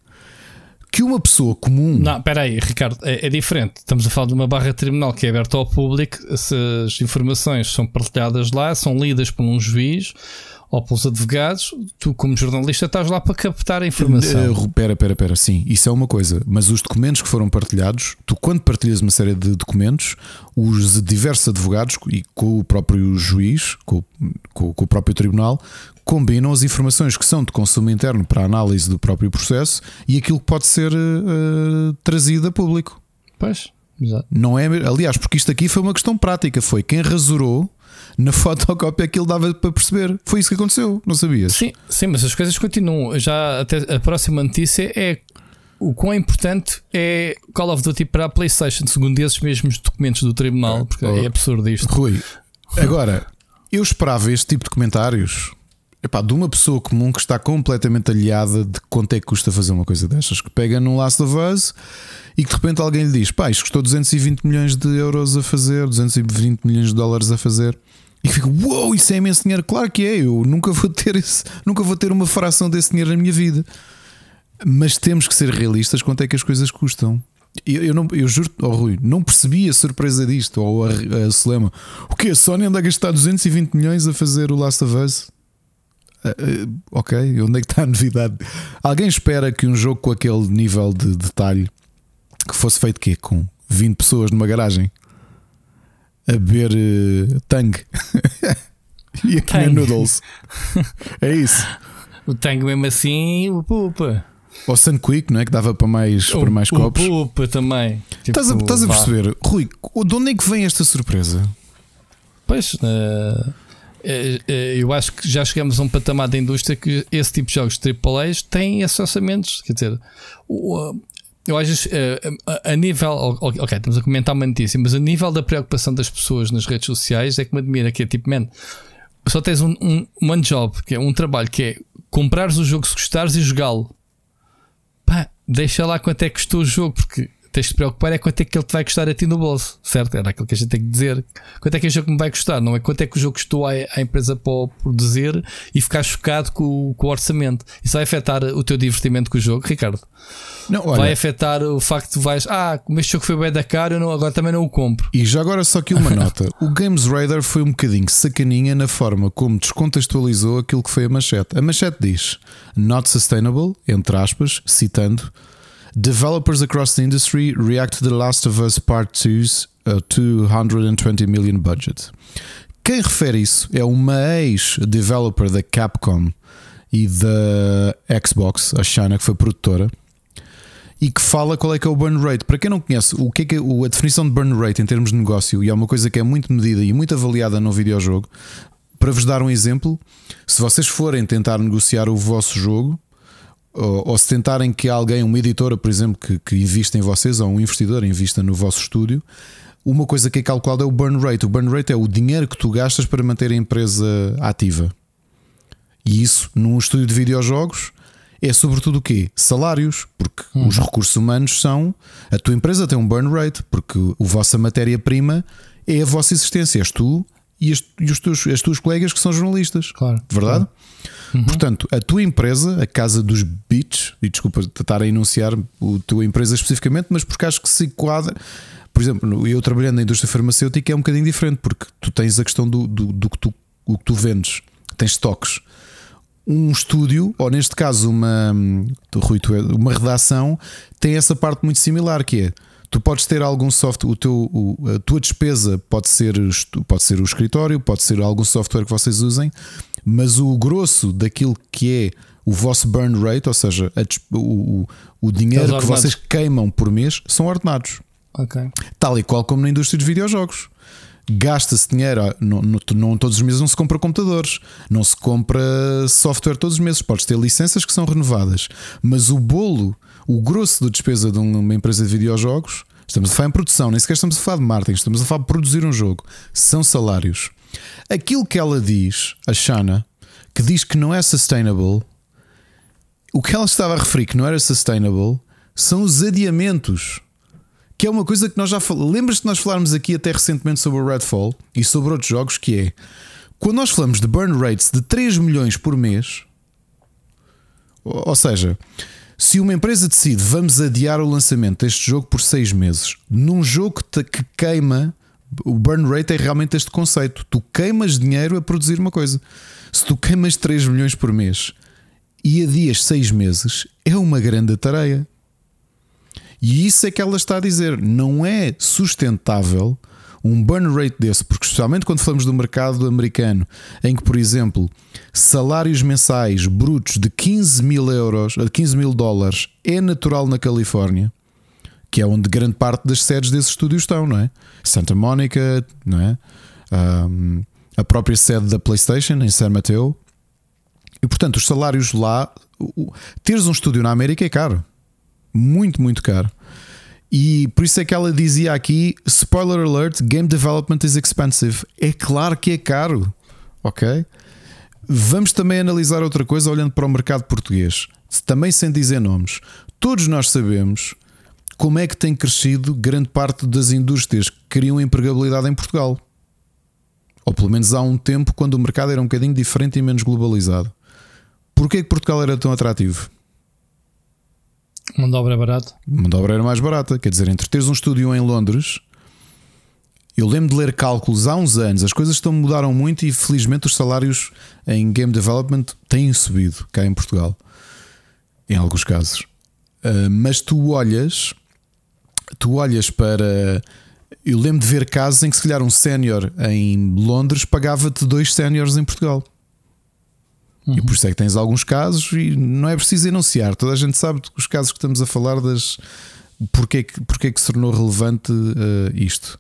que uma pessoa comum. Não, espera aí, Ricardo, é, é, diferente. Estamos a falar de uma barra tribunal que é aberta ao público. Se as informações são partilhadas lá, são lidas por um juiz ou pelos advogados, tu, como jornalista, estás lá para captar a informação. Uh, pera, pera, pera, sim, isso é uma coisa, mas os documentos que foram partilhados, tu, quando partilhas uma série de documentos, os diversos advogados e com o próprio juiz, com, com, com o próprio tribunal, combinam as informações que são de consumo interno para a análise do próprio processo e aquilo que pode ser uh, trazido a público. Pois, exato. Não é, aliás, porque isto aqui foi uma questão prática, foi quem rasurou na fotocópia aquilo dava para perceber. Foi isso que aconteceu, não sabias? Sim, sim, mas as coisas continuam. Já até a próxima notícia é o quão importante é Call of Duty para a PlayStation, segundo esses mesmos documentos do tribunal, porque oh, é absurdo isto. Rui, agora eu esperava este tipo de comentários epá, de uma pessoa comum que está completamente aliada de quanto é que custa fazer uma coisa destas, que pega num Last of Us e que de repente alguém lhe diz: pá, isto custou 220 milhões de euros a fazer, 220 milhões de dólares a fazer. E fico, uou, wow, isso é imenso dinheiro. Claro que é, eu nunca vou ter esse, nunca vou ter uma fração desse dinheiro na minha vida. Mas temos que ser realistas quanto é que as coisas custam. Eu, eu, não, eu juro, oh, Rui, não percebi a surpresa disto, ou a, a. O que? A Sony anda a gastar 220 milhões a fazer o Last of Us? Uh, ok, onde é que está a novidade? Alguém espera que um jogo com aquele nível de detalhe que fosse feito quê? Com 20 pessoas numa garagem? A beber uh, Tang e a comer noodles. é isso. O Tang mesmo assim, o Pupa. Ou Sun Quick, não é? Que dava para mais, o, para mais o copos. O Pupa também. Tipo, estás, a, estás a perceber, Rui, de onde é que vem esta surpresa? Pois, uh, eu acho que já chegamos a um patamar da indústria que esse tipo de jogos AAA têm esses orçamentos. Quer dizer, eu acho uh, a, a, nível, ok, estamos a comentar uma notícia, mas a nível da preocupação das pessoas nas redes sociais é que me admira que é tipo, man, só tens um, um one job, que é um trabalho que é comprares o jogo se gostares e jogá-lo. Pá, deixa lá quanto é que custou o jogo, porque tens de te preocupar é quanto é que ele te vai custar a ti no bolso, certo? Era aquilo que a gente tem que dizer. Quanto é que o jogo me vai custar? Não é quanto é que o jogo custou à, à empresa para produzir e ficar chocado com, com, o orçamento. Isso vai afetar o teu divertimento com o jogo, Ricardo. Não, olha, vai afetar o facto de tu vais, ah, como este jogo foi bem da cara, eu não, agora também não o compro. E já agora só aqui uma nota: o Games Radar foi um bocadinho sacaninha na forma como descontextualizou aquilo que foi a manchete. A manchete diz: Not sustainable, entre aspas, citando. Developers across the industry react to The Last of Us Part 2's uh, 220 million budget. Quem refere isso é uma ex-developer da Capcom e da Xbox, a Shana, que foi produtora, e que fala qual é que é o burn rate. Para quem não conhece, o que é, que é a definição de burn rate em termos de negócio, e é uma coisa que é muito medida e muito avaliada no videojogo. Para vos dar um exemplo, se vocês forem tentar negociar o vosso jogo, ou, ou, se tentarem que alguém, uma editora, por exemplo, que, que invista em vocês, ou um investidor invista no vosso estúdio, uma coisa que é calculada é o burn rate. O burn rate é o dinheiro que tu gastas para manter a empresa ativa. E isso, num estúdio de videojogos, é sobretudo o quê? Salários, porque hum. os recursos humanos são. A tua empresa tem um burn rate, porque a vossa matéria-prima é a vossa existência. És tu e, as, e os teus, as tuas colegas que são jornalistas. Claro. Verdade? Uhum. Portanto, a tua empresa, a Casa dos Beats, e desculpa estar a enunciar a tua empresa especificamente, mas porque acho que se enquadra. Por exemplo, eu trabalhando na indústria farmacêutica é um bocadinho diferente, porque tu tens a questão do, do, do que, tu, o que tu vendes, tens estoques. Um estúdio, ou neste caso uma, Rui, uma redação, tem essa parte muito similar que é tu podes ter algum software, o teu, o, a tua despesa pode ser, pode ser o escritório, pode ser algum software que vocês usem, mas o grosso daquilo que é o vosso burn rate, ou seja, a, o, o dinheiro que vocês queimam por mês, são ordenados. Okay. Tal e qual como na indústria dos videojogos. Gasta-se dinheiro, não, não, não, todos os meses não se compra computadores, não se compra software todos os meses. Podes ter licenças que são renovadas, mas o bolo, o grosso da despesa de uma empresa de videojogos, estamos a falar em produção, nem sequer estamos a falar de marketing, estamos a falar de produzir um jogo, são salários. Aquilo que ela diz, a Shana, que diz que não é sustainable, o que ela estava a referir que não era sustainable são os adiamentos. Que é uma coisa que nós já falamos. Lembras-te de nós falarmos aqui até recentemente sobre o Redfall e sobre outros jogos? Que é quando nós falamos de burn rates de 3 milhões por mês, ou seja, se uma empresa decide vamos adiar o lançamento deste jogo por 6 meses, num jogo que queima o burn rate é realmente este conceito. Tu queimas dinheiro a produzir uma coisa. Se tu queimas 3 milhões por mês e adias 6 meses, é uma grande tarefa. E isso é que ela está a dizer. Não é sustentável um burn rate desse, porque especialmente quando falamos do mercado americano, em que, por exemplo, salários mensais brutos de 15 mil euros, 15 mil dólares é natural na Califórnia, que é onde grande parte das sedes desses estúdios estão, não é? Santa Monica, não é? Um, a própria sede da PlayStation em San Mateo. E portanto, os salários lá, teres um estúdio na América é caro, muito, muito caro. E por isso é que ela dizia aqui: spoiler alert, game development is expensive. É claro que é caro, ok? Vamos também analisar outra coisa olhando para o mercado português, também sem dizer nomes. Todos nós sabemos como é que tem crescido grande parte das indústrias que criam empregabilidade em Portugal. Ou pelo menos há um tempo quando o mercado era um bocadinho diferente e menos globalizado. Porquê que Portugal era tão atrativo? Mão de obra é barato. Mão de obra era mais barata. Quer dizer, entre teres um estúdio em Londres, eu lembro de ler cálculos há uns anos, as coisas estão mudaram muito e felizmente os salários em game development têm subido cá em Portugal, em alguns casos. Uh, mas tu olhas, tu olhas para. Eu lembro de ver casos em que se calhar um sénior em Londres pagava-te dois séniores em Portugal. Uhum. E por isso é que tens alguns casos e não é preciso enunciar. Toda a gente sabe os casos que estamos a falar das porque é que, porque é que se tornou relevante uh, isto.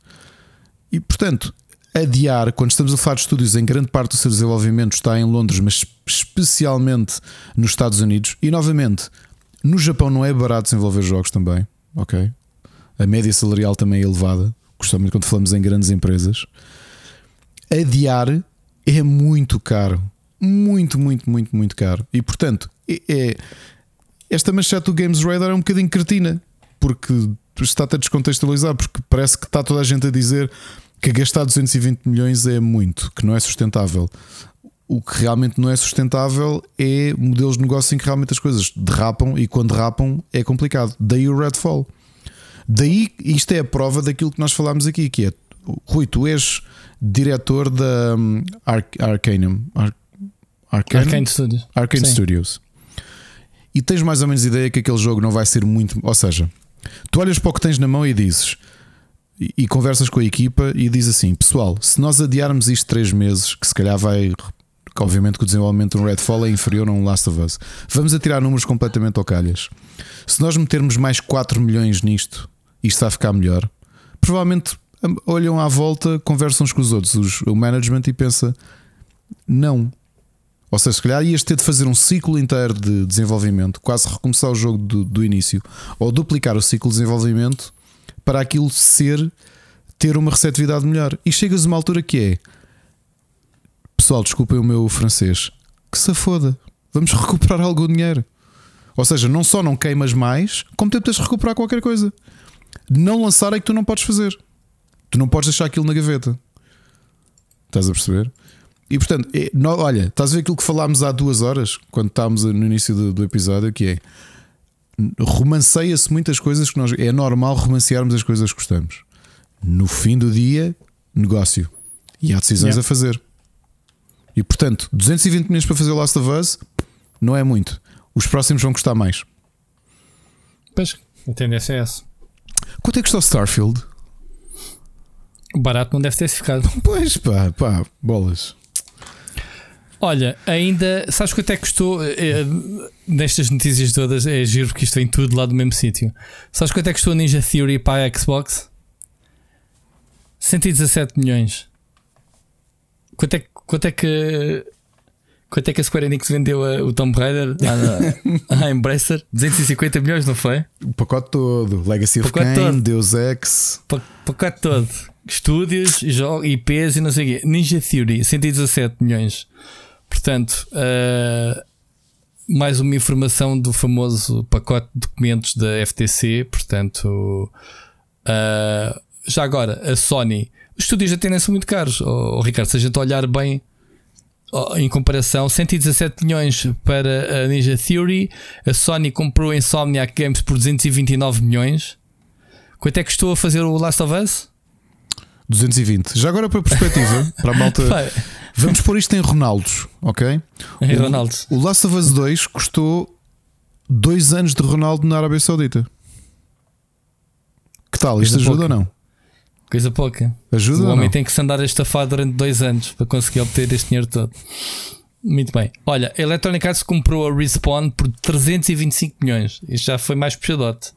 E portanto, adiar, quando estamos a falar de estúdios, em grande parte do seu desenvolvimento está em Londres, mas especialmente nos Estados Unidos, e novamente, no Japão não é barato desenvolver jogos também, ok? A média salarial também é elevada, justamente quando falamos em grandes empresas. Adiar é muito caro muito, muito, muito, muito caro. E portanto, é, é esta manchete do Games Radar é um bocadinho cretina, porque está-te a descontextualizar, porque parece que está toda a gente a dizer que gastar 220 milhões é muito, que não é sustentável. O que realmente não é sustentável é modelos de negócio em que realmente as coisas derrapam e quando derrapam é complicado. Daí o Redfall. Daí isto é a prova daquilo que nós falámos aqui, que é Rui, tu és diretor da um, Arcanum. Ar Arcane, Arcane Studios. Arcane Studios. E tens mais ou menos ideia que aquele jogo não vai ser muito. Ou seja, tu olhas para o que tens na mão e dizes. E, e conversas com a equipa e diz assim: Pessoal, se nós adiarmos isto três meses, que se calhar vai. Que obviamente que o desenvolvimento de um Redfall é inferior a um Last of Us. Vamos a tirar números completamente ao calhas. Se nós metermos mais 4 milhões nisto, isto vai ficar melhor. Provavelmente olham à volta, conversam uns com os outros, os, o management, e pensa: não, ou seja, se calhar ias ter de fazer um ciclo inteiro de desenvolvimento, quase recomeçar o jogo do, do início, ou duplicar o ciclo de desenvolvimento para aquilo ser ter uma receptividade melhor. E chegas a uma altura que é pessoal, desculpem o meu francês, que se foda, vamos recuperar algum dinheiro. Ou seja, não só não queimas mais, como tentas recuperar qualquer coisa. Não lançar é que tu não podes fazer. Tu não podes deixar aquilo na gaveta. Estás a perceber? E portanto, é, olha, estás a ver aquilo que falámos há duas horas, quando estávamos no início do, do episódio, que é romanceia-se muitas coisas que nós. É normal romancearmos as coisas que gostamos. No fim do dia, negócio. E há decisões yeah. a fazer. E portanto, 220 milhões para fazer Last of Us não é muito. Os próximos vão custar mais. Pois, a tendência é essa. Quanto é que custa o Starfield? Barato não deve ter ficado. Pois pá, pá, bolas. Olha, ainda. Sabes quanto é que custou? É, nestas notícias todas é giro porque isto vem tudo lá do mesmo sítio. Sabes quanto é que custou a Ninja Theory para a Xbox? 117 milhões. Quanto é, quanto é que. Quanto é que a Square Enix vendeu a, o Tomb Raider à, Embracer? 250 milhões, não foi? O pacote todo. Legacy of Kain, Deus Ex. O pacote todo. Estúdios, IPs e não sei o quê. Ninja Theory, 117 milhões. Portanto, uh, mais uma informação do famoso pacote de documentos da FTC. Portanto, uh, já agora, a Sony, os estúdios já tendem-se muito caros. Oh, oh, Ricardo, se a gente olhar bem oh, em comparação, 117 milhões para a Ninja Theory, a Sony comprou a Insomniac Games por 229 milhões. Quanto é que custou a fazer o Last of Us? 220. Já agora para perspectiva, para a malta. Vamos pôr isto em Ronaldos, ok? Em. O, o Last of Us 2 custou dois anos de Ronaldo na Arábia Saudita. Que tal? Isto Coisa ajuda pouca. ou não? Coisa pouca. Ajuda? O homem tem que se andar a estafar durante dois anos para conseguir obter este dinheiro todo. Muito bem. Olha, a Electronic Arts comprou a Respawn por 325 milhões. Isto já foi mais puxadote.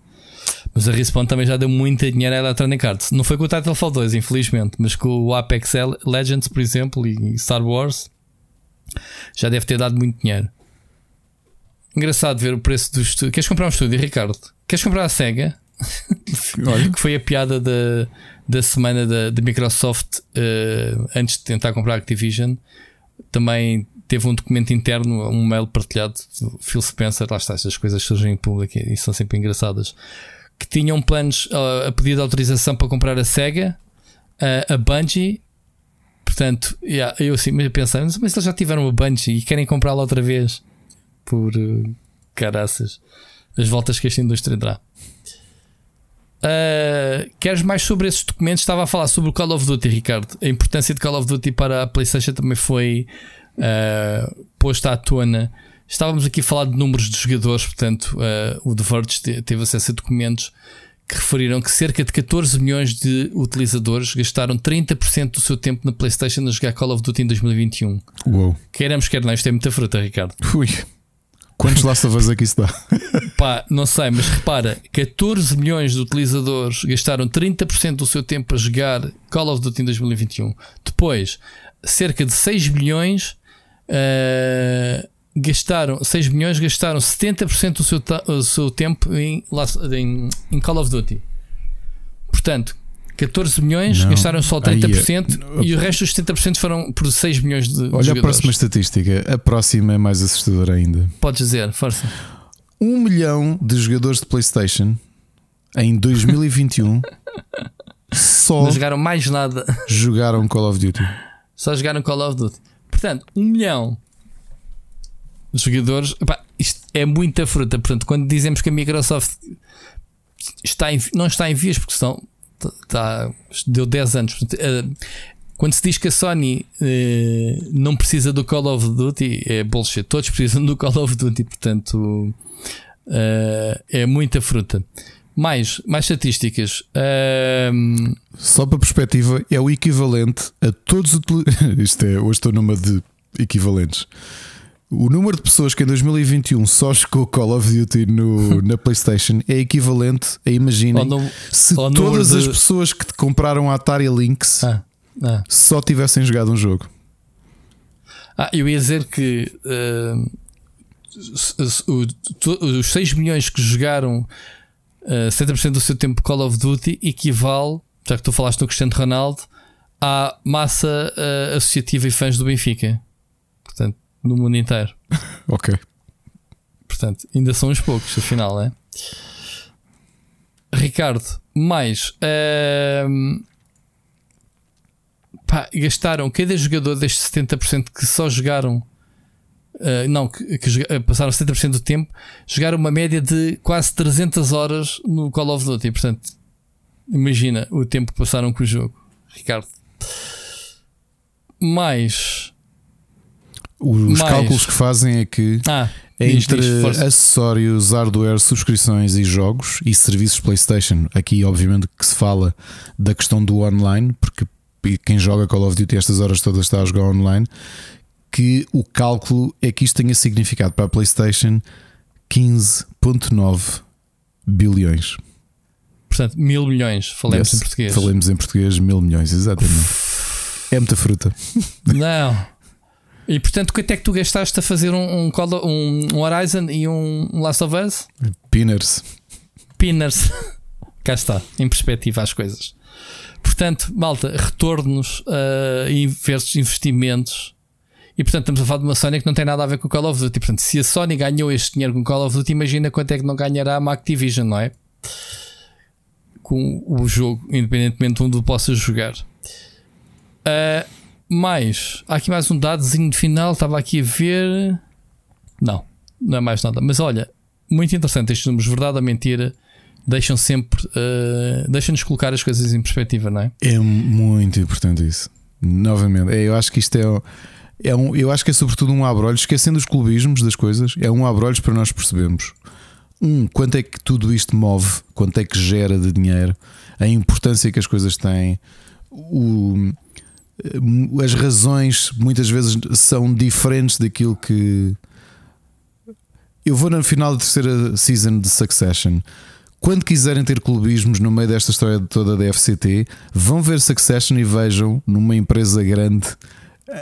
Mas a Respawn também já deu muito dinheiro à Electronic Arts. Não foi com o Titanfall 2, infelizmente, mas com o Apex Legends, por exemplo, e Star Wars, já deve ter dado muito dinheiro. Engraçado ver o preço do estúdio. Queres comprar um estúdio, Ricardo? Queres comprar a Sega? Olha. que foi a piada da, da semana da, da Microsoft uh, antes de tentar comprar a Activision. Também teve um documento interno, um mail partilhado do Phil Spencer. Lá está, estas coisas surgem em público e são sempre engraçadas. Que tinham planos uh, a pedir de autorização para comprar a Sega, uh, a Bungie. Portanto, yeah, eu assim, pensei, mas eles já tiveram a Bungie e querem comprá-la outra vez por uh, caraças. As voltas que esta indústria dá. Uh, queres mais sobre esses documentos? Estava a falar sobre o Call of Duty, Ricardo. A importância de Call of Duty para a PlayStation também foi uh, posta à tona. Estávamos aqui a falar de números de jogadores, portanto, uh, o The Verge teve acesso a documentos que referiram que cerca de 14 milhões de utilizadores gastaram 30% do seu tempo na PlayStation a jogar Call of Duty em 2021. Uou. Queremos, quer não, isto é muita fruta, Ricardo. Ui. Quantos Last of Us é que isso dá? Pá, não sei, mas repara: 14 milhões de utilizadores gastaram 30% do seu tempo a jogar Call of Duty em 2021. Depois, cerca de 6 milhões uh, gastaram 6 milhões gastaram 70% do seu, do seu tempo em, em, em Call of Duty. Portanto, 14 milhões, não. gastaram só 30% Aí, e o resto dos 70% foram por 6 milhões de Olha jogadores. a próxima estatística, a próxima é mais assustadora ainda. Podes dizer, força. 1 milhão de jogadores de PlayStation em 2021 só não jogaram mais nada. Jogaram Call of Duty. Só jogaram Call of Duty. Portanto, 1 milhão jogadores. isto é muita fruta. Portanto, quando dizemos que a Microsoft está em, não está em vias, porque são tá, deu 10 anos. Eh, quando se diz que a Sony uh, não precisa do Call of Duty, é bullshit. Todos precisam do Call of Duty, portanto uh, é muita fruta. Mais, mais estatísticas. Uh, Só para perspectiva, é o equivalente a todos os. Isto é, hoje estou numa de equivalentes. O número de pessoas que em 2021 só jogou Call of Duty no, na PlayStation é equivalente a, imaginem, se todas as pessoas que compraram a Atari Lynx ah, ah. só tivessem jogado um jogo. Ah, eu ia dizer que uh, os 6 milhões que jogaram uh, 70% do seu tempo Call of Duty equivale, já que tu falaste no Cristiano Ronaldo, à massa uh, associativa e fãs do Benfica. No mundo inteiro. ok. Portanto, ainda são uns poucos, afinal, é? Ricardo, mais. Uh, pá, gastaram cada jogador destes 70% que só jogaram. Uh, não, que, que uh, passaram 70% do tempo, jogaram uma média de quase 300 horas no Call of Duty. Portanto, imagina o tempo que passaram com o jogo, Ricardo. Mais os Mais. cálculos que fazem é que ah, entre diz, acessórios, hardware, subscrições e jogos e serviços PlayStation, aqui obviamente que se fala da questão do online, porque quem joga Call of Duty estas horas todas está a jogar online, que o cálculo é que isto tenha significado para a PlayStation 15,9 bilhões. Portanto, mil milhões, falemos yes, em português. Falemos em português, mil milhões, exatamente. é muita fruta. Não. E portanto, quanto é que tu gastaste a fazer um, um, um Horizon e um Last of Us? Pinners. Pinners. Cá está, em perspectiva as coisas. Portanto, malta, retornos uh, versus investimentos. E portanto, estamos a falar de uma Sony que não tem nada a ver com o Call of Duty. Portanto, se a Sony ganhou este dinheiro com o Call of Duty, imagina quanto é que não ganhará uma Activision, não é? Com o jogo, independentemente de onde possa jogar. Uh, mais, há aqui mais um dadozinho de final. Estava aqui a ver. Não, não é mais nada. Mas olha, muito interessante estes números, verdade ou mentira, deixam sempre, uh, deixam-nos colocar as coisas em perspectiva, não é? É muito importante isso. Novamente, é, eu acho que isto é, é um, eu acho que é sobretudo um abrolho, esquecendo os clubismos das coisas, é um abrolhos para nós percebermos um, quanto é que tudo isto move, quanto é que gera de dinheiro, a importância que as coisas têm, o, as razões muitas vezes são diferentes daquilo que eu vou no final da terceira season de Succession. Quando quiserem ter clubismos no meio desta história toda da FCT, vão ver Succession e vejam numa empresa grande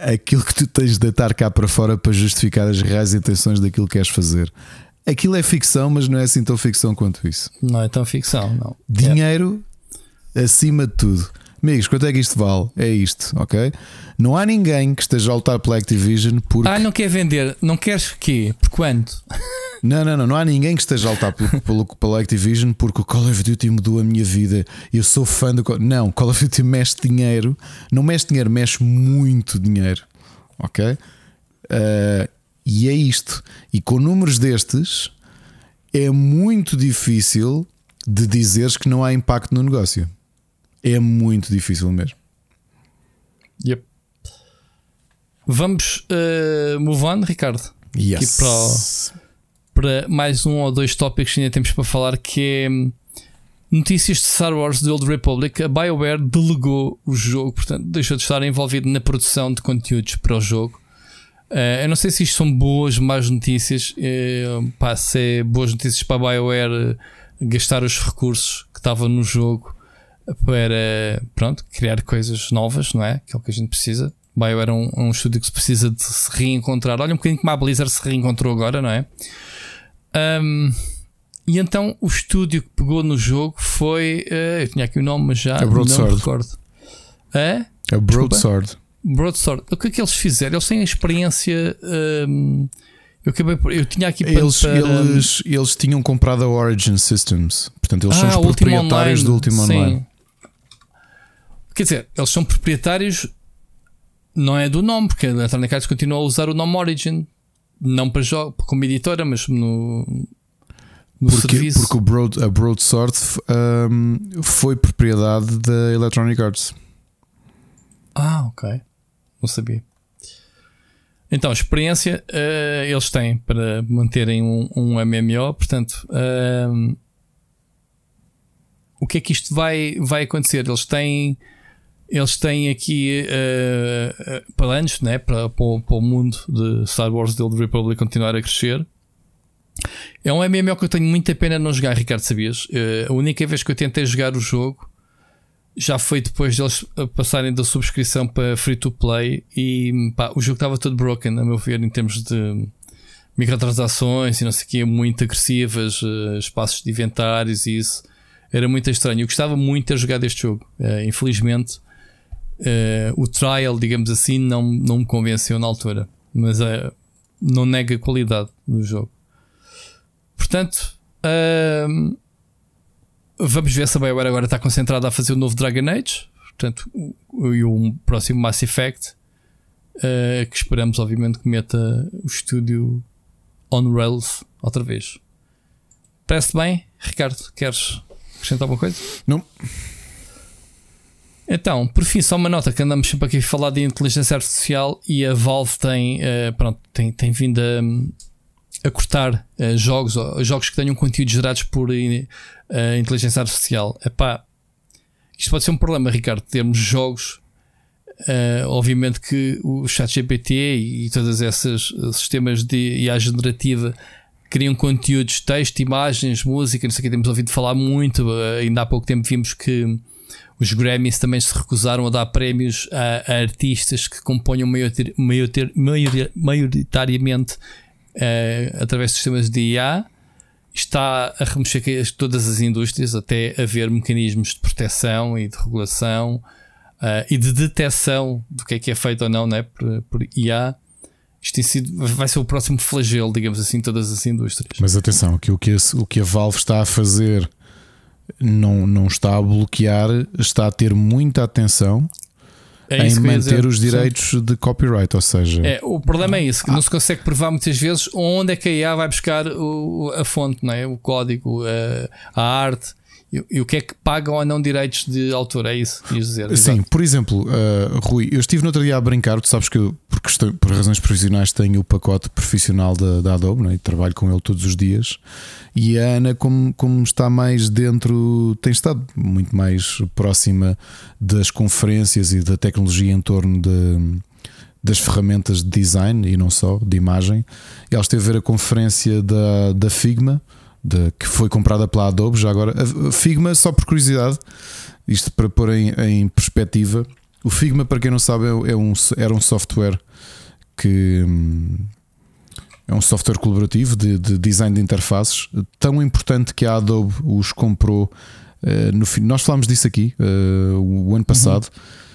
aquilo que tu tens de atar cá para fora para justificar as reais intenções daquilo que queres fazer. Aquilo é ficção, mas não é assim tão ficção quanto isso. Não é tão ficção, não. Dinheiro é. acima de tudo. Amigos, quanto é que isto vale? É isto, ok? Não há ninguém que esteja a lutar pela Activision porque. Ah, não quer vender, não queres quê? Por quanto? Não, não, não, não há ninguém que esteja a lutar pelo, pela Activision porque o Call of Duty mudou a minha vida. Eu sou fã do. Não, Call of Duty mexe dinheiro, não mexe dinheiro, mexe muito dinheiro, ok? Uh, e é isto. E com números destes, é muito difícil de dizeres que não há impacto no negócio. É muito difícil mesmo. Yep. Vamos uh, move on, Ricardo. Yes. Aqui para, para mais um ou dois tópicos que ainda temos para falar, que é hum, notícias de Star Wars The Old Republic. A BioWare delegou o jogo, portanto, deixou de estar envolvido na produção de conteúdos para o jogo. Uh, eu não sei se isto são boas, más notícias. Uh, pá, se é boas notícias para a BioWare gastar os recursos que estavam no jogo para pronto, criar coisas novas, não é? Que é o que a gente precisa. BioWare é um, é um estúdio que se precisa de se reencontrar. Olha um bocadinho como a Blizzard se reencontrou agora, não é? Um, e então o estúdio que pegou no jogo foi. Uh, eu tinha aqui o nome, mas já não me recordo. É? É Broadsword. Broadsword. O que é que eles fizeram? Eles têm a experiência. Um, eu, acabei por, eu tinha aqui eles, para, eles, eles tinham comprado a Origin Systems, portanto, eles ah, são os proprietários do último online. Quer dizer, eles são proprietários, não é do nome, porque a Electronic Arts continua a usar o nome Origin, não para jogo, como editora, mas no, no porque, serviço. Porque o Broad, a Broadsword um, foi propriedade da Electronic Arts. Ah, ok. Não sabia. Então, experiência uh, eles têm para manterem um, um MMO, portanto, uh, o que é que isto vai, vai acontecer? Eles têm eles têm aqui uh, planos né, para, para, para o mundo de Star Wars The Old Republic continuar a crescer. É um MMO que eu tenho muita pena não jogar, Ricardo, sabias? Uh, a única vez que eu tentei jogar o jogo já foi depois deles passarem da subscrição para free to play e pá, o jogo estava todo broken, a meu ver, em termos de microtransações e não sei o que, muito agressivas, espaços de inventários e isso. Era muito estranho. Eu gostava muito de ter jogado este jogo. Infelizmente, Uh, o trial, digamos assim, não, não me convenceu na altura, mas uh, não nega a qualidade do jogo. Portanto, uh, vamos ver se a BioWare agora está concentrada a fazer o novo Dragon Age, portanto, e o, próximo Mass Effect, que esperamos, obviamente, que meta o estúdio on rails outra vez. Parece bem, Ricardo? Queres acrescentar alguma coisa? Não. Então, por fim, só uma nota que andamos sempre aqui a falar de inteligência artificial e a Valve tem, uh, pronto, tem, tem vindo a, a cortar uh, jogos, jogos que tenham conteúdos gerados por uh, inteligência artificial. Epá, isto pode ser um problema, Ricardo, termos jogos. obviamente que o ChatGPT e, e todos esses sistemas de IA generativa criam conteúdos, texto, imagens, música, não sei o que temos ouvido falar muito. ainda há pouco tempo vimos que os Grammys também se recusaram a dar prémios a, a artistas que componham maior, maior, maior, maioritariamente uh, através de sistemas de IA. Está a remexer todas as indústrias até haver mecanismos de proteção e de regulação uh, e de detecção do que é que é feito ou não né, por, por IA. Isto tem sido, vai ser o próximo flagelo, digamos assim, todas as indústrias. Mas atenção, que o que, o que a Valve está a fazer não, não está a bloquear, está a ter muita atenção é em manter os direitos Sim. de copyright, ou seja, é, o problema é isso que ah. não se consegue provar muitas vezes onde é que a IA vai buscar o, a fonte, não é? o código, a, a arte. E, e, o que é que pagam ou não direitos de autor? É isso que dizer? Sim, Exato. por exemplo, uh, Rui, eu estive no outro dia a brincar. Tu sabes que eu, por, questão, por razões profissionais, tenho o pacote profissional da, da Adobe né, e trabalho com ele todos os dias. E a Ana, como, como está mais dentro, tem estado muito mais próxima das conferências e da tecnologia em torno de, das ferramentas de design e não só, de imagem. Ela esteve a ver a conferência da, da Figma de, que foi comprada pela Adobe. Já agora, a Figma, só por curiosidade, isto para pôr em, em perspectiva, o Figma, para quem não sabe, é, é um, era um software que é um software colaborativo de, de, design de interfaces, tão importante que a Adobe os comprou. Uh, no nós falámos disso aqui uh, o ano passado. Uhum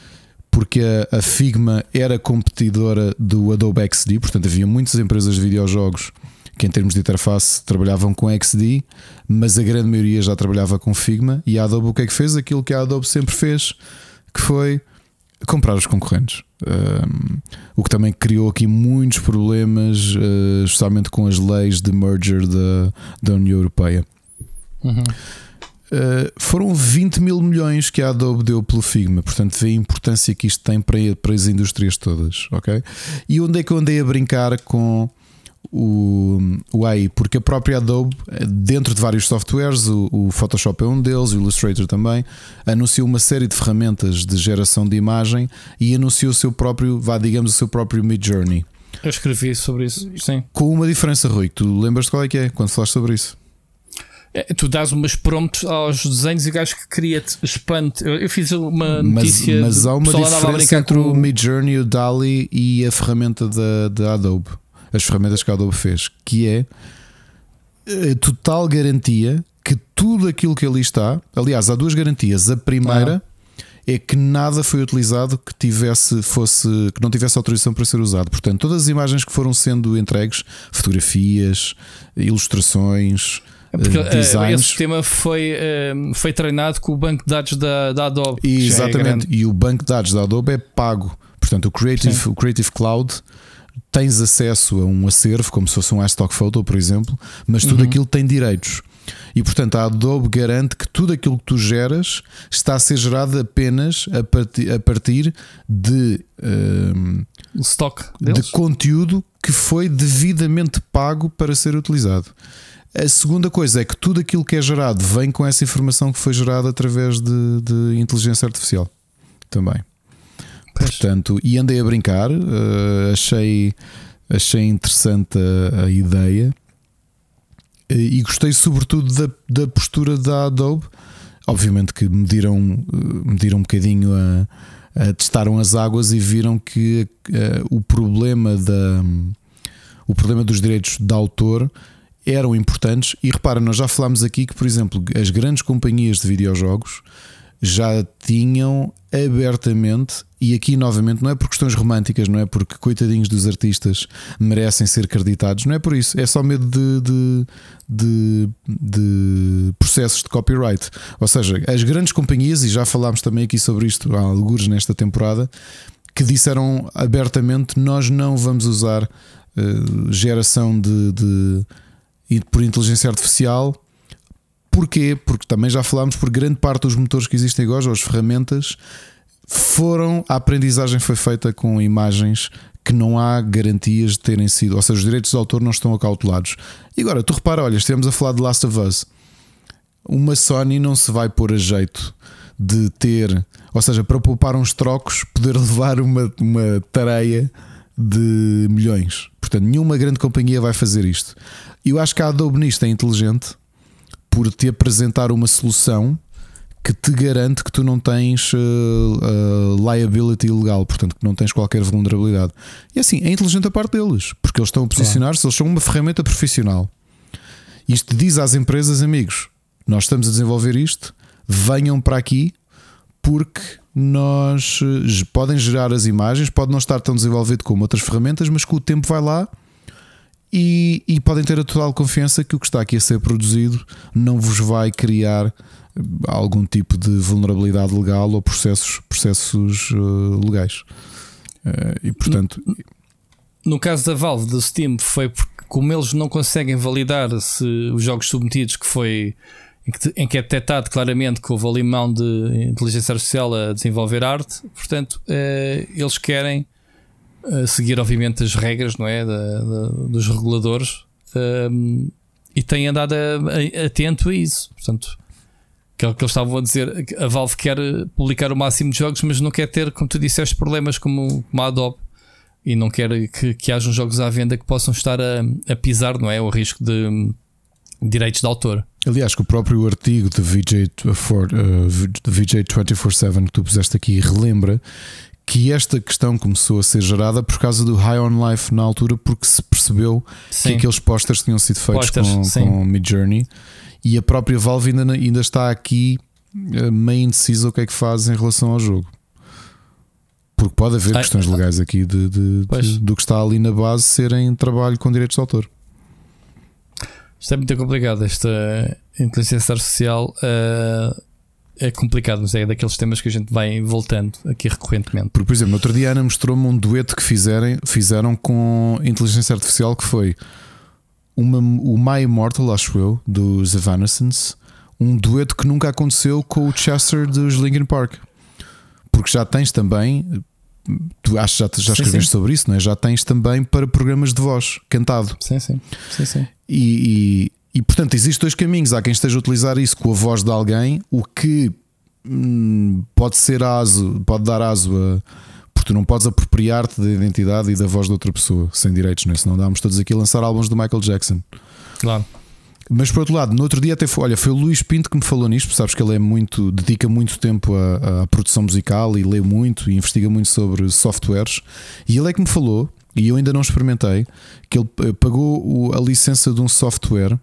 porque a, a, Figma era competidora do Adobe XD, portanto havia muitas empresas de videojogos que em termos de interface trabalhavam com XD, mas a grande maioria já trabalhava com Figma. E a Adobe o que é que fez? Aquilo que a Adobe sempre fez, que foi comprar os concorrentes. Um, o que também criou aqui muitos problemas, uh, especialmente com as leis de merger da, da União Europeia. Uhum. Uh, foram 20 mil milhões que a Adobe deu pelo Figma, portanto, vê a importância que isto tem para, para as indústrias todas. ok? E onde é que eu andei a brincar com o, o AI, porque a própria Adobe, dentro de vários softwares, o, o, Photoshop é um deles, o Illustrator também, anunciou uma série de ferramentas de geração de imagem e anunciou o seu próprio, vá, digamos, o seu próprio Mid Journey. Eu escrevi sobre isso, sim. Com uma diferença, Rui, tu lembras qual é que é quando falaste sobre isso? É, tu dás umas prompts aos desenhos e o gajo que cria-te expande. Eu, eu, fiz uma notícia. Mas, mas há uma diferença entre o Mid Journey, o DALI e a ferramenta da, da Adobe as ferramentas que a Adobe fez, que é a eh, total garantia que tudo aquilo que ali está, aliás, há duas garantias. A primeira ah. é que nada foi utilizado que tivesse fosse que não tivesse autorização para ser usado. Portanto, todas as imagens que foram sendo entregues, fotografias, ilustrações, é Porque uh, designs. esse sistema foi, uh, foi treinado com o banco de dados da, da Adobe. E, exatamente, é e o banco de dados da Adobe é pago. Portanto, o Creative, o Creative Cloud tens acesso a um acervo, como se fosse um iStock Photo, por exemplo, mas tudo uhum. aquilo tem direitos. E portanto a Adobe garante que tudo aquilo que tu geras está a ser gerado apenas a partir, a partir de, um, stock de conteúdo que foi devidamente pago para ser utilizado. A segunda coisa é que tudo aquilo que é gerado vem com essa informação que foi gerada através de, de inteligência artificial também. Portanto, e andei a brincar, uh, achei, achei interessante a, a ideia uh, e gostei sobretudo da, da postura da Adobe. Obviamente que mediram, uh, mediram um bocadinho a, a, testaram as águas e viram que o problema da o problema dos direitos de autor eram importantes e repara, nós já falámos aqui que, por exemplo, as grandes companhias de videojogos já tinham abertamente, e aqui novamente não é por questões românticas, não é porque coitadinhos dos artistas merecem ser creditados, não é por isso, é só medo de, de, de, de processos de copyright. Ou seja, as grandes companhias, e já falámos também aqui sobre isto há alguns nesta temporada, que disseram abertamente: nós não vamos usar uh, geração de, de, por inteligência artificial Porquê? Porque também já falámos por grande parte dos motores que existem agora, ou as ferramentas, foram. A aprendizagem foi feita com imagens que não há garantias de terem sido, ou seja, os direitos de autor não estão acautelados. E agora, tu repara, olha, estivemos a falar de Last of Us. Uma Sony não se vai pôr a jeito de ter, ou seja, para poupar uns trocos, poder levar uma, uma tareia de milhões. Portanto, nenhuma grande companhia vai fazer isto. Eu acho que a Adobe nisto é inteligente por te apresentar uma solução que te garante que tu não tens uh, uh, liability legal, portanto que não tens qualquer vulnerabilidade. E assim, é inteligente a parte deles, porque eles estão a posicionar-se, eles são uma ferramenta profissional. Isto diz às empresas, amigos, nós estamos a desenvolver isto, venham para aqui, porque nós uh, podem gerar as imagens, pode não estar tão desenvolvido como outras ferramentas, mas com o tempo vai lá e, e, podem ter a total confiança que o que está aqui a ser produzido não vos vai criar algum tipo de vulnerabilidade legal ou processos, processos uh, legais. Uh, e portanto. No, no, caso da Valve, do Steam, foi porque, como eles não conseguem validar se os jogos submetidos que foi. Em que, é detectado claramente que houve ali mão de inteligência artificial a desenvolver arte, portanto, uh, eles querem seguir, obviamente, as regras não é? Da, da, dos reguladores e têm andado a, a, atento a isso. Portanto, que é o que eles estavam a dizer. A Valve quer publicar o máximo de jogos, mas não quer ter, como tu disseste, problemas como, como a Adobe e não quer que, que hajam jogos à venda que possam estar a, a pisar, não é? O risco de um, direitos de autor. Aliás, que o próprio artigo de VJ, uh, VJ 24-7 que tu puseste aqui relembra que esta questão começou a ser gerada por causa do High on Life na altura, porque se percebeu sim. que aqueles posters tinham sido feitos posters, com, com Mid Journey e a própria Valve ainda, ainda está aqui eh, meio indecisa o que é que faz em relação ao jogo. Porque pode haver questões legais aqui de, de, de, do que está ali na base serem trabalho com direitos de autor. Isto é muito complicado, esta inteligência artificial. Uh é complicado, mas é daqueles temas que a gente vai voltando aqui recorrentemente. Porque, por exemplo, no outro dia a Ana mostrou-me um dueto que fizerem, fizeram com inteligência artificial que foi uma, o My Immortal, acho eu, dos Evanescence, um dueto que nunca aconteceu com o Chester dos Linkin Park. Porque já tens também, tu acho já, já escreveste sobre isso, não é? Já tens também para programas de voz cantado. Sim, sim. sim, sim. E, e e portanto, existem dois caminhos. Há quem esteja a utilizar isso com a voz de alguém, o que hum, pode ser aso, pode dar aso a. Porque tu não podes apropriar-te da identidade e da voz de outra pessoa sem direitos, não é? Senão dávamos todos aqui a lançar álbuns do Michael Jackson. Claro. Mas por outro lado, no outro dia até foi, olha, foi o Luís Pinto que me falou nisto, sabes que ele é muito, dedica muito tempo à, à produção musical e lê muito e investiga muito sobre softwares. E ele é que me falou, e eu ainda não experimentei, que ele eh, pagou a licença de um software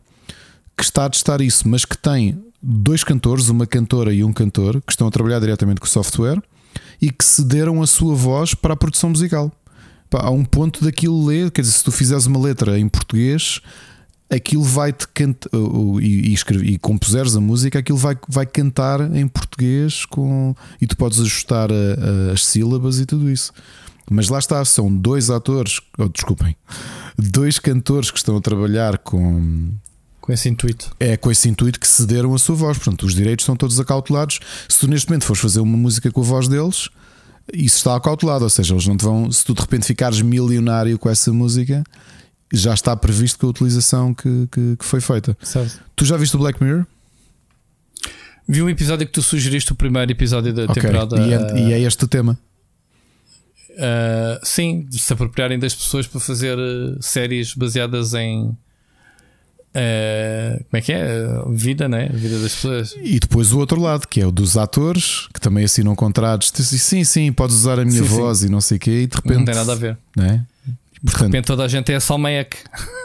que está a testar isso, mas que tem dois cantores, uma cantora e um cantor, que estão a trabalhar diretamente com o software e que cederam a sua voz para a produção musical. Pá, há um ponto daquilo ler, quer dizer, se tu fizeres uma letra em português, aquilo vai-te cantar e, e, e compuseres a música, aquilo vai, vai cantar em português com, e tu podes ajustar a, a, as sílabas e tudo isso. Mas lá está, são dois atores, oh, desculpem, dois cantores que estão a trabalhar com, com esse intuito. É com esse intuito que cederam a sua voz. Portanto, os direitos estão todos acautelados. Se tu neste momento fores fazer uma música com a voz deles, isso está acautelado. Ou seja, eles não te vão. Se tu de repente ficares milionário com essa música, já está previsto com a utilização que, que, que foi feita. Certo. Tu já viste o Black Mirror? Vi um episódio que tu sugeriste, o primeiro episódio da okay. temporada. E é, e é este o tema. Uh, sim, de se apropriarem das pessoas para fazer uh, séries baseadas em Uh, como é que é? Vida, né? Vida das pessoas. E depois o outro lado, que é o dos atores, que também assinam contratos. Sim, sim, podes usar a minha sim, voz sim. e não sei o quê, e de repente. Não tem nada a ver. Né? Portanto, de repente toda a gente é a Salmaek.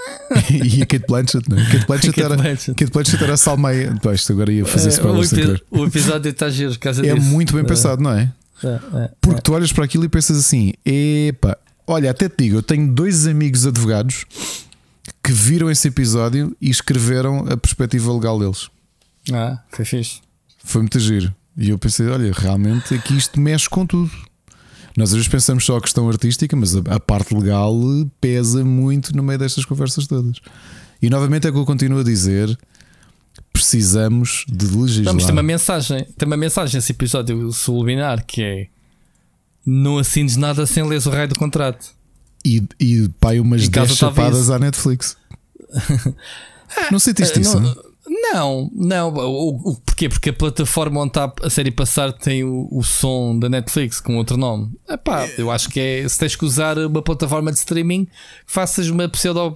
e a Kate Blanchett, né? Kate Blanchett, era, Blanchett. Kate Blanchett era a Salmaek. Pois, agora ia fazer é, o, epi o episódio está giro, casa É disso. muito bem é. pensado, não é? é, é Porque é. tu olhas para aquilo e pensas assim: epa, olha, até te digo, eu tenho dois amigos advogados que viram esse episódio e escreveram a perspectiva legal deles. Ah, foi fixe. Foi muito giro. E eu pensei, olha, realmente aqui isto mexe com tudo. Nós às vezes pensamos só a questão artística, mas a, a parte legal pesa muito no meio destas conversas todas. E novamente é o que eu continuo a dizer: precisamos de legislar. Vamos ter uma mensagem, tem uma mensagem nesse episódio subliminar que é: não assines nada sem ler o raio do contrato e, e pai, umas 10 chapadas à Netflix. não sentiste isso? Não, não, não. O, o, porquê? Porque a plataforma onde está a série passar tem o, o som da Netflix com outro nome. Epá, eu acho que é se tens que usar uma plataforma de streaming, faças uma pseudo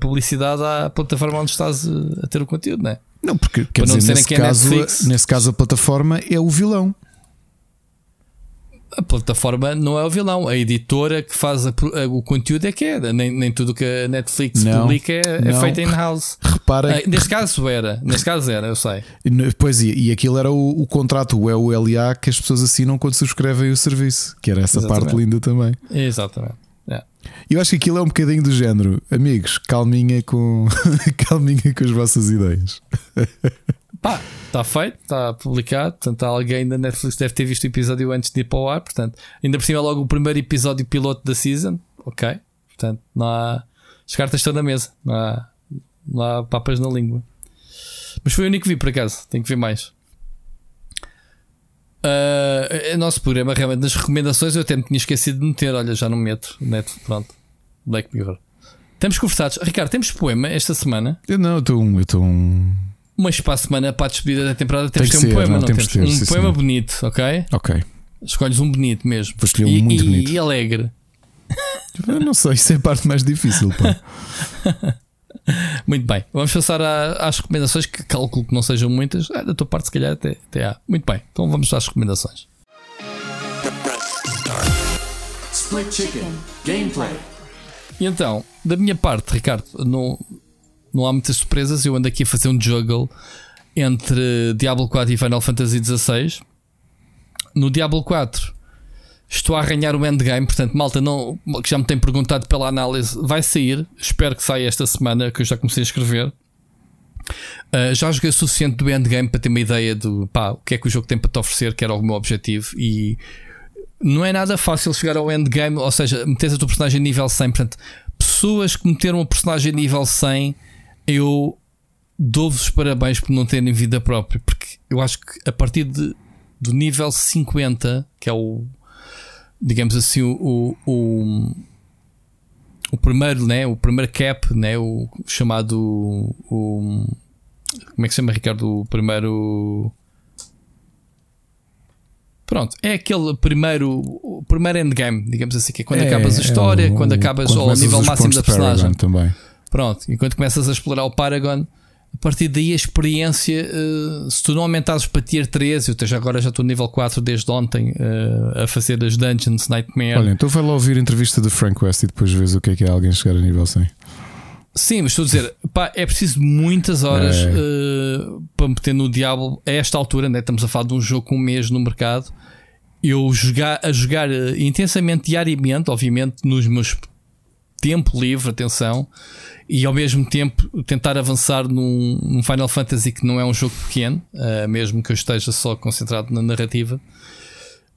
publicidade à plataforma onde estás a ter o conteúdo, não é? Não, porque quer Para dizer, nesse, caso, nesse caso a plataforma é o vilão a plataforma não é o vilão, a editora que faz a, a, o conteúdo é que é. Nem, nem tudo que a Netflix não, publica é, é feito in-house. Repara. Ah, neste caso era, neste caso era, eu sei. Pois e, e aquilo era o, o contrato, o EULA, que as pessoas assinam quando subscrevem o serviço, que era essa Exatamente. parte linda também. Exatamente. Yeah. Eu acho que aquilo é um bocadinho do género, amigos, calminha com calminha com as vossas ideias. Pá, está feito, está publicado. Portanto, alguém da Netflix deve ter visto o episódio antes de ir para o ar. Portanto, ainda por cima, logo o primeiro episódio piloto da season. Ok. Portanto, não há. As cartas estão na mesa. Não há, não há papas na língua. Mas foi o único que vi, por acaso. Tenho que ver mais. Uh, o nosso programa, realmente, nas recomendações, eu até me tinha esquecido de meter. Olha, já não meto. Neto, pronto. Black Mirror. Estamos conversados. Ricardo, temos poema esta semana? Eu não, eu estou. Eu um... Mas para a semana, para a despedida da temporada, temos que ter um ser, poema, não, não temos? Ter, um sim, poema sim. bonito, ok? Ok. Escolhes um bonito mesmo. Vou escolher um e, muito e, bonito. E alegre. Eu não sei, isso é a parte mais difícil, pá. Muito bem, vamos passar às recomendações que calculo que não sejam muitas. Ah, da tua parte, se calhar, até, até há. Muito bem, então vamos às recomendações. Split Chicken Gameplay. E então, da minha parte, Ricardo, não, não há muitas surpresas. Eu ando aqui a fazer um juggle entre Diablo 4 e Final Fantasy XVI. No Diablo 4 Estou a arranhar o endgame, portanto, malta, não, que já me tem perguntado pela análise, vai sair. Espero que saia esta semana, que eu já comecei a escrever. Uh, já joguei o suficiente do endgame para ter uma ideia do pá, o que é que o jogo tem para te oferecer, que era o meu objetivo. E não é nada fácil chegar ao endgame, ou seja, meter a tua personagem nível 100. Portanto, pessoas que meteram a personagem nível 100, eu dou-vos parabéns por não terem vida própria, porque eu acho que a partir de, do nível 50, que é o digamos assim, o, o, o primeiro, né, o primeiro cap, né, o chamado o, como é que se chama Ricardo? O primeiro Pronto, é aquele primeiro, o primeiro endgame, digamos assim, que é quando é, acabas a história, é o, quando acabas quando ao nível máximo da personagem. Também. Pronto, e quando começas a explorar o Paragon, a partir daí a experiência, uh, se tu não aumentares para tier 3, eu já agora já estou no nível 4 desde ontem uh, a fazer as Dungeons Nightmare. Olha, então vai lá ouvir a entrevista de Frank West e depois vês o que é que é alguém chegar a nível 100. Sim, mas estou a dizer, pá, é preciso muitas horas é. uh, para meter no Diablo a esta altura, né? estamos a falar de um jogo com um mês no mercado. Eu jogar, a jogar intensamente diariamente, obviamente, nos meus tempo livre, atenção, e ao mesmo tempo tentar avançar num, num Final Fantasy que não é um jogo pequeno, uh, mesmo que eu esteja só concentrado na narrativa.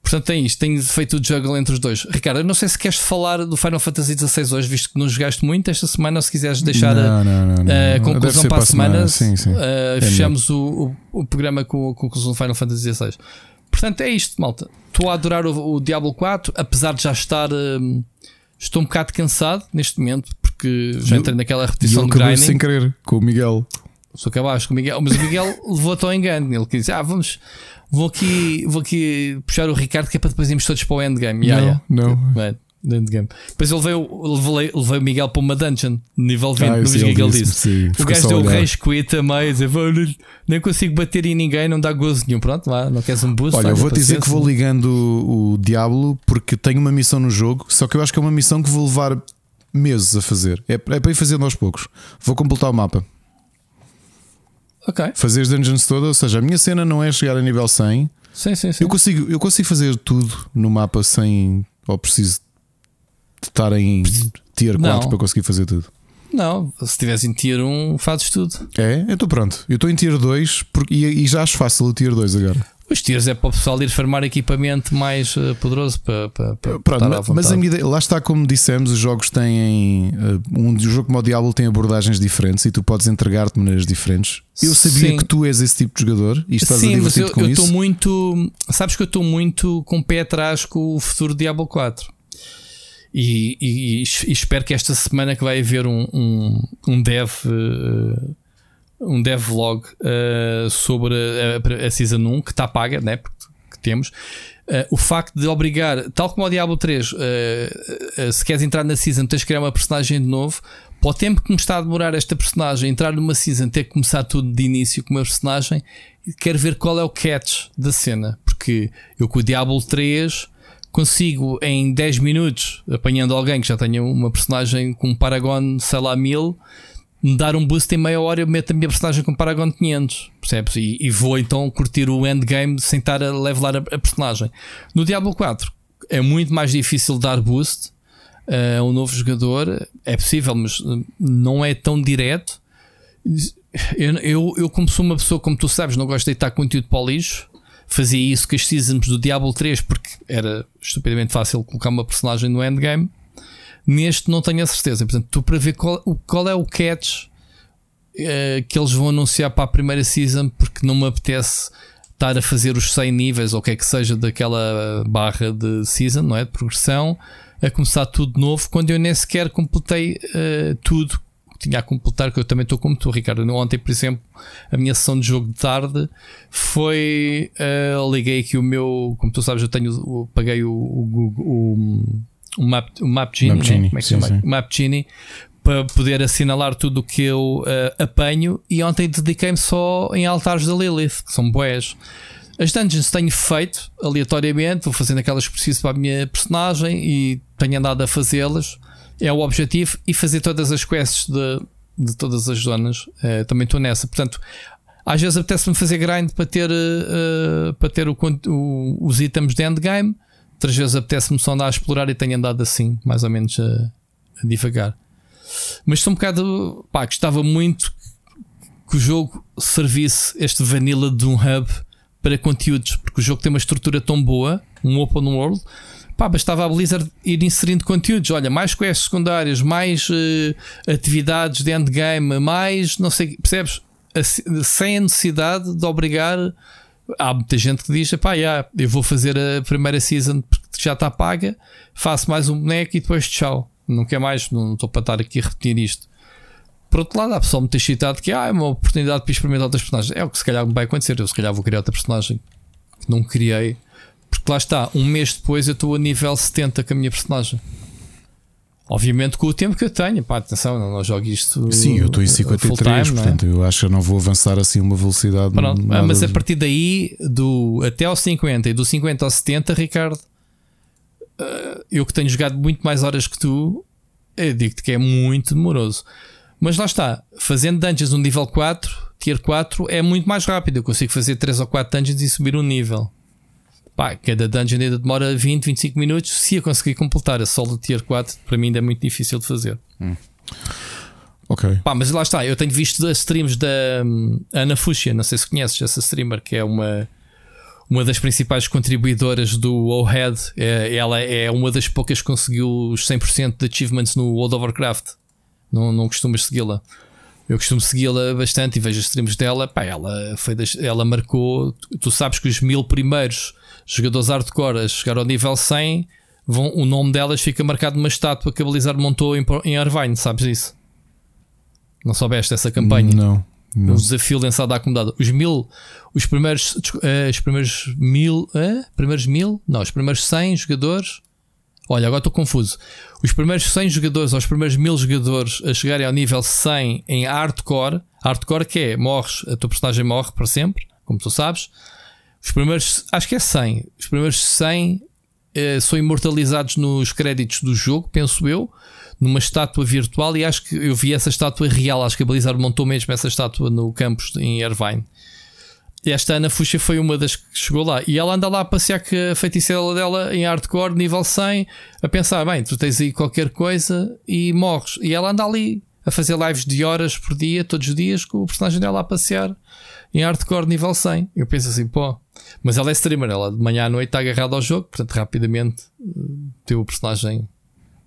Portanto, tem isto, tenho feito o juggle entre os dois. Ricardo, eu não sei se queres falar do Final Fantasy XVI hoje, visto que não jogaste muito esta semana, ou se quiseres deixar não, a, não, não, a, conclusão para a semana, semana. Sim, sim. Uh, fechamos o, o, o, programa com a conclusão do Final Fantasy XVI. Portanto, é isto, malta. Estou a adorar o, o Diablo 4, apesar de já estar. Uh, estou um bocado cansado neste momento, porque já entrei naquela repetição de grinding. sem querer, com o Miguel. Sou acabaste com o Miguel, mas o Miguel levou-te ao engano. Ele disse: Ah, vamos, vou aqui, vou aqui puxar o Ricardo que é para depois irmos todos para o endgame. Não, yeah, não. Bem, endgame. Depois ele veio, levei, levei o Miguel para uma dungeon, nível 20. Ah, não vi o que ele disse. Sim, o gajo deu o rage quit a meio, dizer, nem consigo bater em ninguém, não dá gozo nenhum. Pronto, lá, não queres um boost? Olha, eu vou dizer que vou ligando o, o Diablo porque tenho uma missão no jogo, só que eu acho que é uma missão que vou levar meses a fazer. É, é para ir fazendo aos poucos. Vou completar o mapa. Ok. Fazer as dungeons todas, ou seja, a minha cena não é chegar a nível 100. Sim, sim, sim. Eu consigo, eu consigo fazer tudo no mapa sem. Ou preciso de estar em tier 4 não. para conseguir fazer tudo. Não, se estiveres em tier 1, fazes tudo. É, eu estou pronto. Eu estou em tier 2 porque, e, e já acho fácil o tier 2 agora. Os tiers é para o pessoal ir farmar equipamento mais uh, poderoso para, para, para Pronto, mas, mas a ideia, lá está, como dissemos, os jogos têm uh, um, jogo como o Diablo tem abordagens diferentes e tu podes entregar-te de maneiras diferentes. Eu sabia Sim. que tu és esse tipo de jogador e estás Sim, a divertir eu, com eu isso. Estou muito, sabes que eu estou muito com o pé atrás com o futuro Diablo 4. E, e, e, espero que esta semana que vai haver um, um, um dev uh, um devlog uh, sobre a, a, Season 1 que está paga, né? que temos. Uh, o facto de obrigar, tal como o Diablo 3, uh, se queres entrar na season, tens de criar uma personagem de novo. Para o tempo que me está a demorar esta personagem entrar numa season, ter que começar tudo de início com uma personagem, quero ver qual é o catch da cena. Porque eu com o Diablo 3 consigo em 10 minutos, apanhando alguém que já tenha uma personagem com um Paragon, sei lá, mil me dar um boost em meia hora, eu meto a minha personagem com Paragon 500, percebes? E, e vou então curtir o endgame sem estar a levelar a, a, personagem. No Diablo 4 é muito mais difícil dar boost a um novo jogador, é possível, mas não é tão direto. eu, eu, eu, como sou uma pessoa, como tu sabes, não gosto de deitar conteúdo para o lixo. Fazia isso com as seasons do Diablo 3 porque era estupidamente fácil colocar uma personagem no endgame. Neste não tenho a certeza. Portanto, estou para ver qual, qual é o catch uh, que eles vão anunciar para a primeira season porque não me apetece estar a fazer os 100 níveis ou o que é que seja daquela barra de season, não é? De progressão, a começar tudo novo quando eu nem sequer completei uh, tudo tinha a completar, que eu também estou como tu, Ricardo. Ontem, por exemplo, a minha sessão de jogo de tarde foi. Uh, liguei aqui o meu. Como tu sabes, eu tenho. paguei o, o, o, o Map, o Map né? como é que sim, chama? Sim. Map Genie para poder assinalar tudo o que eu uh, apanho. E ontem dediquei-me só em altares da Lilith, que são boés. As dungeons tenho feito aleatoriamente, vou fazendo aquelas que preciso para a minha personagem e tenho andado a fazê-las. É o objetivo e fazer todas as quests de, de todas as zonas. Uh, também estou nessa. Portanto, às vezes apetece-me fazer grind para ter, uh, para ter o, o, os itens de endgame. Outras vezes apetece-me só andar a explorar e tenho andado assim, mais ou menos a, divagar. Mas sou um bocado. Pá, gostava muito que o jogo servisse este vanilla de um hub para conteúdos, porque o jogo tem uma estrutura tão boa, um open world. Pá, bastava a Blizzard ir inserindo conteúdos. Olha, mais quests secundárias, mais uh, atividades de endgame, mais não sei, percebes? Sem a necessidade de obrigar. Há muita gente que diz: pá, yeah, eu vou fazer a primeira season porque já está paga, faço mais um boneco e depois tchau não quer mais, não estou para estar aqui a repetir isto. Por outro lado, há pessoal muito excitado que ah, é uma oportunidade para experimentar outras personagens. É o que se calhar vai acontecer. Eu se calhar vou criar outra personagem que não criei. Porque lá está, um mês depois eu estou a nível 70 com a minha personagem. Obviamente com o tempo que eu tenho, pá, atenção, não, não jogo isto. Sim, eu estou em 53, time, portanto é? eu acho que eu não vou avançar assim uma velocidade. Pronto, mas a partir daí, do, até ao 50 e do 50 ao 70, Ricardo, uh, eu que tenho jogado muito mais horas que tu, eu digo-te que é muito demoroso. Mas lá está, fazendo dungeons no nível 4, tier 4, é muito mais rápido. Eu consigo fazer 3 ou 4 dungeons e subir um nível. Pá, cada dungeon ainda demora 20, 25 minutos. Se eu conseguir completar a solo tier 4, para mim ainda é muito difícil de fazer. Hum. Ok. Pá, mas lá está, eu tenho visto as streams da um, Ana Fuxia, não sei se conheces essa streamer, que é uma uma das principais contribuidoras do OHEAD. É, ela é uma das poucas que conseguiu os 100% de achievements no World of Warcraft. Não, não costumas segui-la. Eu costumo segui-la bastante e vejo os streams dela. Pá, ela, foi das, ela marcou. Tu sabes que os mil primeiros jogadores hardcore a chegar ao nível 100, vão, o nome delas fica marcado numa estátua que a Blizzard montou em, em Arvine. Sabes isso? Não soubeste essa campanha? Não. Não. Um desafio lançado à comunidade. Os mil, os primeiros, uh, os primeiros mil, uh, primeiros mil, não, os primeiros 100 jogadores. Olha, agora estou confuso. Os primeiros 100 jogadores ou os primeiros mil jogadores a chegarem ao nível 100 em hardcore, hardcore que é, morres, a tua personagem morre para sempre, como tu sabes. Os primeiros, acho que é 100. Os primeiros 100 uh, eh, são imortalizados nos créditos do jogo, penso eu numa estátua virtual e acho que eu vi essa estátua real. Acho que a Blizzard montou mesmo essa estátua no campus em Irvine. Esta Ana Fuxa foi uma das que chegou lá e ela anda lá a passear com a feiticeira dela em hardcore, nível 100, a pensar: bem, tu tens aí qualquer coisa e morres. E ela anda ali a fazer lives de horas por dia, todos os dias, com o personagem dela a passear em hardcore, nível 100. Eu penso assim: pô, mas ela é streamer, ela de manhã à noite está agarrada ao jogo, portanto, rapidamente eh, teu personagem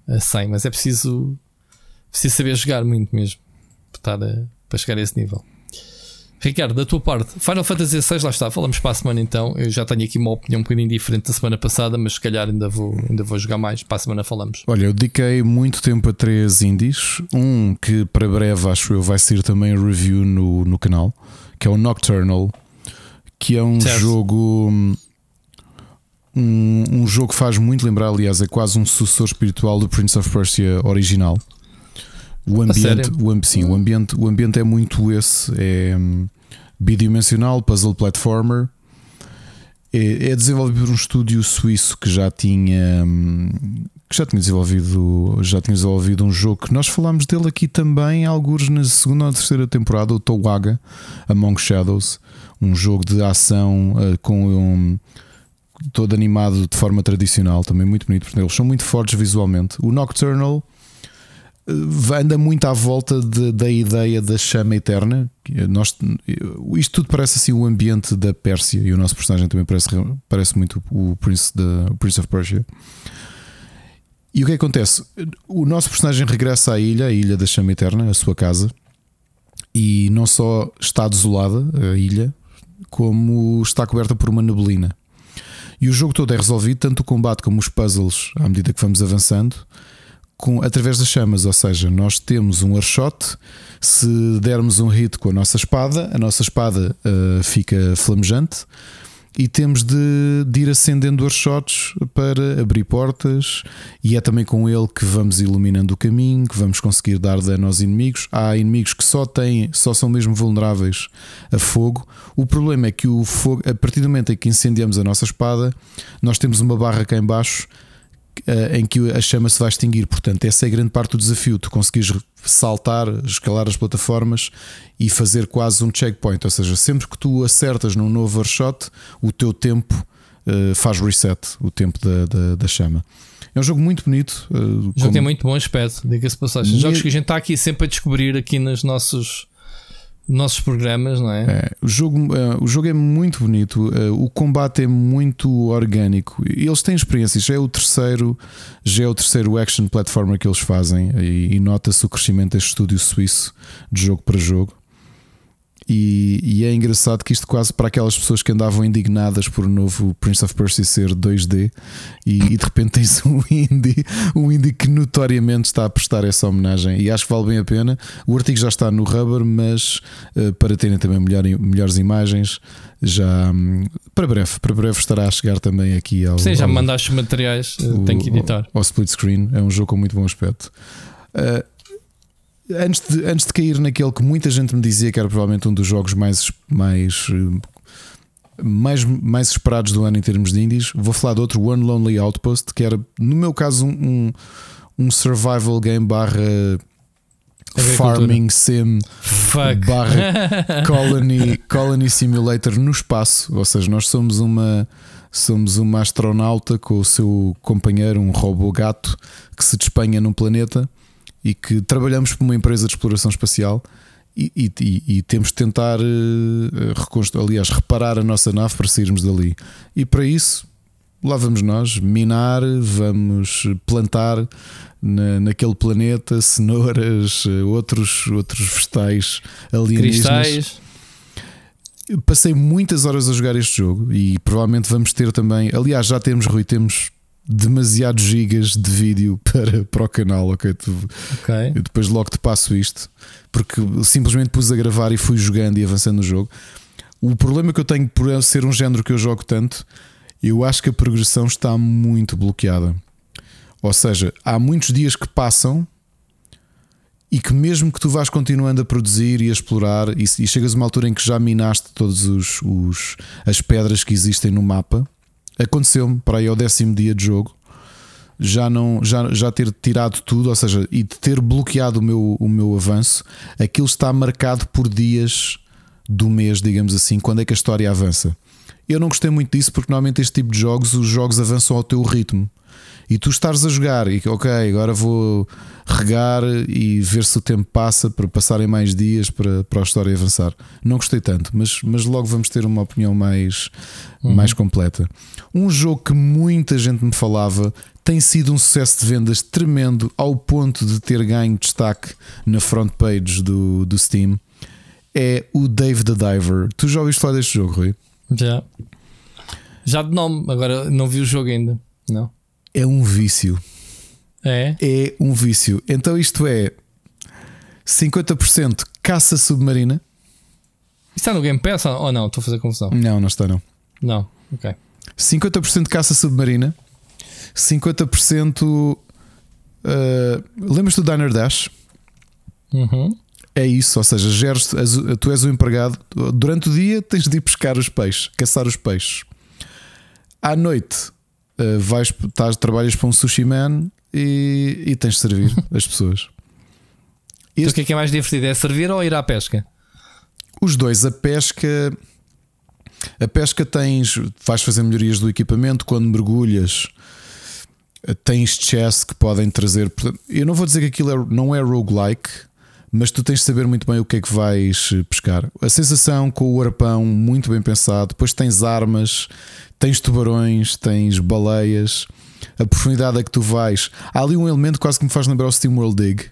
a 100, mas é preciso, preciso saber jogar muito mesmo para, a, para chegar a esse nível. Ricardo, da tua parte, Final Fantasy VI, lá está, falamos para a semana então. Eu já tenho aqui uma opinião um bocadinho diferente da semana passada, mas se calhar ainda vou, ainda vou jogar mais. Para a semana falamos. Olha, eu dediquei muito tempo a três indies. Um que para breve, acho eu, vai ser também review no, no canal, que é o Nocturnal, que é um certo. jogo hum, um, um jogo que faz muito lembrar, aliás, é quase um sucessor espiritual do Prince of Persia original. O ambiente, o, sim, o ambiente, o ambiente é muito esse, é um, bidimensional, puzzle platformer. É, é, desenvolvido por um estúdio suíço que já tinha um, que já tinha desenvolvido já tinha desenvolvido um jogo que nós falámos dele aqui também, alguns na segunda ou terceira temporada, o Towaga Among Shadows, um jogo de ação uh, com um, todo animado de forma tradicional, também muito bonito, porque eles são muito fortes visualmente. O Nocturnal anda muito à volta de, da ideia da chama eterna. Nós, isto tudo parece assim o ambiente da Pérsia e o nosso personagem também parece, parece muito o Prince, da, o Prince of Persia. E o que acontece? O nosso personagem regressa à ilha, a ilha da chama eterna, a sua casa, e não só está desolada a ilha, como está coberta por uma neblina. E o jogo todo é resolvido, tanto o combate como os puzzles, à medida que vamos avançando, com, através das chamas. Ou seja, nós temos um arshot. Se dermos um hit com a nossa espada, a nossa espada uh, fica flamejante e temos de, de ir acendendo shots para abrir portas, e é também com ele que vamos iluminando o caminho, que vamos conseguir dar dano aos inimigos. Há inimigos que só têm, só são mesmo vulneráveis a fogo. O problema é que o fogo, a partir do momento em que incendiamos a nossa espada, nós temos uma barra cá embaixo eh, em que a chama se vai extinguir. Portanto, essa é a grande parte do desafio. Tu conseguires saltar, escalar as plataformas e fazer quase um checkpoint. Ou seja, sempre que tu acertas num novo overshot, o teu tempo uh, faz reset o tempo da, da, da, chama. É um jogo muito bonito. Uh, o jogo como... tem muito bom aspecto, diga-se passagem. Jogos que a gente está aqui sempre a descobrir aqui nos nossos nossos programas, não é? é o, jogo, uh, o jogo é muito bonito, uh, o combate é muito orgânico. Eles têm experiência, já é o terceiro, já é o terceiro action platformer que eles fazem e, e nota-se o crescimento deste estúdio suíço de jogo para jogo. E, e, é engraçado que isto quase para aquelas pessoas que andavam indignadas por o novo Prince of Persia ser 2D e, e, de repente tens um indie, um indie que notoriamente está a prestar essa homenagem e acho que vale bem a pena. O artigo já está no Rubber, mas uh, para terem também melhor, melhores imagens, já um, para breve, para breve estará a chegar também aqui ao. Sim, já me mandaste materiais, eh, o, tenho que editar. Ao, ao, split screen, é um jogo com muito bom aspecto. Uh, antes de, antes de cair naquele que muita gente me dizia que era provavelmente um dos jogos mais, mais, mais, mais esperados do ano em termos de indies, vou falar de outro One Lonely Outpost, que era, no meu caso, um, um survival game barra farming sim Fuck. barra colony, colony simulator no espaço. Ou seja, nós somos uma somos uma astronauta com o seu companheiro, um robô gato, que se despenha num planeta e que trabalhamos para uma empresa de exploração espacial e, e, e, temos de tentar, uh, aliás, reparar a nossa nave para sairmos dali. E para isso, lá vamos nós minar, vamos plantar na, naquele planeta cenouras, eh, outros, outros vegetais alienígenas. Cristais. Passei muitas horas a jogar este jogo e provavelmente vamos ter também. Aliás, já temos, Rui, temos demasiados gigas de vídeo para, para o canal, ok? Tu, okay. Eu depois logo te passo isto, porque simplesmente pus a gravar e fui jogando e avançando no jogo. O problema que eu tenho por ser um género que eu jogo tanto, eu acho que a progressão está muito bloqueada. Ou seja, há muitos dias que passam e que mesmo que tu vás continuando a produzir e a explorar e, e chegas a uma altura em que já minaste todas os, os, as pedras que existem no mapa Aconteceu-me para aí ao décimo dia de jogo já não já, já ter tirado tudo, ou seja, e ter bloqueado o meu, o meu avanço, aquilo está marcado por dias do mês, digamos assim, quando é que a história avança. Eu não gostei muito disso porque normalmente este tipo de jogos, os jogos avançam ao teu ritmo. E tu estares a jogar e ok, agora vou regar e ver se o tempo passa para passarem mais dias para, para a história avançar. Não gostei tanto, mas, mas logo vamos ter uma opinião mais, uhum. mais completa. Um jogo que muita gente me falava tem sido um sucesso de vendas tremendo ao ponto de ter ganho destaque na front page do, do Steam. É o Dave the Diver. Tu já ouviste falar deste jogo, Rui? Já. Já de nome, agora não vi o jogo ainda. Não é um vício. É? É um vício. Então isto é 50% caça submarina. Está no Game Pass ou não? Estou a fazer confusão. Não, não está não. Não, ok. 50% caça submarina, 50%. Uh, Lembras-te do Diner Dash? Uhum. É isso, ou seja, geres, tu és o empregado. Durante o dia tens de ir pescar os peixes, caçar os peixes. À noite uh, vais, estás, trabalhas para um sushi man e, e tens de servir as pessoas. Este, então, o que é que é mais divertido? É servir ou ir à pesca? Os dois, a pesca. A pesca tens. Vais fazer melhorias do equipamento quando mergulhas. tens chess que podem trazer. Eu não vou dizer que aquilo é, não é roguelike, mas tu tens de saber muito bem o que é que vais pescar. A sensação com o arpão, muito bem pensado. Depois tens armas, tens tubarões, tens baleias. A profundidade a que tu vais. Há ali um elemento quase que me faz lembrar o Steam World Dig.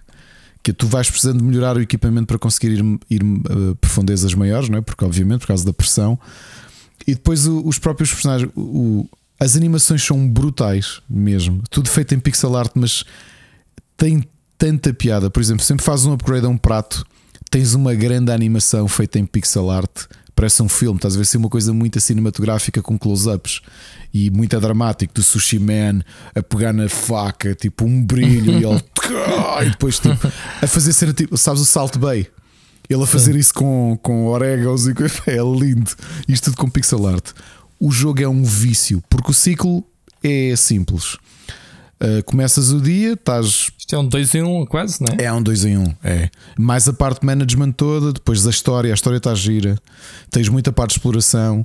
Que tu vais precisando de melhorar o equipamento para conseguir ir, ir a profundezas maiores, não é? Porque, obviamente, por causa da pressão. E depois os próprios personagens. O, as animações são brutais mesmo. Tudo feito em pixel art, mas tem tanta piada. Por exemplo, sempre fazes um upgrade a um prato, tens uma grande animação feita em pixel art. Parece um filme, estás a ver ser uma coisa muito cinematográfica com close-ups e muito dramático do Sushi Man a pegar na faca, tipo um brilho e ele e depois tipo, a fazer cena tipo, sabes o Salt Bay? Ele a fazer Sim. isso com, com orégãos e é lindo. Isto tudo com pixel art o jogo é um vício, porque o ciclo é simples. Uh, começas o dia, estás. Isto é um 2 em 1, um, quase, não é? É um 2 em 1, um, é. Mais a parte de management toda, depois da história, a história está gira, tens muita parte de exploração,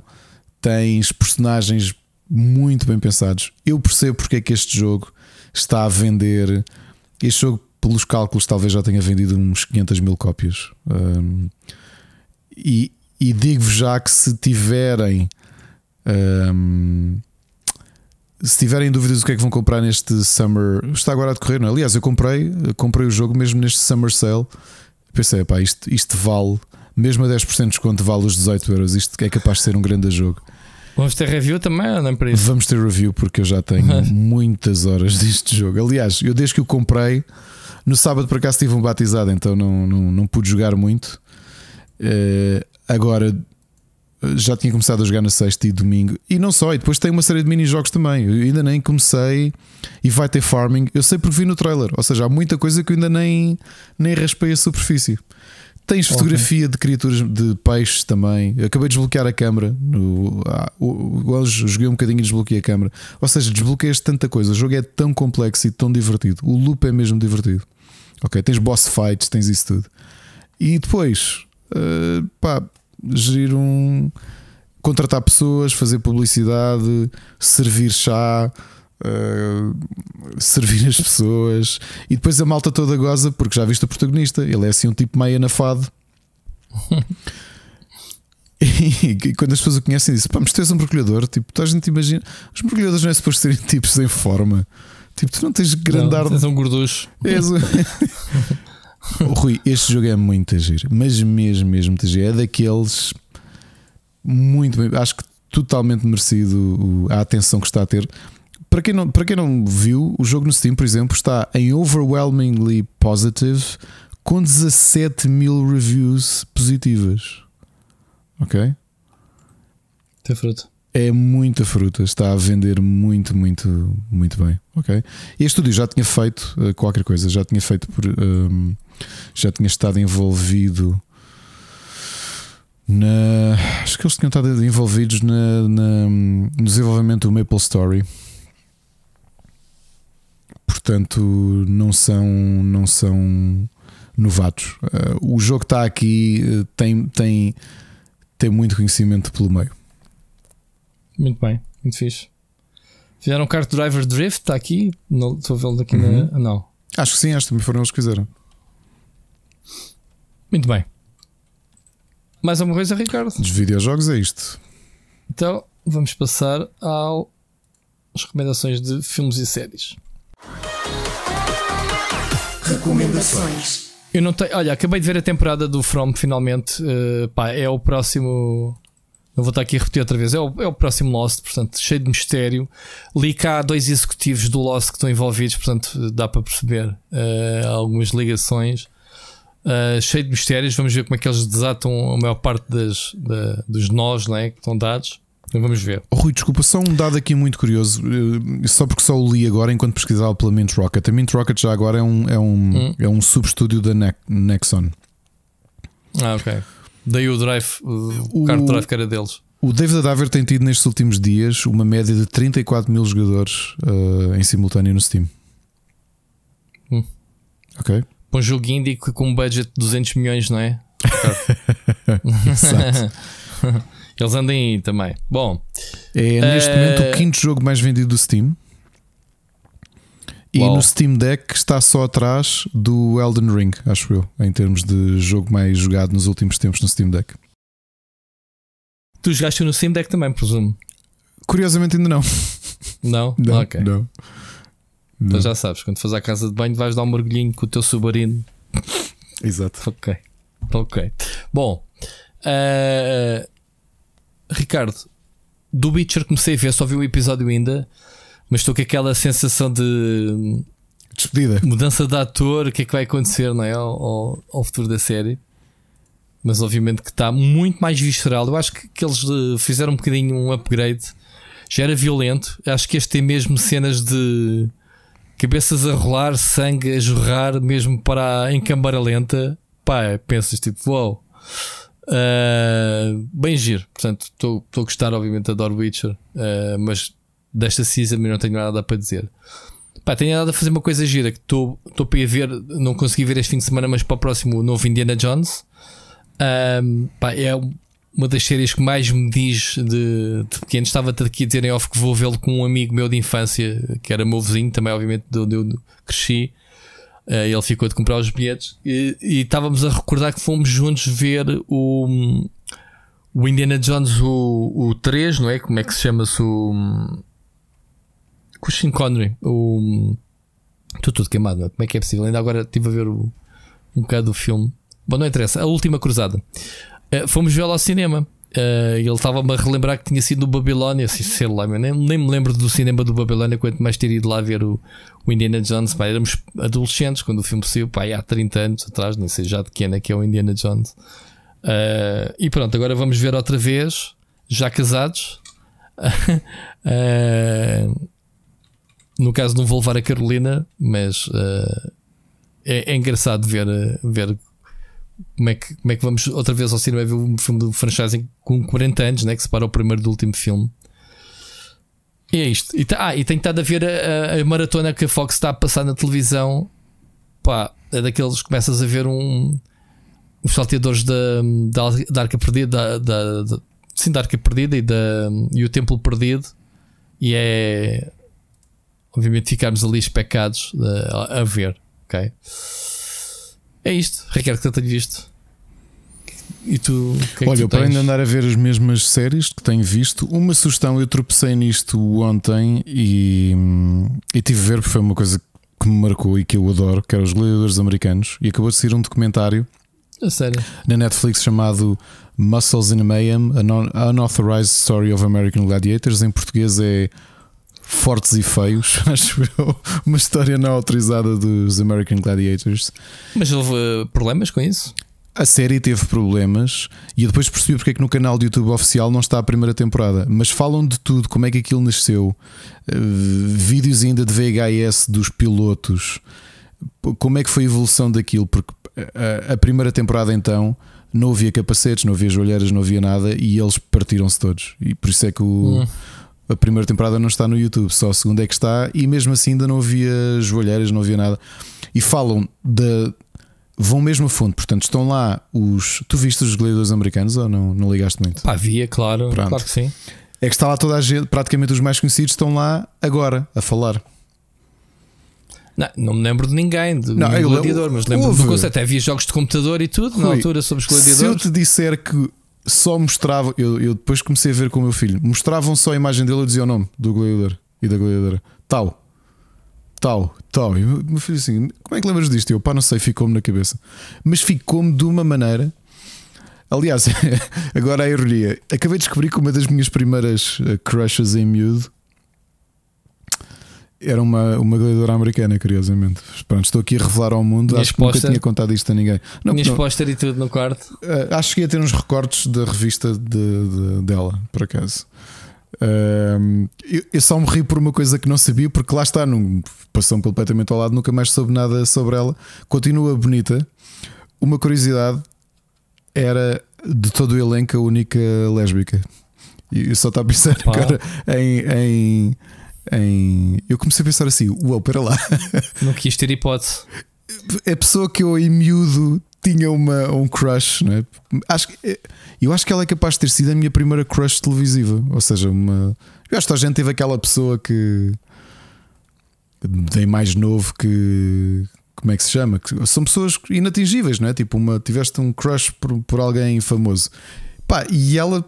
tens personagens muito bem pensados. Eu percebo porque é que este jogo está a vender. Este jogo, pelos cálculos, talvez já tenha vendido uns 500 mil cópias. Um, e, e digo-vos já que se tiverem um, se tiverem dúvidas do que é que vão comprar neste Summer, está agora a decorrer, não é? Aliás, eu comprei, comprei o jogo mesmo neste Summer Sale. Pensei, pá, isto, isto vale, mesmo a 10% de desconto, vale os 18 euros. Isto é capaz de ser um grande jogo. Vamos ter review também, não é para isso? Vamos ter review porque eu já tenho muitas horas deste jogo. Aliás, eu desde que o comprei, no sábado por acaso tive um batizado, então não, não, não pude jogar muito. Uh, agora já tinha começado a jogar na sexta e domingo. E não só, e depois tem uma série de mini-jogos também. Eu ainda nem comecei e vai ter farming. Eu sei porque vi no trailer. Ou seja, há muita coisa que eu ainda nem, nem raspei a superfície. Tens okay. fotografia de criaturas de peixes também. Eu acabei de desbloquear a câmera. No, ah, hoje joguei um bocadinho e desbloqueei a câmera. Ou seja, desbloqueias tanta coisa. O jogo é tão complexo e tão divertido. O loop é mesmo divertido. Ok, tens boss fights, tens isso tudo. E depois, uh, pá, gerir um. contratar pessoas, fazer publicidade, servir chá. Uh, servir as pessoas e depois a malta toda goza porque já viste o protagonista, ele é assim um tipo meio anafado. e, e, quando as pessoas o conhecem, dizem: Pá, mas tu és um mergulhador. Tipo, a gente imagina, os mergulhadores não é suposto serem tipos em forma. Tipo, tu não tens grande ar. Tens um gorducho. És um... Rui, este jogo é muito agir, mas mesmo, mesmo agir. É daqueles muito bem, acho que totalmente merecido a atenção que está a ter. Para quem, não, para quem não viu, o jogo no Steam, por exemplo, está em overwhelmingly positive com 17 mil reviews positivas. Ok? Tem fruto é muita fruta, está a vender muito, muito, muito bem. Ok. E este estúdio já tinha feito uh, qualquer coisa, já tinha feito por. Um, ehm, já tinha estado envolvido na. Acho que eles tinham estado envolvidos na, na no desenvolvimento do Maple Story. Portanto, não são, não são novatos. Uh, o jogo está aqui, uh, tem, tem, tem muito conhecimento pelo meio. Muito bem, muito fixe. Fizeram um kart driver drift, está aqui. Não, estou a vê-lo aqui uhum. na. Não. Acho que sim, acho que também foram eles que fizeram. Muito bem. Mais alguma coisa, Ricardo? Dos videojogos é isto. Então vamos passar às recomendações de filmes e séries. Recomendações. Eu não tenho. Olha, acabei de ver a temporada do From finalmente. Uh, pá, é o próximo não vou estar aqui a repetir outra vez. É o, é o próximo Lost, portanto, cheio de mistério. Li cá dois executivos do Lost que estão envolvidos, portanto, dá para perceber uh, algumas ligações. Uh, cheio de mistérios. Vamos ver como é que eles desatam a maior parte das, da, dos nós né, que estão dados. Vamos ver. Oh, Rui, desculpa, só um dado aqui muito curioso, eh, só porque só o li agora enquanto pesquisava pela Mint Rocket. A Mint Rocket já agora é um, é um, hum. é um substúdio da ne Nexon. Ah, ok. Daí o drive, o, o card drive que era deles. O David Adaver tem tido nestes últimos dias uma média de 34 mil jogadores uh, em simultâneo no Steam. Hum. Ok. Para um jogo indie com um budget de 200 milhões, não é? Exato. Eles andem aí também. Bom, é neste uh... momento o quinto jogo mais vendido do Steam. E Uau. no Steam Deck está só atrás do Elden Ring, acho eu, em termos de jogo mais jogado nos últimos tempos no Steam Deck. Tu jogaste no Steam Deck também, presumo? Curiosamente ainda não. Não? Não, ok. Não. Então já sabes, quando fores à casa de banho vais dar um mergulhinho com o teu submarino. Exato. Ok. Ok. Bom, uh, Ricardo, do Witcher comecei a ver, só vi o episódio ainda, mas estou com aquela sensação de despedida, mudança de ator, o que é que vai acontecer não é? ao, ao futuro da série. Mas obviamente que está muito mais visceral. Eu acho que, que eles eh, fizeram um bocadinho um upgrade. Já era violento. Acho que este tem mesmo cenas de cabeças a rolar, sangue a jorrar, mesmo para em câmara lenta. Pá, pensas tipo, uau. Wow. Uh, bem giro, portanto, estou a gostar, obviamente, adoro Witcher, uh, mas desta season não tenho nada para dizer. Pá, tenho nada a fazer uma coisa gira que estou para ir ver, não consegui ver este fim de semana, mas para o próximo, o novo Indiana Jones. Um, pá, é uma das séries que mais me diz de, de pequeno. Estava aqui a dizer em off que vou vê-lo com um amigo meu de infância, que era meu vizinho, também, obviamente, de onde eu cresci. Uh, ele ficou de comprar os bilhetes e, e, estávamos a recordar que fomos juntos ver o, o Indiana Jones, o, o 3, não é? Como é que se chama-se? O, Sean Connery. O, estou tudo queimado, é? como é que é possível? Ainda agora estive a ver o, um bocado do filme. Bom, não interessa. A última cruzada. Uh, fomos vê-lo ao cinema. Uh, ele estava-me a relembrar que tinha sido no Babilónia, assim, sei lá, nem, nem me lembro do cinema do Babilónia, quanto mais ter ido lá ver o, o Indiana Jones. Pá, éramos adolescentes quando o filme saiu, pá, há 30 anos atrás, nem sei já de quem é que é o Indiana Jones. Uh, e pronto, agora vamos ver outra vez, já casados. uh, no caso, não vou levar a Carolina, mas é, é, engraçado ver, ver como é, que, como é que vamos outra vez ao cinema ver um filme do franchising com 40 anos, né, que separa o primeiro do último filme. E é isto. E, tá, ah, e tem estado a ver a, a, maratona que a Fox está a passar na televisão. Pá, é daqueles que começas a ver um. Os salteadores da, da, da Arca Perdida, da, da, da, sim, da Arca Perdida e, da, e o Templo Perdido. E é. Obviamente, ficarmos ali especados a, a ver, ok? É isto, Ricardo, que eu tenho visto. E tu? Que é Olha, eu para ainda andar a ver as mesmas séries que tenho visto, uma sugestão, eu tropecei nisto ontem e, e tive a ver porque foi uma coisa que me marcou e que eu adoro, que era os gladiadores americanos, e acabou de sair um documentário a sério? na Netflix chamado Muscles in Mayhem, An Unauthorized Story of American Gladiators. Em português é Fortes e Feios, acho eu. Uma história não autorizada dos American Gladiators. Mas houve uh, problemas com isso? A série teve problemas e eu depois percebi porque é que no canal do YouTube oficial não está a primeira temporada. Mas falam de tudo, como é que aquilo nasceu, uh, vídeos ainda de VHS dos pilotos, como é que foi a evolução daquilo, porque a, a primeira temporada então não havia capacetes, não havia joelheiras, não havia nada e eles partiram-se todos. E por isso é que o. Hum a primeira temporada não está no YouTube, só a segunda é que está, e mesmo assim ainda não havia joalheiras, não havia nada. E falam de. Vão mesmo a fundo, portanto, estão lá os. Tu viste os gladiadores americanos ou não, não ligaste muito? Pá, via, claro, Pronto. claro que sim. É que está lá toda a gente, praticamente os mais conhecidos estão lá agora a falar. Não, não me lembro de ninguém, de não, um gladiador, mas lembro do conceito. Até havia jogos de computador e tudo Rui, na altura sobre os gladiadores. Se eu te disser que só mostrava. Eu, eu, depois comecei a ver com o meu filho. Mostravam só a imagem dele e dizia o nome do gladiador e da gladiadora. Tal. Tal, tal. E o meu filho assim: Como é que lembras disto? Eu, pá, não sei, ficou-me na cabeça. Mas ficou-me de uma maneira. Aliás, agora a ironia. Acabei de descobrir que uma das minhas primeiras eh, crushes em miúdo era uma, uma gladiadora americana, curiosamente. Pronto, estou aqui a revelar ao mundo. Tinhas acho que nunca tinha contado isto a ninguém. Não, Tinhas póster e tudo no quarto? Uh, acho que ia ter uns recortes da revista de, de, dela, por acaso. Uh, eu, eu, só me ri por uma coisa que não sabia, porque lá está, num, passou-me completamente ao lado, nunca mais soube nada sobre ela. Continua bonita. Uma curiosidade era de todo o elenco a única lésbica. E eu só estava a pensar agora em, em em. Eu comecei a pensar assim: uau, para lá. Não quis ter hipótese. A pessoa que eu em miúdo tinha uma, um crush, não é? Acho, eu acho que ela é capaz de ter sido a minha primeira crush televisiva. Ou seja, uma. Eu acho que a gente teve aquela pessoa que. Dei mais novo que. Como é que se chama? Que são pessoas inatingíveis, não é? Tipo, uma, tiveste um crush por, por alguém famoso. Pá, e ela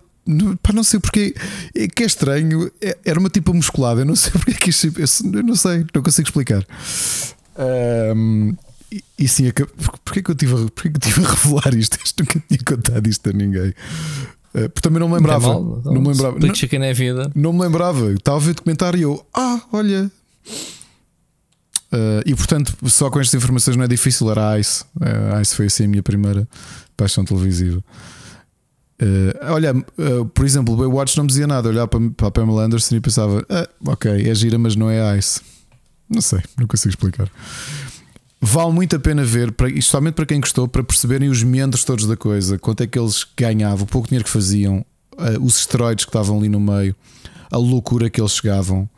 Pá, não sei porque. É que é estranho. É, era uma tipa musculada. Eu não sei porque é que isto. Eu não sei, não consigo explicar. Um, e, e sim, porque é que eu estive a, porque é que eu tive a revelar isto? Nunca tinha contado isto a ninguém. Uh, porque também não me lembrava. Não, mal, não, não me lembrava. Não, é vida. não me lembrava. Estava a ver o documentário e eu, ah, olha. Uh, e portanto, só com estas informações não é difícil. Era a Ice. A Ice foi assim a minha primeira paixão televisiva. Uh, olha, uh, por exemplo, o Baywatch não me dizia nada. Olhar para, para a Pamela Anderson e pensava: ah, ok, é gira, mas não é Ice. Não sei, não consigo explicar. Vale muito a pena ver, para, especialmente para quem gostou, para perceberem os meandros todos da coisa, quanto é que eles ganhavam, o pouco dinheiro que faziam, uh, os esteroides que estavam ali no meio, a loucura que eles chegavam,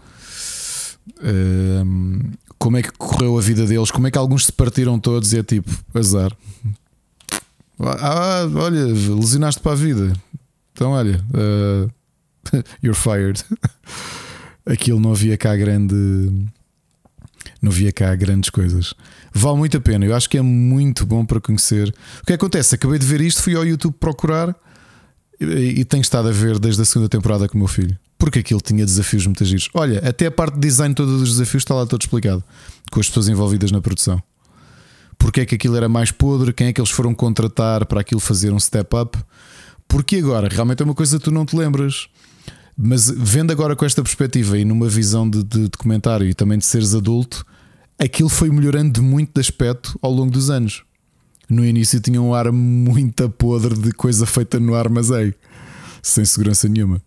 como é que correu a vida deles, como é que alguns se partiram todos e é tipo azar, ah, olha, lesionaste para a vida. Então, olha, uh, you're fired. Aquilo não havia cá grande. Não havia cá grandes coisas. Vale muito a pena. Eu acho que é muito bom para conhecer. O que acontece? Acabei de ver isto, fui ao YouTube procurar e, e tenho estado a ver desde a segunda temporada com o meu filho. Porque aquilo tinha desafios muito giros. Olha, até a parte de design todos os desafios está lá todo explicado. Com as pessoas envolvidas na produção porque é que aquilo era mais podre, quem é que eles foram contratar para aquilo fazer um step up. Porque agora, realmente é uma coisa que tu não te lembras. Mas vendo agora com esta perspectiva e numa visão de, de documentário e também de seres adulto, aquilo foi melhorando muito de aspecto ao longo dos anos. No início tinha um ar muito podre de coisa feita no armazém, sem segurança nenhuma.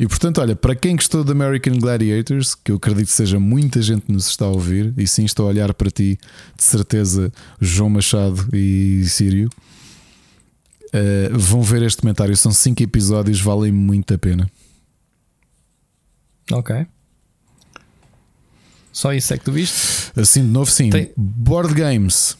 E portanto, olha, para quem gostou de American Gladiators, que eu acredito que seja muita gente que nos está a ouvir, e sim estou a olhar para ti, de certeza, João Machado e Sírio, uh, vão ver este comentário. São cinco episódios, valem muito a pena. Ok. Só isso é que tu viste? Assim de novo, sim. Tem... Board Games.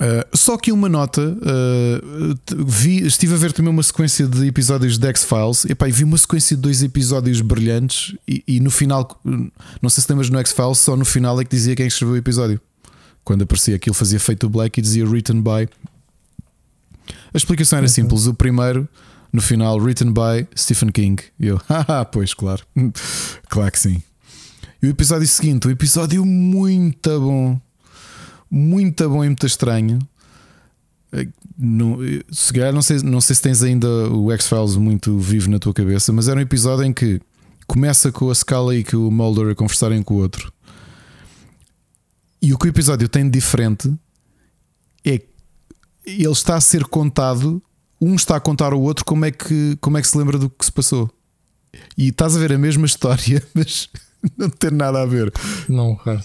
Uh, só que uma nota, uh, vi, estive a ver também uma sequência de episódios de X-Files e, vi uma sequência de dois episódios brilhantes e, e, no final, não sei se lembras no X-Files, só no final é que dizia quem escreveu o episódio. Quando aparecia aquilo, fazia feito black e dizia written by. A explicação era okay. simples. O primeiro, no final, written by Stephen King. E eu, haha, pois, claro, claro que sim. E o episódio seguinte, o episódio muito bom muito bom e muito estranho. Eh, se calhar não sei, não sei se tens ainda o X-Files muito vivo na tua cabeça, mas era um episódio em que começa com a Scala e com o Mulder a conversarem com o outro. E o que o episódio tem de diferente é que ele está a ser contado, um está a contar ao outro como é que, como é que se lembra do que se passou. E estás a ver a mesma história, mas não tem nada a ver. Não, cara.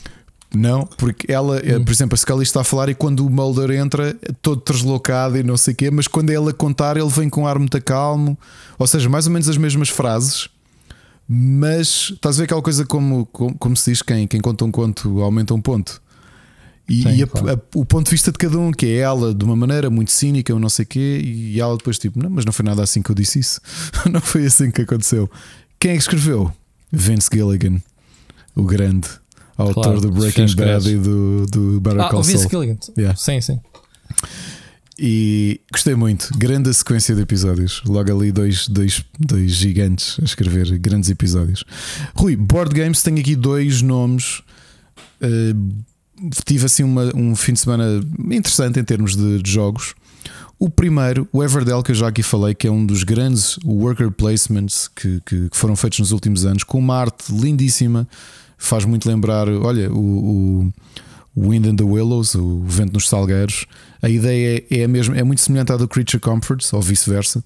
Não, porque ela, hum. por exemplo, a Scully está a falar e quando o Mulder entra, todo deslocado e não sei o quê, mas quando é ela contar, ele vem com um ar muito calmo, ou seja, mais ou menos as mesmas frases, mas estás a ver aquela coisa como, como, como se diz: quem, quem conta um conto aumenta um ponto. E, Sim, e a, claro. a, o ponto de vista de cada um, que é ela de uma maneira muito cínica, ou não sei o quê, e ela depois tipo, não, mas não foi nada assim que eu disse isso, não foi assim que aconteceu. Quem é que escreveu? Vince Gilligan, o grande autor claro, do Breaking Bad e do, do Better ah, Call Saul. Yeah. Sim, sim. E gostei muito. Grande sequência de episódios. Logo ali, dois, dois, dois gigantes a escrever grandes episódios. Rui, Board Games tem aqui dois nomes. Uh, tive assim uma, um fim de semana interessante em termos de, de, jogos. O primeiro, o Everdell, que eu já aqui falei, que é um dos grandes worker placements que, que, que foram feitos nos últimos anos, com uma arte lindíssima faz muito lembrar, olha, o, o Wind and the Willows, o Vento nos Salgueiros. A ideia é, é é muito semelhante à do Creature Comforts, ou vice-versa.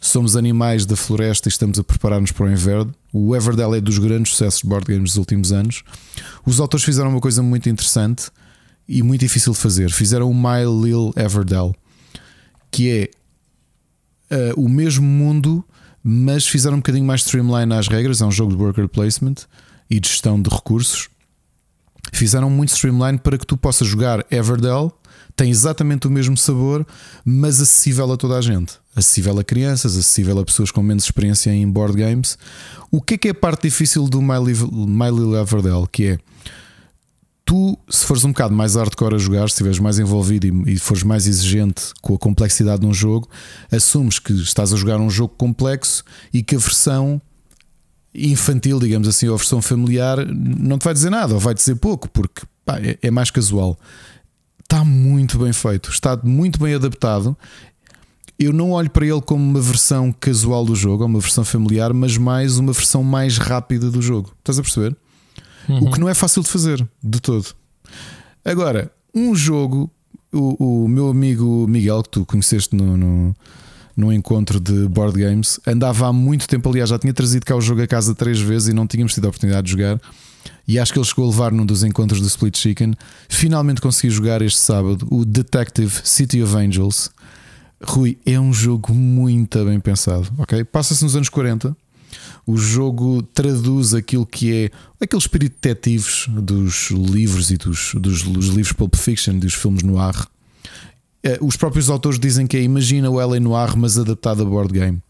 Somos animais da floresta e estamos a preparar-nos para o inverno. O Everdell é dos grandes sucessos de board games dos últimos anos. Os autores fizeram uma coisa muito interessante e muito difícil de fazer. Fizeram o My Little Everdell, que é uh, o mesmo mundo, mas fizeram um bocadinho mais streamline às regras. É um jogo de worker placement e de gestão de recursos. fizeram muito streamline para que tu possas jogar Everdell, tem exatamente o mesmo sabor, mas acessível a toda a gente. Acessível a crianças, acessível a pessoas com menos experiência em board games. O que é que é a parte difícil do My Little, Everdell? Que é tu, se fores um bocado mais hardcore a jogar, se estiveres mais envolvido e, e fores mais exigente com a complexidade de um jogo, assumes que estás a jogar um jogo complexo e que a versão infantil, digamos assim, ou a versão familiar, não te vai dizer nada, ou vai dizer pouco, porque pá, é, é mais casual. Está muito bem feito, está muito bem adaptado. Eu não olho para ele como uma versão casual do jogo, ou uma versão familiar, mas mais uma versão mais rápida do jogo. Estás a perceber? Uhum. O que não é fácil de fazer, de todo. Agora, um jogo, o, o meu amigo Miguel, que tu conheceste no, no, no, encontro de board games, andava há muito tempo, aliás, já tinha trazido cá o jogo a casa três vezes e não tínhamos tido a oportunidade de jogar. E acho que ele chegou a levar num dos encontros do Split Chicken. Finalmente consegui jogar este sábado o Detective City of Angels. Rui, é um jogo muito bem pensado, ok? Passa-se nos anos 40 o jogo traduz aquilo que é aquele espírito detetives dos livros e dos, dos, dos livros Pulp Fiction, dos filmes no ar. Eh, os próprios autores dizem que é Imagina o L.A. Noir, mas adaptado a board game.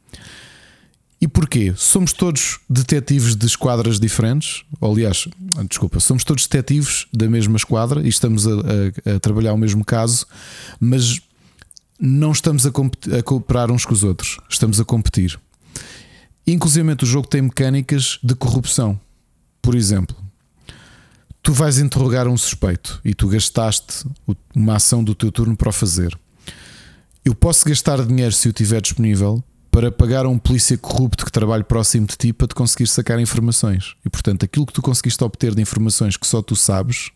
E porquê? Somos todos detetives de esquadras diferentes. Ou, aliás, desculpa, somos todos detetives da mesma esquadra e estamos a, a, a trabalhar o mesmo caso, mas não estamos a, a cooperar uns com os outros, estamos a competir. Inclusive, o jogo tem mecânicas de corrupção. Por exemplo, tu vais interrogar um suspeito e tu gastaste uma ação do teu turno para o fazer. Eu posso gastar dinheiro se o tiver disponível para pagar a um polícia corrupto que trabalhe próximo de ti para te conseguir sacar informações. E portanto, aquilo que tu conseguiste obter de informações que só tu sabes,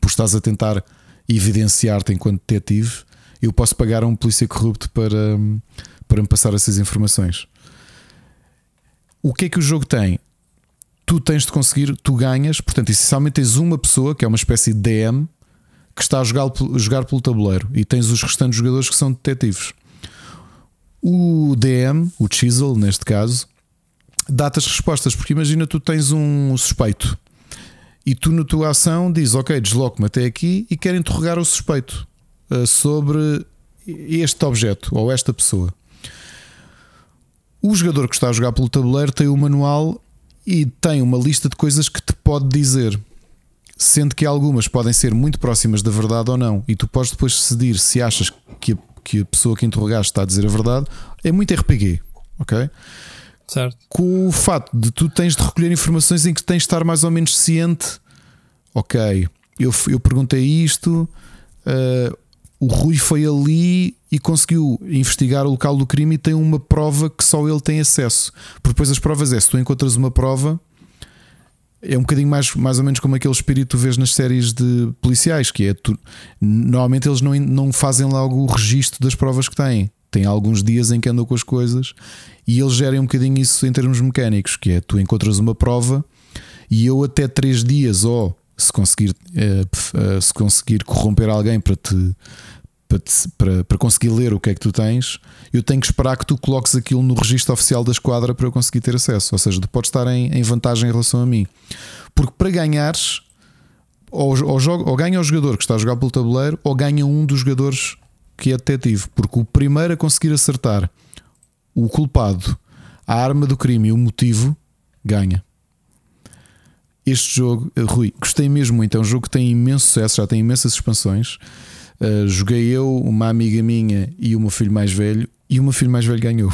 por estás a tentar evidenciar-te enquanto detetive, eu posso pagar a um polícia corrupto para, para me passar essas informações. O que é que o jogo tem? Tu tens de conseguir, tu ganhas, portanto, essencialmente tens uma pessoa que é uma espécie de DM que está a jogar, jogar pelo tabuleiro e tens os restantes jogadores que são detetives. O DM, o Chisel, neste caso, dá-te as respostas, porque imagina tu tens um suspeito e tu, na tua ação, dizes: Ok, desloco-me até aqui e quero interrogar o suspeito uh, sobre este objeto ou esta pessoa. O jogador que está a jogar pelo tabuleiro tem o manual e tem uma lista de coisas que te pode dizer. Sendo que algumas podem ser muito próximas da verdade ou não. E tu podes depois decidir se achas que a, que a pessoa que interrogaste está a dizer a verdade. É muito RPG, ok? Certo. Com o fato de tu tens de recolher informações em que tens de estar mais ou menos ciente. Ok, eu, eu perguntei isto. Uh, o Rui foi ali e conseguiu investigar o local do crime e tem uma prova que só ele tem acesso. Porque depois as provas é: se tu encontras uma prova, é um bocadinho mais, mais ou menos como aquele espírito que vês nas séries de policiais, que é tu, normalmente eles não, não fazem logo o registro das provas que têm. Tem alguns dias em que andam com as coisas e eles gerem um bocadinho isso em termos mecânicos, que é tu encontras uma prova e eu até três dias ou se conseguir, uh, se conseguir corromper alguém para te, para, te, para, para, conseguir ler o que é que tu tens, eu tenho que esperar que tu coloques aquilo no registro oficial da esquadra para eu conseguir ter acesso. Ou seja, tu podes estar em, em vantagem em relação a mim. Porque para ganhares, ou, ou, joga, ou ganha o jogador que está a jogar pelo tabuleiro, ou ganha um dos jogadores que é detetive. Porque o primeiro a conseguir acertar o culpado, a arma do crime e o motivo, ganha este jogo, eh, Rui, gostei mesmo muito. É um jogo que tem imenso sucesso, já tem imensas expansões. Uh, joguei eu, uma amiga minha e o meu filho mais velho, e o meu filho mais velho ganhou.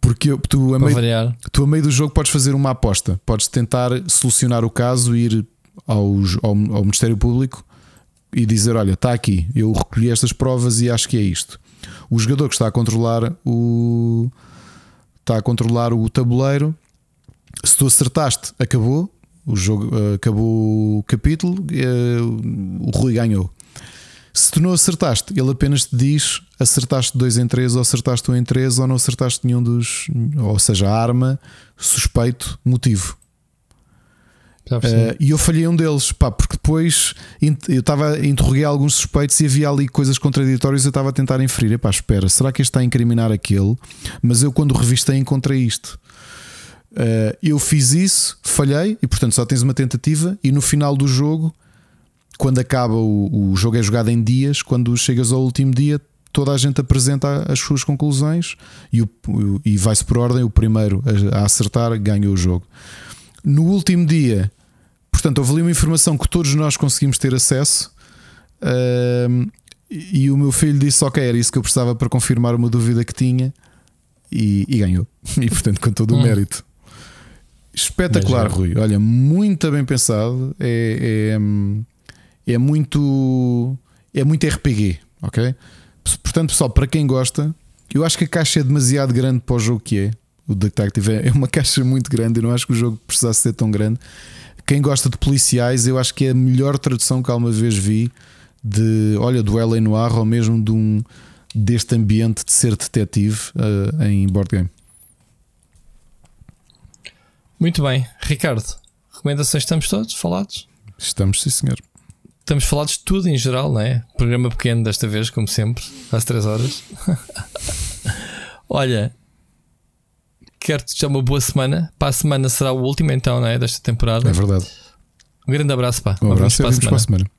Porque eu, tu, a meio, tu, a meio do jogo, podes fazer uma aposta, podes tentar solucionar o caso, ir aos, ao, ao Ministério Público e dizer: Olha, está aqui, eu recolhi estas provas e acho que é isto. O jogador que está a controlar o está a controlar o tabuleiro se tu acertaste, acabou. O jogo uh, acabou o capítulo, uh, o Rui ganhou. Se tu não acertaste, ele apenas te diz acertaste dois em três, ou acertaste um em três, ou não acertaste nenhum dos. Ou seja, arma, suspeito, motivo. Uh, e eu falhei um deles, pá, porque depois eu estava interroguei alguns suspeitos e havia ali coisas contraditórias. Eu estava a tentar inferir, pá, espera, será que este está a incriminar aquele? Mas eu, quando revistei, encontrei isto. Uh, eu fiz isso, falhei e portanto só tens uma tentativa. E no final do jogo, quando acaba o, o jogo, é jogado em dias. Quando chegas ao último dia, toda a gente apresenta as suas conclusões e, o, e vai-se por ordem. O primeiro a, a acertar ganha o jogo. No último dia, portanto, houve ali uma informação que todos nós conseguimos ter acesso. Uh, e o meu filho disse: Ok, era isso que eu precisava para confirmar uma dúvida que tinha. E, e ganhou. E portanto, com todo o hum. mérito. Espetacular, Rui. Olha, muito bem pensado. É, é, é, muito. É muito RPG, ok? Portanto, pessoal, para quem gosta, eu acho que a caixa é demasiado grande para o jogo que é. O Detective é uma caixa muito grande. Eu não acho que o jogo precisasse ser tão grande. Quem gosta de policiais, eu acho que é a melhor tradução que alguma vez vi de, olha, do L.A. Noir ou mesmo de um, deste ambiente de ser detetive uh, em board game. Muito bem, Ricardo, recomendações, estamos todos falados? Estamos, sim, senhor. Estamos falados de tudo em geral, não é? Programa pequeno desta vez, como sempre, às 3 horas. Olha, quero-te já uma boa semana. Para a semana será o último, então, não é? Desta temporada. É verdade. Um grande abraço, pá. Um abraço, e para a. Para a semana.